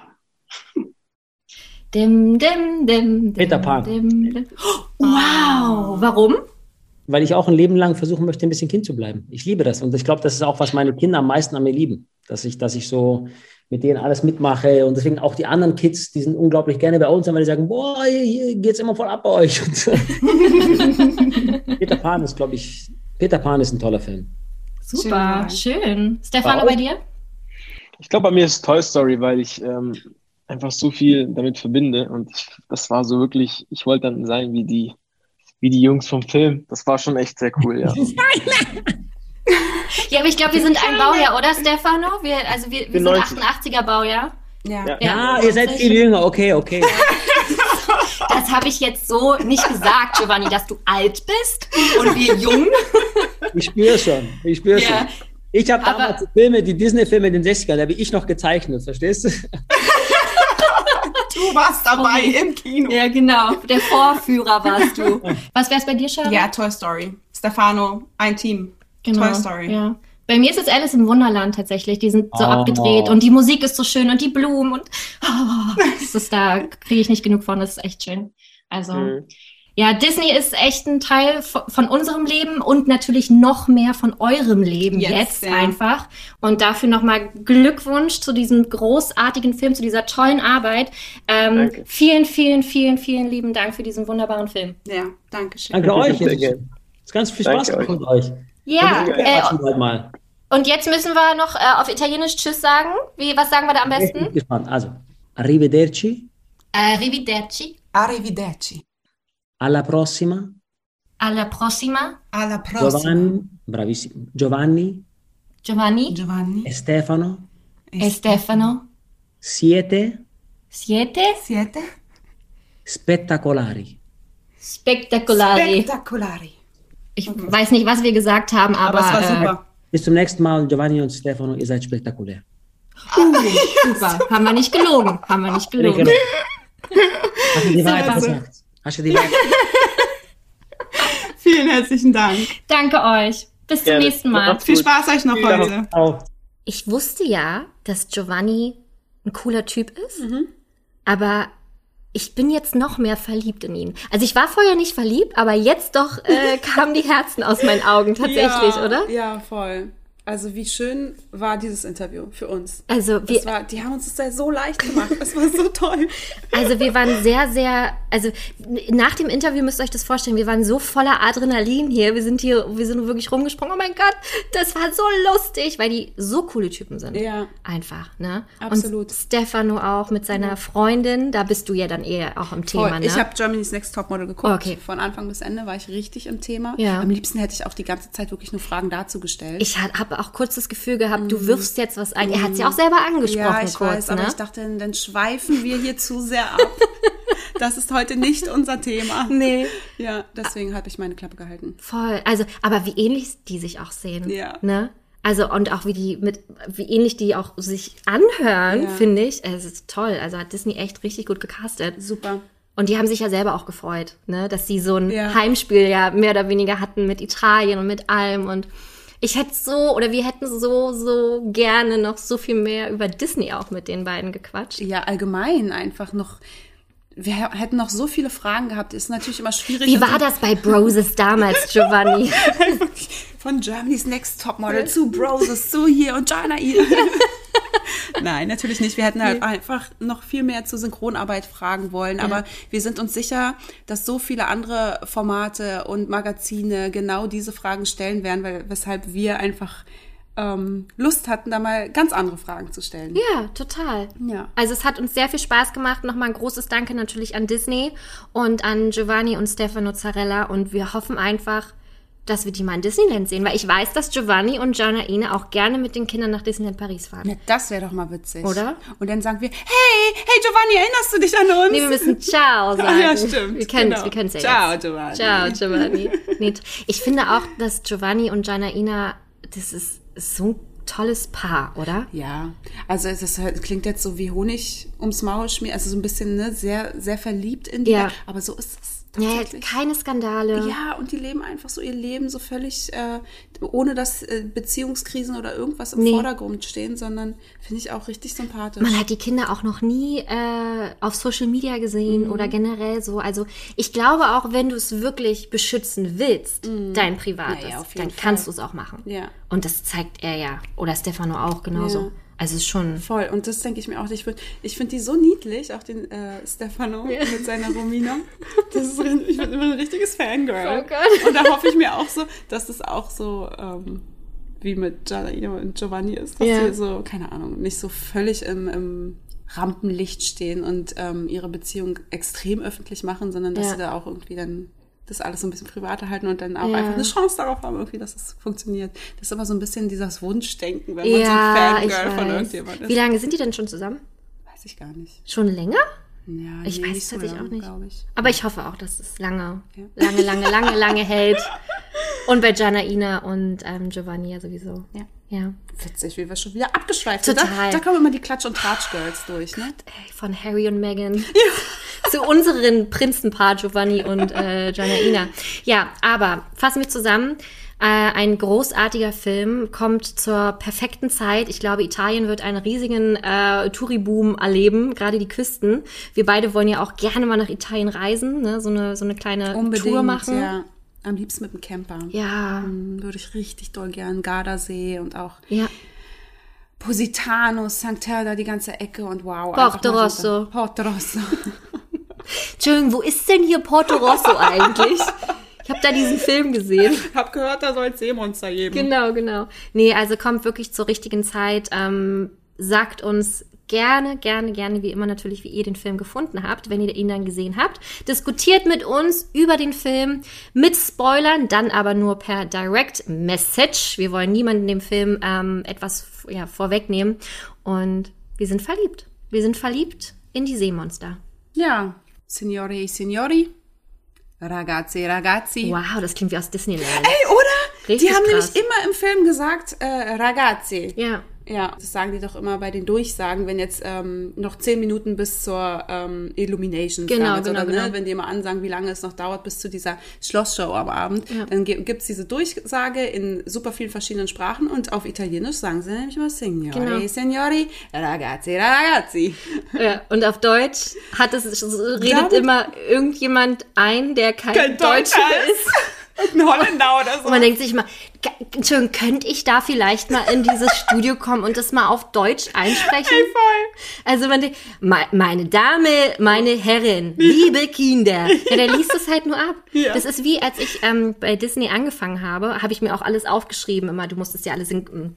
Dim, dim, dim, dim, Peter Pan. Dim, dim. Wow, warum? Weil ich auch ein Leben lang versuchen möchte, ein bisschen Kind zu bleiben. Ich liebe das. Und ich glaube, das ist auch, was meine Kinder am meisten an mir lieben. Dass ich, dass ich so mit denen alles mitmache. Und deswegen auch die anderen Kids, die sind unglaublich gerne bei uns, weil die sagen, boah, hier, hier geht's immer voll ab bei euch. Peter Pan ist, glaube ich, Peter Pan ist ein toller Film. Super, Schön. schön. Stefano, bei dir? Ich glaube, bei mir ist Toy Story, weil ich ähm, einfach so viel damit verbinde. Und ich, das war so wirklich, ich wollte dann sein wie die, wie die Jungs vom Film. Das war schon echt sehr cool, ja. Ja, aber ich glaube, wir sind ein Baujahr, oder Stefano? Wir, also wir, wir sind 90. 88er Baujahr. Ja. Ja. Ja, ihr seid viel jünger. Okay, okay. Das habe ich jetzt so nicht gesagt, Giovanni, dass du alt bist und wir jung. Ich spüre schon. Ich spüre Ja. schon. Ich habe damals Filme, die Disney-Filme in den 60ern, da habe ich noch gezeichnet, verstehst du? Du warst dabei im Kino. Ja, genau. Der Vorführer warst du. Was wär's bei dir, Sharon? Ja, Toy Story. Stefano, ein Team. Toy Story. Genau. Ja. Bei mir ist es Alice im Wunderland tatsächlich. Die sind so Oh. abgedreht und die Musik ist so schön und die Blumen und oh, das ist da kriege ich nicht genug von. Das ist echt schön. Also Mhm. ja, Disney ist echt ein Teil von, unserem Leben und natürlich noch mehr von eurem Leben Jetzt, jetzt, ja. einfach. Und dafür nochmal Glückwunsch zu diesem großartigen Film, zu dieser tollen Arbeit. Ähm, Danke. vielen, vielen, vielen, vielen lieben Dank für diesen wunderbaren Film. Ja, danke schön. Danke euch. Sehr Es ist ganz viel Spaß Danke gemacht mit euch. Ja, äh, mal. und jetzt müssen wir noch äh, auf Italienisch Tschüss sagen. Wie, was sagen wir da am Ich besten? bin gespannt. Also, arrivederci, Arrivederci. Arrivederci. alla prossima. Alla prossima. Alla prossima. Giovanni, bravissimo. Giovanni Giovanni. Giovanni. e Stefano E Stefano. siete Siete Siete spettacolari. spektakulari. spektakulari. Ich weiß nicht, was wir gesagt haben, aber, Aber es war äh, super. Bis zum nächsten Mal, Giovanni und Stefano, ihr seid spektakulär. super. Haben wir nicht gelogen. Haben wir nicht gelogen. Hast du die Wahrheit gesagt? Hast du die Wahrheit Vielen herzlichen Dank. Danke euch. Bis zum Gerne. nächsten Mal. Viel. Spaß euch noch heute. Ich wusste ja, dass Giovanni ein cooler Typ ist, Mhm. aber ich bin jetzt noch mehr verliebt in ihn. Also ich war vorher nicht verliebt, aber jetzt doch äh, kamen die Herzen aus meinen Augen tatsächlich, ja, oder? Ja, voll. Also wie schön war dieses Interview für uns. Also wir, war, die haben uns das so leicht gemacht. Das war so toll. Also wir waren sehr, sehr, also nach dem Interview müsst ihr euch das vorstellen, wir waren so voller Adrenalin hier. Wir sind hier, wir sind wirklich rumgesprungen. Oh mein Gott, das war so lustig, weil die so coole Typen sind. Ja. Einfach, ne? Absolut. Und Stefano auch mit seiner Freundin, da bist du ja dann eher auch im Thema, Voll. ne? Ich habe Germany's Next Topmodel geguckt. Okay. Von Anfang bis Ende war ich richtig im Thema. Ja. Am liebsten hätte ich auch die ganze Zeit wirklich nur Fragen dazu gestellt. ich habe auch kurz das Gefühl gehabt, du wirfst jetzt was ein. Er hat es ja auch selber angesprochen ja, ich kurz, weiß, ne? aber ich dachte, dann schweifen wir hier zu sehr ab. das ist heute nicht unser Thema. Nee. Ja, deswegen habe ich meine Klappe gehalten. Voll. Also, aber wie ähnlich die sich auch sehen. Ja. Ne? Also, und auch wie die mit, wie ähnlich die auch sich anhören, Ja. finde ich. Es ist toll. Also hat Disney echt richtig gut gecastet. Super. Und die haben sich ja selber auch gefreut, ne? Dass sie so ein Ja. Heimspiel ja mehr oder weniger hatten mit Italien und mit allem. Und ich hätte so, oder wir hätten so, so gerne noch so viel mehr über Disney auch mit den beiden gequatscht. Ja, allgemein einfach noch. Wir hätten noch so viele Fragen gehabt. Ist natürlich immer schwierig. Wie war das bei Broses damals, Giovanni? Von Germany's Next Topmodel zu Broses zu hier und China hier. Nein, natürlich nicht. Wir hätten halt einfach noch viel mehr zur Synchronarbeit fragen wollen. Aber wir sind uns sicher, dass so viele andere Formate und Magazine genau diese Fragen stellen werden, weil, weshalb wir einfach ähm, Lust hatten, da mal ganz andere Fragen zu stellen. Ja, total. Ja. Also es hat uns sehr viel Spaß gemacht. Nochmal ein großes Danke natürlich an Disney und an Giovanni und Stefano Zarella. Und wir hoffen einfach, dass wir die mal in Disneyland sehen. Weil ich weiß, dass Giovanni und Janaine auch gerne mit den Kindern nach Disneyland Paris fahren. Ja, das wäre doch mal witzig. Oder? Und dann sagen wir, hey, hey Giovanni, erinnerst du dich an uns? Nee, wir müssen Ciao sagen. Ja, stimmt, Wir können es genau. wir ja Ciao, jetzt. Giovanni. Ciao, Giovanni. Nee, ich finde auch, dass Giovanni und Janaina, das ist so ein tolles Paar, oder? Ja, also es ist, halt- klingt jetzt so wie Honig ums Maul schmieren, also so ein bisschen ne, sehr, sehr verliebt in die, Ja. Aber so ist es Ja, keine Skandale. Ja, und die leben einfach so ihr Leben so völlig, äh, ohne dass äh, Beziehungskrisen oder irgendwas im Nee. Vordergrund stehen, sondern finde ich auch richtig sympathisch. Man hat die Kinder auch noch nie äh, auf Social Media Mhm. gesehen oder generell so. Also ich glaube auch, wenn du es wirklich beschützen willst, dein Privates, Ja, ja, dann kannst du Fall. es auch machen. Ja. Und das zeigt er ja. Oder Stefano auch genauso. Ja. Also es ist schon. Voll, und das denke ich mir auch. Ich, würd- ich finde die so niedlich, auch den äh, Stefano mit seiner Romina. Das ist, ich bin immer ein richtiges Fangirl. Oh. Und da hoffe ich mir auch so, dass das auch so ähm, wie mit Giovanni ist, dass Ja. sie so, keine Ahnung, nicht so völlig im, im Rampenlicht stehen und ähm, ihre Beziehung extrem öffentlich machen, sondern dass Ja. sie da auch irgendwie dann das alles so ein bisschen privater halten und dann auch Ja. einfach eine Chance darauf haben, irgendwie, dass es funktioniert. Das ist aber so ein bisschen dieses Wunschdenken, wenn man Ja, so ein Fangirl von irgendjemand ist. Wie lange sind die denn schon zusammen? Weiß ich gar nicht. Schon länger? Ja, Ich nee, weiß so tatsächlich auch nicht. ich. Aber ich hoffe auch, dass es lange, Ja. lange, lange, lange, lange hält. Und bei Janaina und ähm, Giovanni ja sowieso. Ja. Ja. Witzig, wie wir schon wieder abgeschweift sind. Total. Da, da kommen immer die Klatsch- und Tratsch-Girls durch, ne? Ey, Von Harry und Meghan zu unseren Prinzenpaar Giovanni und äh, Janaina. Ja, aber fassen wir zusammen. Äh, ein großartiger Film kommt zur perfekten Zeit. Ich glaube, Italien wird einen riesigen äh, Touri-Boom erleben, gerade die Küsten. Wir beide wollen ja auch gerne mal nach Italien reisen, ne? so, eine, so eine kleine Unbedingt, Tour machen. ja. Am liebsten mit dem Camper. Ja, Hm, Würde ich richtig doll gern. Gardasee und auch ja. Positano, St. Terda, die ganze Ecke und wow. Porto Rosso. Porto Rosso. Entschuldigung, wo ist denn hier Porto Rosso eigentlich? Ich habe da diesen Film gesehen. Hab gehört, da soll es Seemonster geben. Genau, genau. Nee, also kommt wirklich zur richtigen Zeit. Ähm, sagt uns gerne, gerne, gerne, wie immer natürlich, wie ihr den Film gefunden habt, wenn ihr ihn dann gesehen habt. Diskutiert mit uns über den Film mit Spoilern, dann aber nur per Direct Message. Wir wollen niemanden dem Film ähm, etwas ja, vorwegnehmen. Und wir sind verliebt. Wir sind verliebt in die Seemonster. Ja. Signore e signori. Ragazzi, e ragazzi. Wow, das klingt wie aus Disneyland. Ey, oder? Richtig die haben krass. nämlich immer im Film gesagt, äh, ragazzi. Ja. Ja, das sagen die doch immer bei den Durchsagen, wenn jetzt ähm, noch zehn Minuten bis zur ähm, Illumination Genau, genau, oder ne, genau. wenn die immer ansagen, wie lange es noch dauert bis zu dieser Schlossshow am Abend, dann gi- gibt's diese Durchsage in super vielen verschiedenen Sprachen und auf Italienisch sagen sie nämlich immer Signori, Genau. Signori, ragazzi, ragazzi. Ja, und auf Deutsch hat es, redet Damit- immer irgendjemand ein, der kein, Kein Deutscher ist. Ein Holländer oder so. Und man denkt sich mal, "G- Entschuldigung, könnte ich da vielleicht mal in dieses Studio kommen und das mal auf Deutsch einsprechen? voll. Also man denkt, "Me- meine Dame, meine Herrin, liebe Kinder. Ja, der liest es halt nur ab. Ja. Das ist wie, als ich ähm, bei Disney angefangen habe, habe ich mir auch alles aufgeschrieben. Immer, du musstest ja alles in,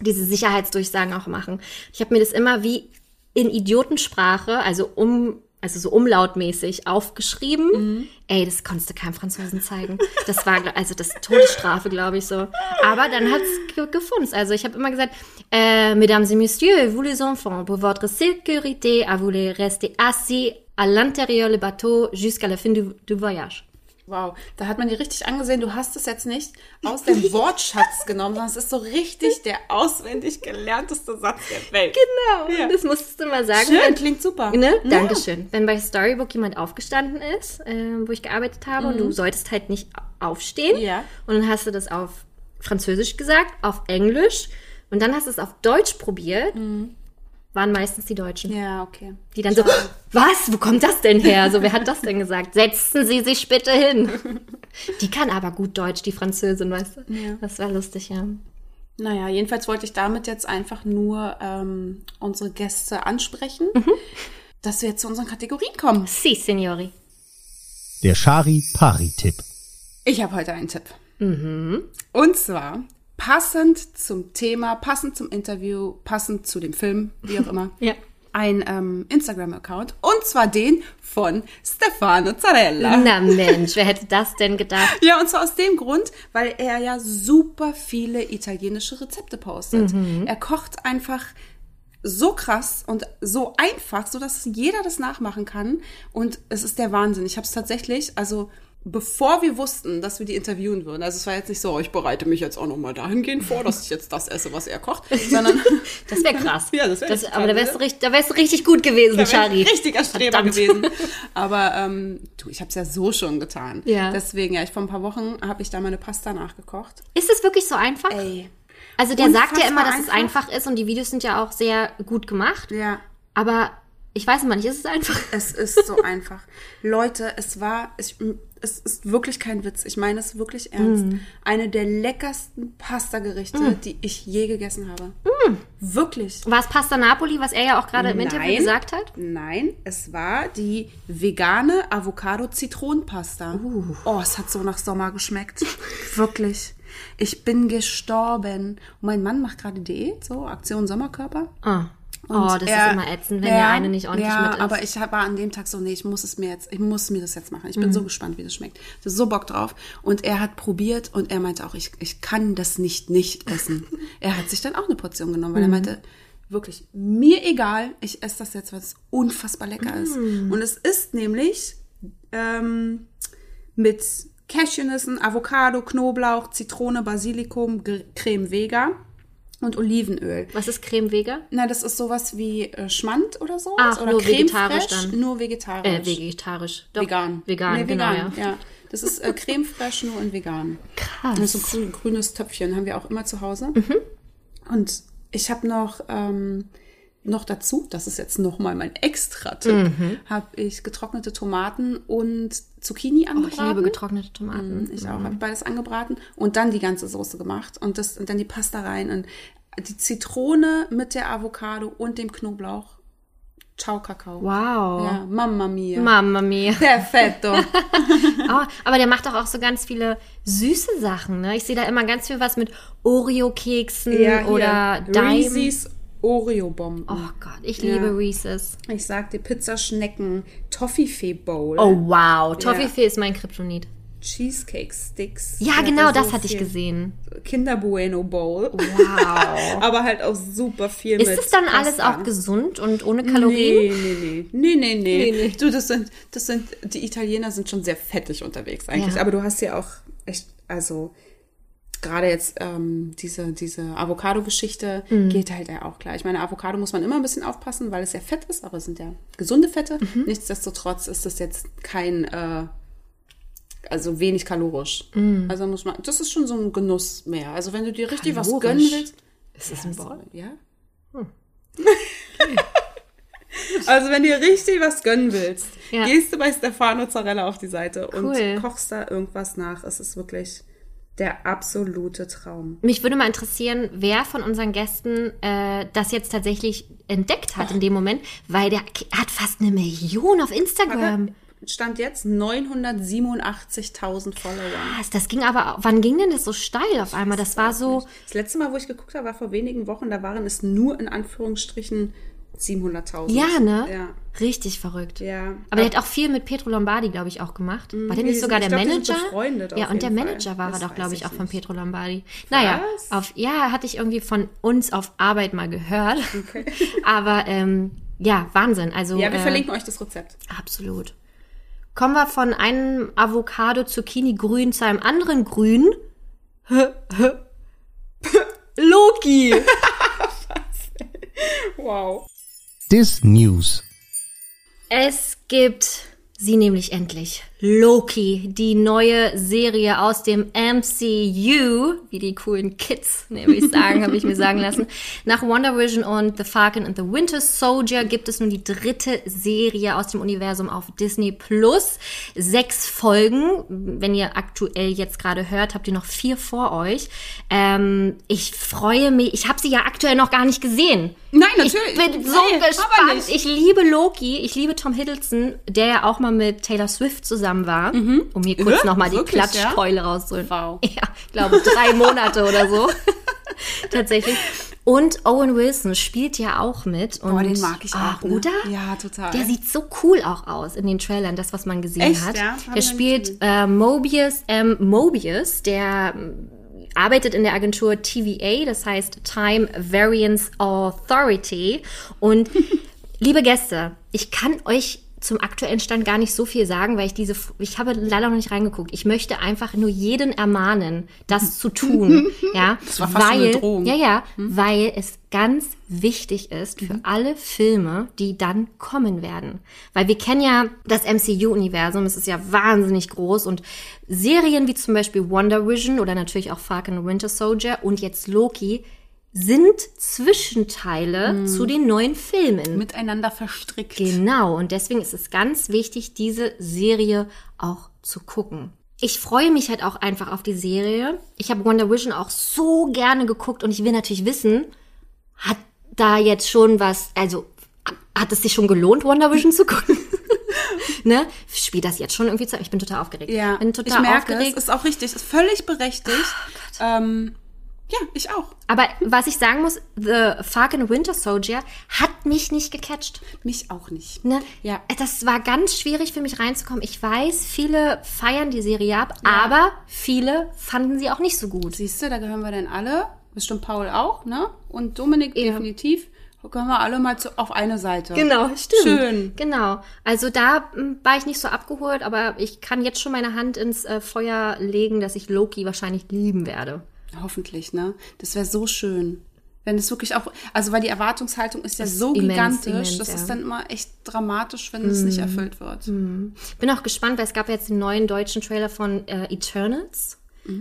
diese Sicherheitsdurchsagen auch machen. Ich habe mir das immer wie in Idiotensprache, also um, also so umlautmäßig aufgeschrieben. Mhm. Ey, das konntest du keinem Franzosen zeigen. Das war also das Todesstrafe, glaube ich so. Aber dann hat's ge gefunden. Also ich habe immer gesagt, äh, Mesdames et Messieurs, vous les enfants, pour votre sécurité, à vous les rester assis à l'intérieur le bateau jusqu'à la fin du, du voyage. Wow, da hat man dir richtig angesehen, du hast es jetzt nicht aus dem Wortschatz genommen, sondern es ist so richtig der auswendig gelernteste Satz der Welt. Genau, Ja. das musstest du mal sagen. Schön, Wenn- klingt super. Ne? Dankeschön. Wenn bei Storybook jemand aufgestanden ist, ähm, wo ich gearbeitet habe, und du solltest halt nicht aufstehen. Mhm. Ja. Und dann hast du das auf Französisch gesagt, auf Englisch und dann hast du es auf Deutsch probiert. Waren meistens die Deutschen. Mhm. Ja, okay. Die dann so, was? Wo kommt das denn her? So, wer hat das denn gesagt? Setzen Sie sich bitte hin. Die kann aber gut Deutsch, die Französin, weißt du? Ja. Das war lustig, ja. Naja, jedenfalls wollte ich damit jetzt einfach nur ähm, unsere Gäste ansprechen, dass wir jetzt zu unseren Kategorien kommen. Si, Signori. Der Shari-Pari-Tipp. Ich habe heute einen Tipp. Und zwar passend zum Thema, passend zum Interview, passend zu dem Film, wie auch immer. Ja. Ein ähm, Instagram-Account. Und zwar den von Stefano Zarella. Na Mensch, wer hätte das denn gedacht? Ja, und zwar aus dem Grund, weil er ja super viele italienische Rezepte postet. Er kocht einfach so krass und so einfach, so dass jeder das nachmachen kann. Und es ist der Wahnsinn. Ich habe es tatsächlich, also bevor wir wussten, dass wir die interviewen würden, also es war jetzt nicht so, oh, ich bereite mich jetzt auch noch mal dahingehend vor, dass ich jetzt das esse, was er kocht, sondern Das wäre krass. Ja, das wär echt Aber da wärst, du da wärst du richtig gut gewesen, Shari. ich ein richtiger Streber Verdammt. gewesen. Aber ähm, du, ich habe es ja so schon getan. Ja. Deswegen, ja, ich vor ein paar Wochen habe ich da meine Pasta nachgekocht. Ist es wirklich so einfach? Ey. Also der sagt ja immer, dass unfassbar es einfach ist und die Videos sind ja auch sehr gut gemacht. Ja, Aber ich weiß immer nicht, ist es einfach? es ist so einfach. Leute, es war, es, es ist wirklich kein Witz. Ich meine es wirklich ernst. Mm. Eine der leckersten Pasta-Gerichte, die ich je gegessen habe. Mm. Wirklich. War es Pasta Napoli, was er ja auch gerade im Interview Nein. gesagt hat? Nein, es war die vegane Avocado-Zitronenpasta. Uh. Oh, es hat so nach Sommer geschmeckt. Wirklich. Ich bin gestorben. Und mein Mann macht gerade Diät, so Aktion Sommerkörper. Oh, oh das er- ist immer ätzend, wenn ja, der eine nicht ordentlich ja, mit ist. aber ich war an dem Tag so, nee, ich muss es mir jetzt, ich muss mir das jetzt machen. Ich bin Mhm. so gespannt, wie das schmeckt. Ich hab so Bock drauf. Und er hat probiert und er meinte auch, ich, ich kann das nicht nicht essen. er hat sich dann auch eine Portion genommen, weil Mhm. er meinte, wirklich, mir egal, ich esse das jetzt, weil es unfassbar lecker ist. Mhm. Und es ist nämlich ähm, mit Cashewnüssen, Avocado, Knoblauch, Zitrone, Basilikum, Creme Vega und Olivenöl. was ist Creme Vega? Na, das ist sowas wie äh, Schmand oder so. Ach, oder nur Creme vegetarisch fraiche, dann. Nur vegetarisch. Äh, vegetarisch. Doch, Vegan. Vegan, Nee, genau, vegan, ja. ja. Das ist äh, Creme fraiche nur in vegan. Krass. Das ist so ein grün, grünes Töpfchen, haben wir auch immer zu Hause. Mhm. Und ich habe noch, ähm, noch dazu, das ist jetzt nochmal mein Extra-Tipp, Mhm. habe ich getrocknete Tomaten und Zucchini Oh, angebraten. ich liebe getrocknete Tomaten. Mhm, Ich auch, habe beides angebraten und dann die ganze Soße gemacht und das und dann die Pasta rein und die Zitrone mit der Avocado und dem Knoblauch. Ciao Kakao. Wow. Ja, Mamma mia. Mamma mia. Perfetto. Oh, aber der macht doch auch so ganz viele süße Sachen, ne? Ich sehe da immer ganz viel was mit Oreo-Keksen hier. oder. Reese's Oreo Bomben. Oh Gott, ich Ja. liebe Reese's. Ich sag dir Pizzaschnecken, Toffifee Bowl, Oh wow, Toffifee ist mein Kryptonit. Cheesecake Sticks. Ja, Ja, genau, so das hatte ich gesehen. Kinder Bueno Bowl. Wow. Aber halt auch super viel Ist mit es dann alles Pasta. auch gesund und ohne Kalorien? Nee, nee, nee. Nee, nee, nee. Nee, nee. Du, das sind, das sind, die Italiener sind schon sehr fettig unterwegs eigentlich. Ja. Aber du hast ja auch echt, also, gerade jetzt ähm, diese, diese Avocado-Geschichte Mhm. geht halt ja auch klar. Ich meine, Avocado muss man immer ein bisschen aufpassen, weil es ja fett ist, aber es sind ja gesunde Fette. Mhm. Nichtsdestotrotz ist das jetzt kein, äh, also wenig kalorisch. Mhm. Also muss man, das ist schon so ein Genuss mehr. Also wenn du dir richtig was Kalorisch? gönnen willst. Ist das ein Wort? Ja? Also wenn du dir richtig was gönnen willst, Ja. gehst du bei Stefano Zarella auf die Seite Cool. und kochst da irgendwas nach. Es ist wirklich der absolute Traum. Mich würde mal interessieren, wer von unseren Gästen äh, das jetzt tatsächlich entdeckt hat in dem Moment, weil der hat fast eine Million auf Instagram. Stand jetzt 987.000 Follower. Krass, das ging aber, wann ging denn das so steil auf einmal? Das war so, Das letzte Mal, wo ich geguckt habe, war vor wenigen Wochen. Da waren es nur in Anführungsstrichen 700.000. ja, ne? Ja. Richtig verrückt. Ja. Aber der hat auch viel mit Petro Lombardi, glaube ich, auch gemacht. War der nicht sogar der glaub, Manager? ja, und der jeden Fall. Manager war Das er doch, glaube ich, auch von nicht. Petro Lombardi. Naja, Was? auf, ja, hatte ich irgendwie von uns auf Arbeit mal gehört. Aber ähm, ja, Wahnsinn. Also Ja, wir äh, verlinken euch das Rezept. Absolut. Kommen wir von einem Avocado Zucchini grün zu einem anderen grün. Loki. Wow. Dis News. Es gibt sie nämlich endlich. Loki, die neue Serie aus dem MCU, wie die coolen Kids nämlich sagen, habe ich mir sagen lassen. Nach Wonder Vision und The Falcon and the Winter Soldier gibt es nun die dritte Serie aus dem Universum auf Disney Plus. Sechs Folgen. Wenn ihr aktuell jetzt gerade hört, habt ihr noch vier vor euch. Ähm, ich freue mich. Ich habe sie ja aktuell noch gar nicht gesehen. Nein, natürlich. Ich bin so Nee, gespannt. Ich liebe Loki, ich liebe Tom Hiddleston, der ja auch mal mit Taylor Swift zusammen war, um hier kurz Ja, nochmal die wirklich, ja? Klatschkeule rauszuholen. Wow. Ja, ich glaube drei Monate oder so. Tatsächlich. Und Owen Wilson spielt ja auch mit. Und, Boah, den mag ich Ah, auch. Ne? Oder? Ja, total. Der sieht so cool auch aus in den Trailern, das, was man gesehen Echt, hat. ja? Der spielt äh, Mobius M. Mobius, der ähm, arbeitet in der Agentur TVA, das heißt Time Variance Authority. Und liebe Gäste, ich kann euch zum aktuellen Stand gar nicht so viel sagen, weil ich diese, ich habe leider noch nicht reingeguckt. Ich möchte einfach nur jeden ermahnen, das zu tun, ja, Das war fast weil, eine Drohung. ja, ja, weil es ganz wichtig ist für alle Filme, die dann kommen werden. Weil wir kennen ja das MCU-Universum, es ist ja wahnsinnig groß und Serien wie zum Beispiel Wonder Vision oder natürlich auch Falcon Winter Soldier und jetzt Loki sind Zwischenteile zu den neuen Filmen. Miteinander verstrickt. Genau, und deswegen ist es ganz wichtig, diese Serie auch zu gucken. Ich freue mich halt auch einfach auf die Serie. Ich habe Wonder Vision auch so gerne geguckt und ich will natürlich wissen, hat da jetzt schon was, also hat es sich schon gelohnt, Wonder Vision zu gucken? ne? Spielt das jetzt schon irgendwie zu? Ich bin total aufgeregt. Ja, bin total ich merke aufgeregt. es. Ist auch richtig. Ist völlig berechtigt. ähm, ja, ich auch. Aber was ich sagen muss, The Falcon Winter Soldier hat mich nicht gecatcht. Mich auch nicht. Ne? Ja. Das war ganz schwierig für mich reinzukommen. Ich weiß, viele feiern die Serie ab, aber viele fanden sie auch nicht so gut. Siehst du, da gehören wir denn alle. Bestimmt Paul auch, ne? Und Dominik definitiv. Da gehören wir alle mal zu, auf eine Seite. Genau, stimmt. Schön. Genau. Also da m, war ich nicht so abgeholt, aber ich kann jetzt schon meine Hand ins äh, Feuer legen, dass ich Loki wahrscheinlich lieben werde. Hoffentlich, ne? Das wäre so schön. Wenn es wirklich auch, also weil die Erwartungshaltung ist ja Ist so immens, gigantisch, immens, das ja. ist dann immer echt dramatisch, wenn es nicht erfüllt wird. Bin auch gespannt, weil es gab jetzt den neuen deutschen Trailer von äh, Eternals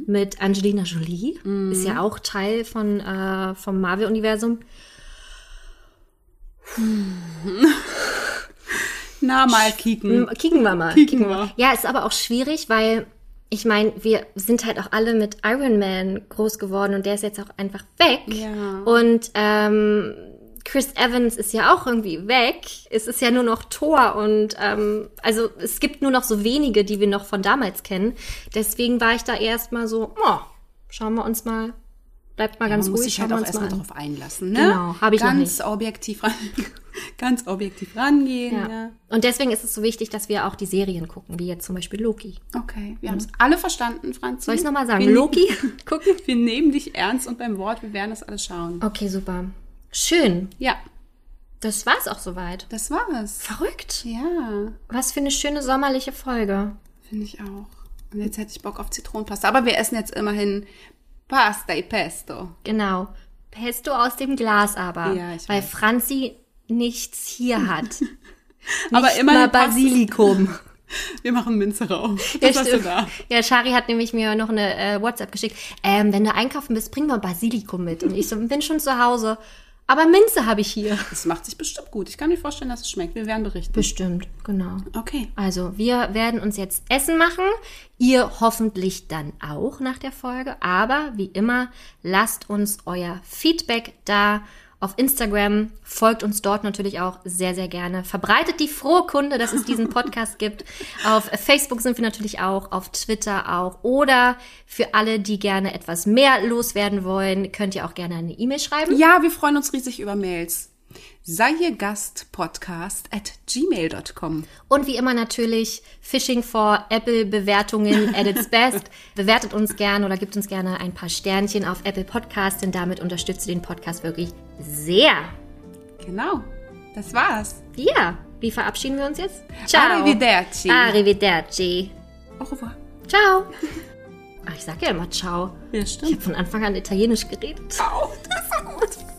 mit Angelina Jolie. Ist ja auch Teil von, äh, vom Marvel-Universum. Na, mal kicken. Kicken wir mal. Kicken wir. Ja, ist aber auch schwierig, weil ich meine, wir sind halt auch alle mit Iron Man groß geworden und der ist jetzt auch einfach weg. Ja. Und ähm, Chris Evans ist ja auch irgendwie weg. Es ist ja nur noch Thor und ähm, also es gibt nur noch so wenige, die wir noch von damals kennen. Deswegen war ich da erstmal so, oh, schauen wir uns mal, bleibt mal ganz Man muss ruhig, sich schauen halt auch erstmal drauf einlassen, ne? Genau, hab ich ganz nicht. objektiv ganz objektiv rangehen. Ja. Ja. Und deswegen ist es so wichtig, dass wir auch die Serien gucken, wie jetzt zum Beispiel Loki. Okay, wir haben es alle verstanden, Franzi. Soll ich nochmal sagen? Wir ne- Loki gucken? Wir nehmen dich ernst und beim Wort, wir werden das alles schauen. Okay, super. Schön. Ja, Das war's auch soweit. das war es. Verrückt. Ja, Was für eine schöne sommerliche Folge. finde ich auch. Und jetzt hätte ich Bock auf Zitronenpasta. Aber wir essen jetzt immerhin Pasta e Pesto. Genau. Pesto aus dem Glas aber. Ja, ich weil weiß. Franzi nichts hier hat. Aber Nicht mal Pasta- Basilikum. Wir machen Minze rauf. Ja, Das hast du da. Ja, Shari hat nämlich mir noch eine äh, WhatsApp geschickt. Ähm, wenn du einkaufen bist, bring mal Basilikum mit. Und ich so, bin schon zu Hause. Aber Minze habe ich hier. Das macht sich bestimmt gut. Ich kann mir vorstellen, dass es schmeckt. Wir werden berichten. Bestimmt, genau. Okay. Also, wir werden uns jetzt Essen machen. Ihr hoffentlich dann auch nach der Folge. Aber wie immer, lasst uns euer Feedback da auf Instagram. Folgt uns dort natürlich auch sehr, sehr gerne. Verbreitet die frohe Kunde, dass es diesen Podcast gibt. Auf Facebook sind wir natürlich auch, auf Twitter auch. Oder für alle, die gerne etwas mehr loswerden wollen, könnt ihr auch gerne eine E-Mail schreiben. Ja, wir freuen uns riesig über Mails. Sei hier Gast Podcast at gmail.com. Und wie immer natürlich Fishing for Apple Bewertungen at its best. Bewertet uns gerne oder gibt uns gerne ein paar Sternchen auf Apple Podcast, denn damit unterstützt ihr den Podcast wirklich sehr. Genau. Das war's. Ja, wie verabschieden wir uns jetzt? Ciao. Arrivederci. Arrivederci. Au revoir. Ciao. Ach, ich sag ja immer ciao. Ja, Ich stimmt. habe von Anfang an Italienisch geredet. Au, das ist so gut.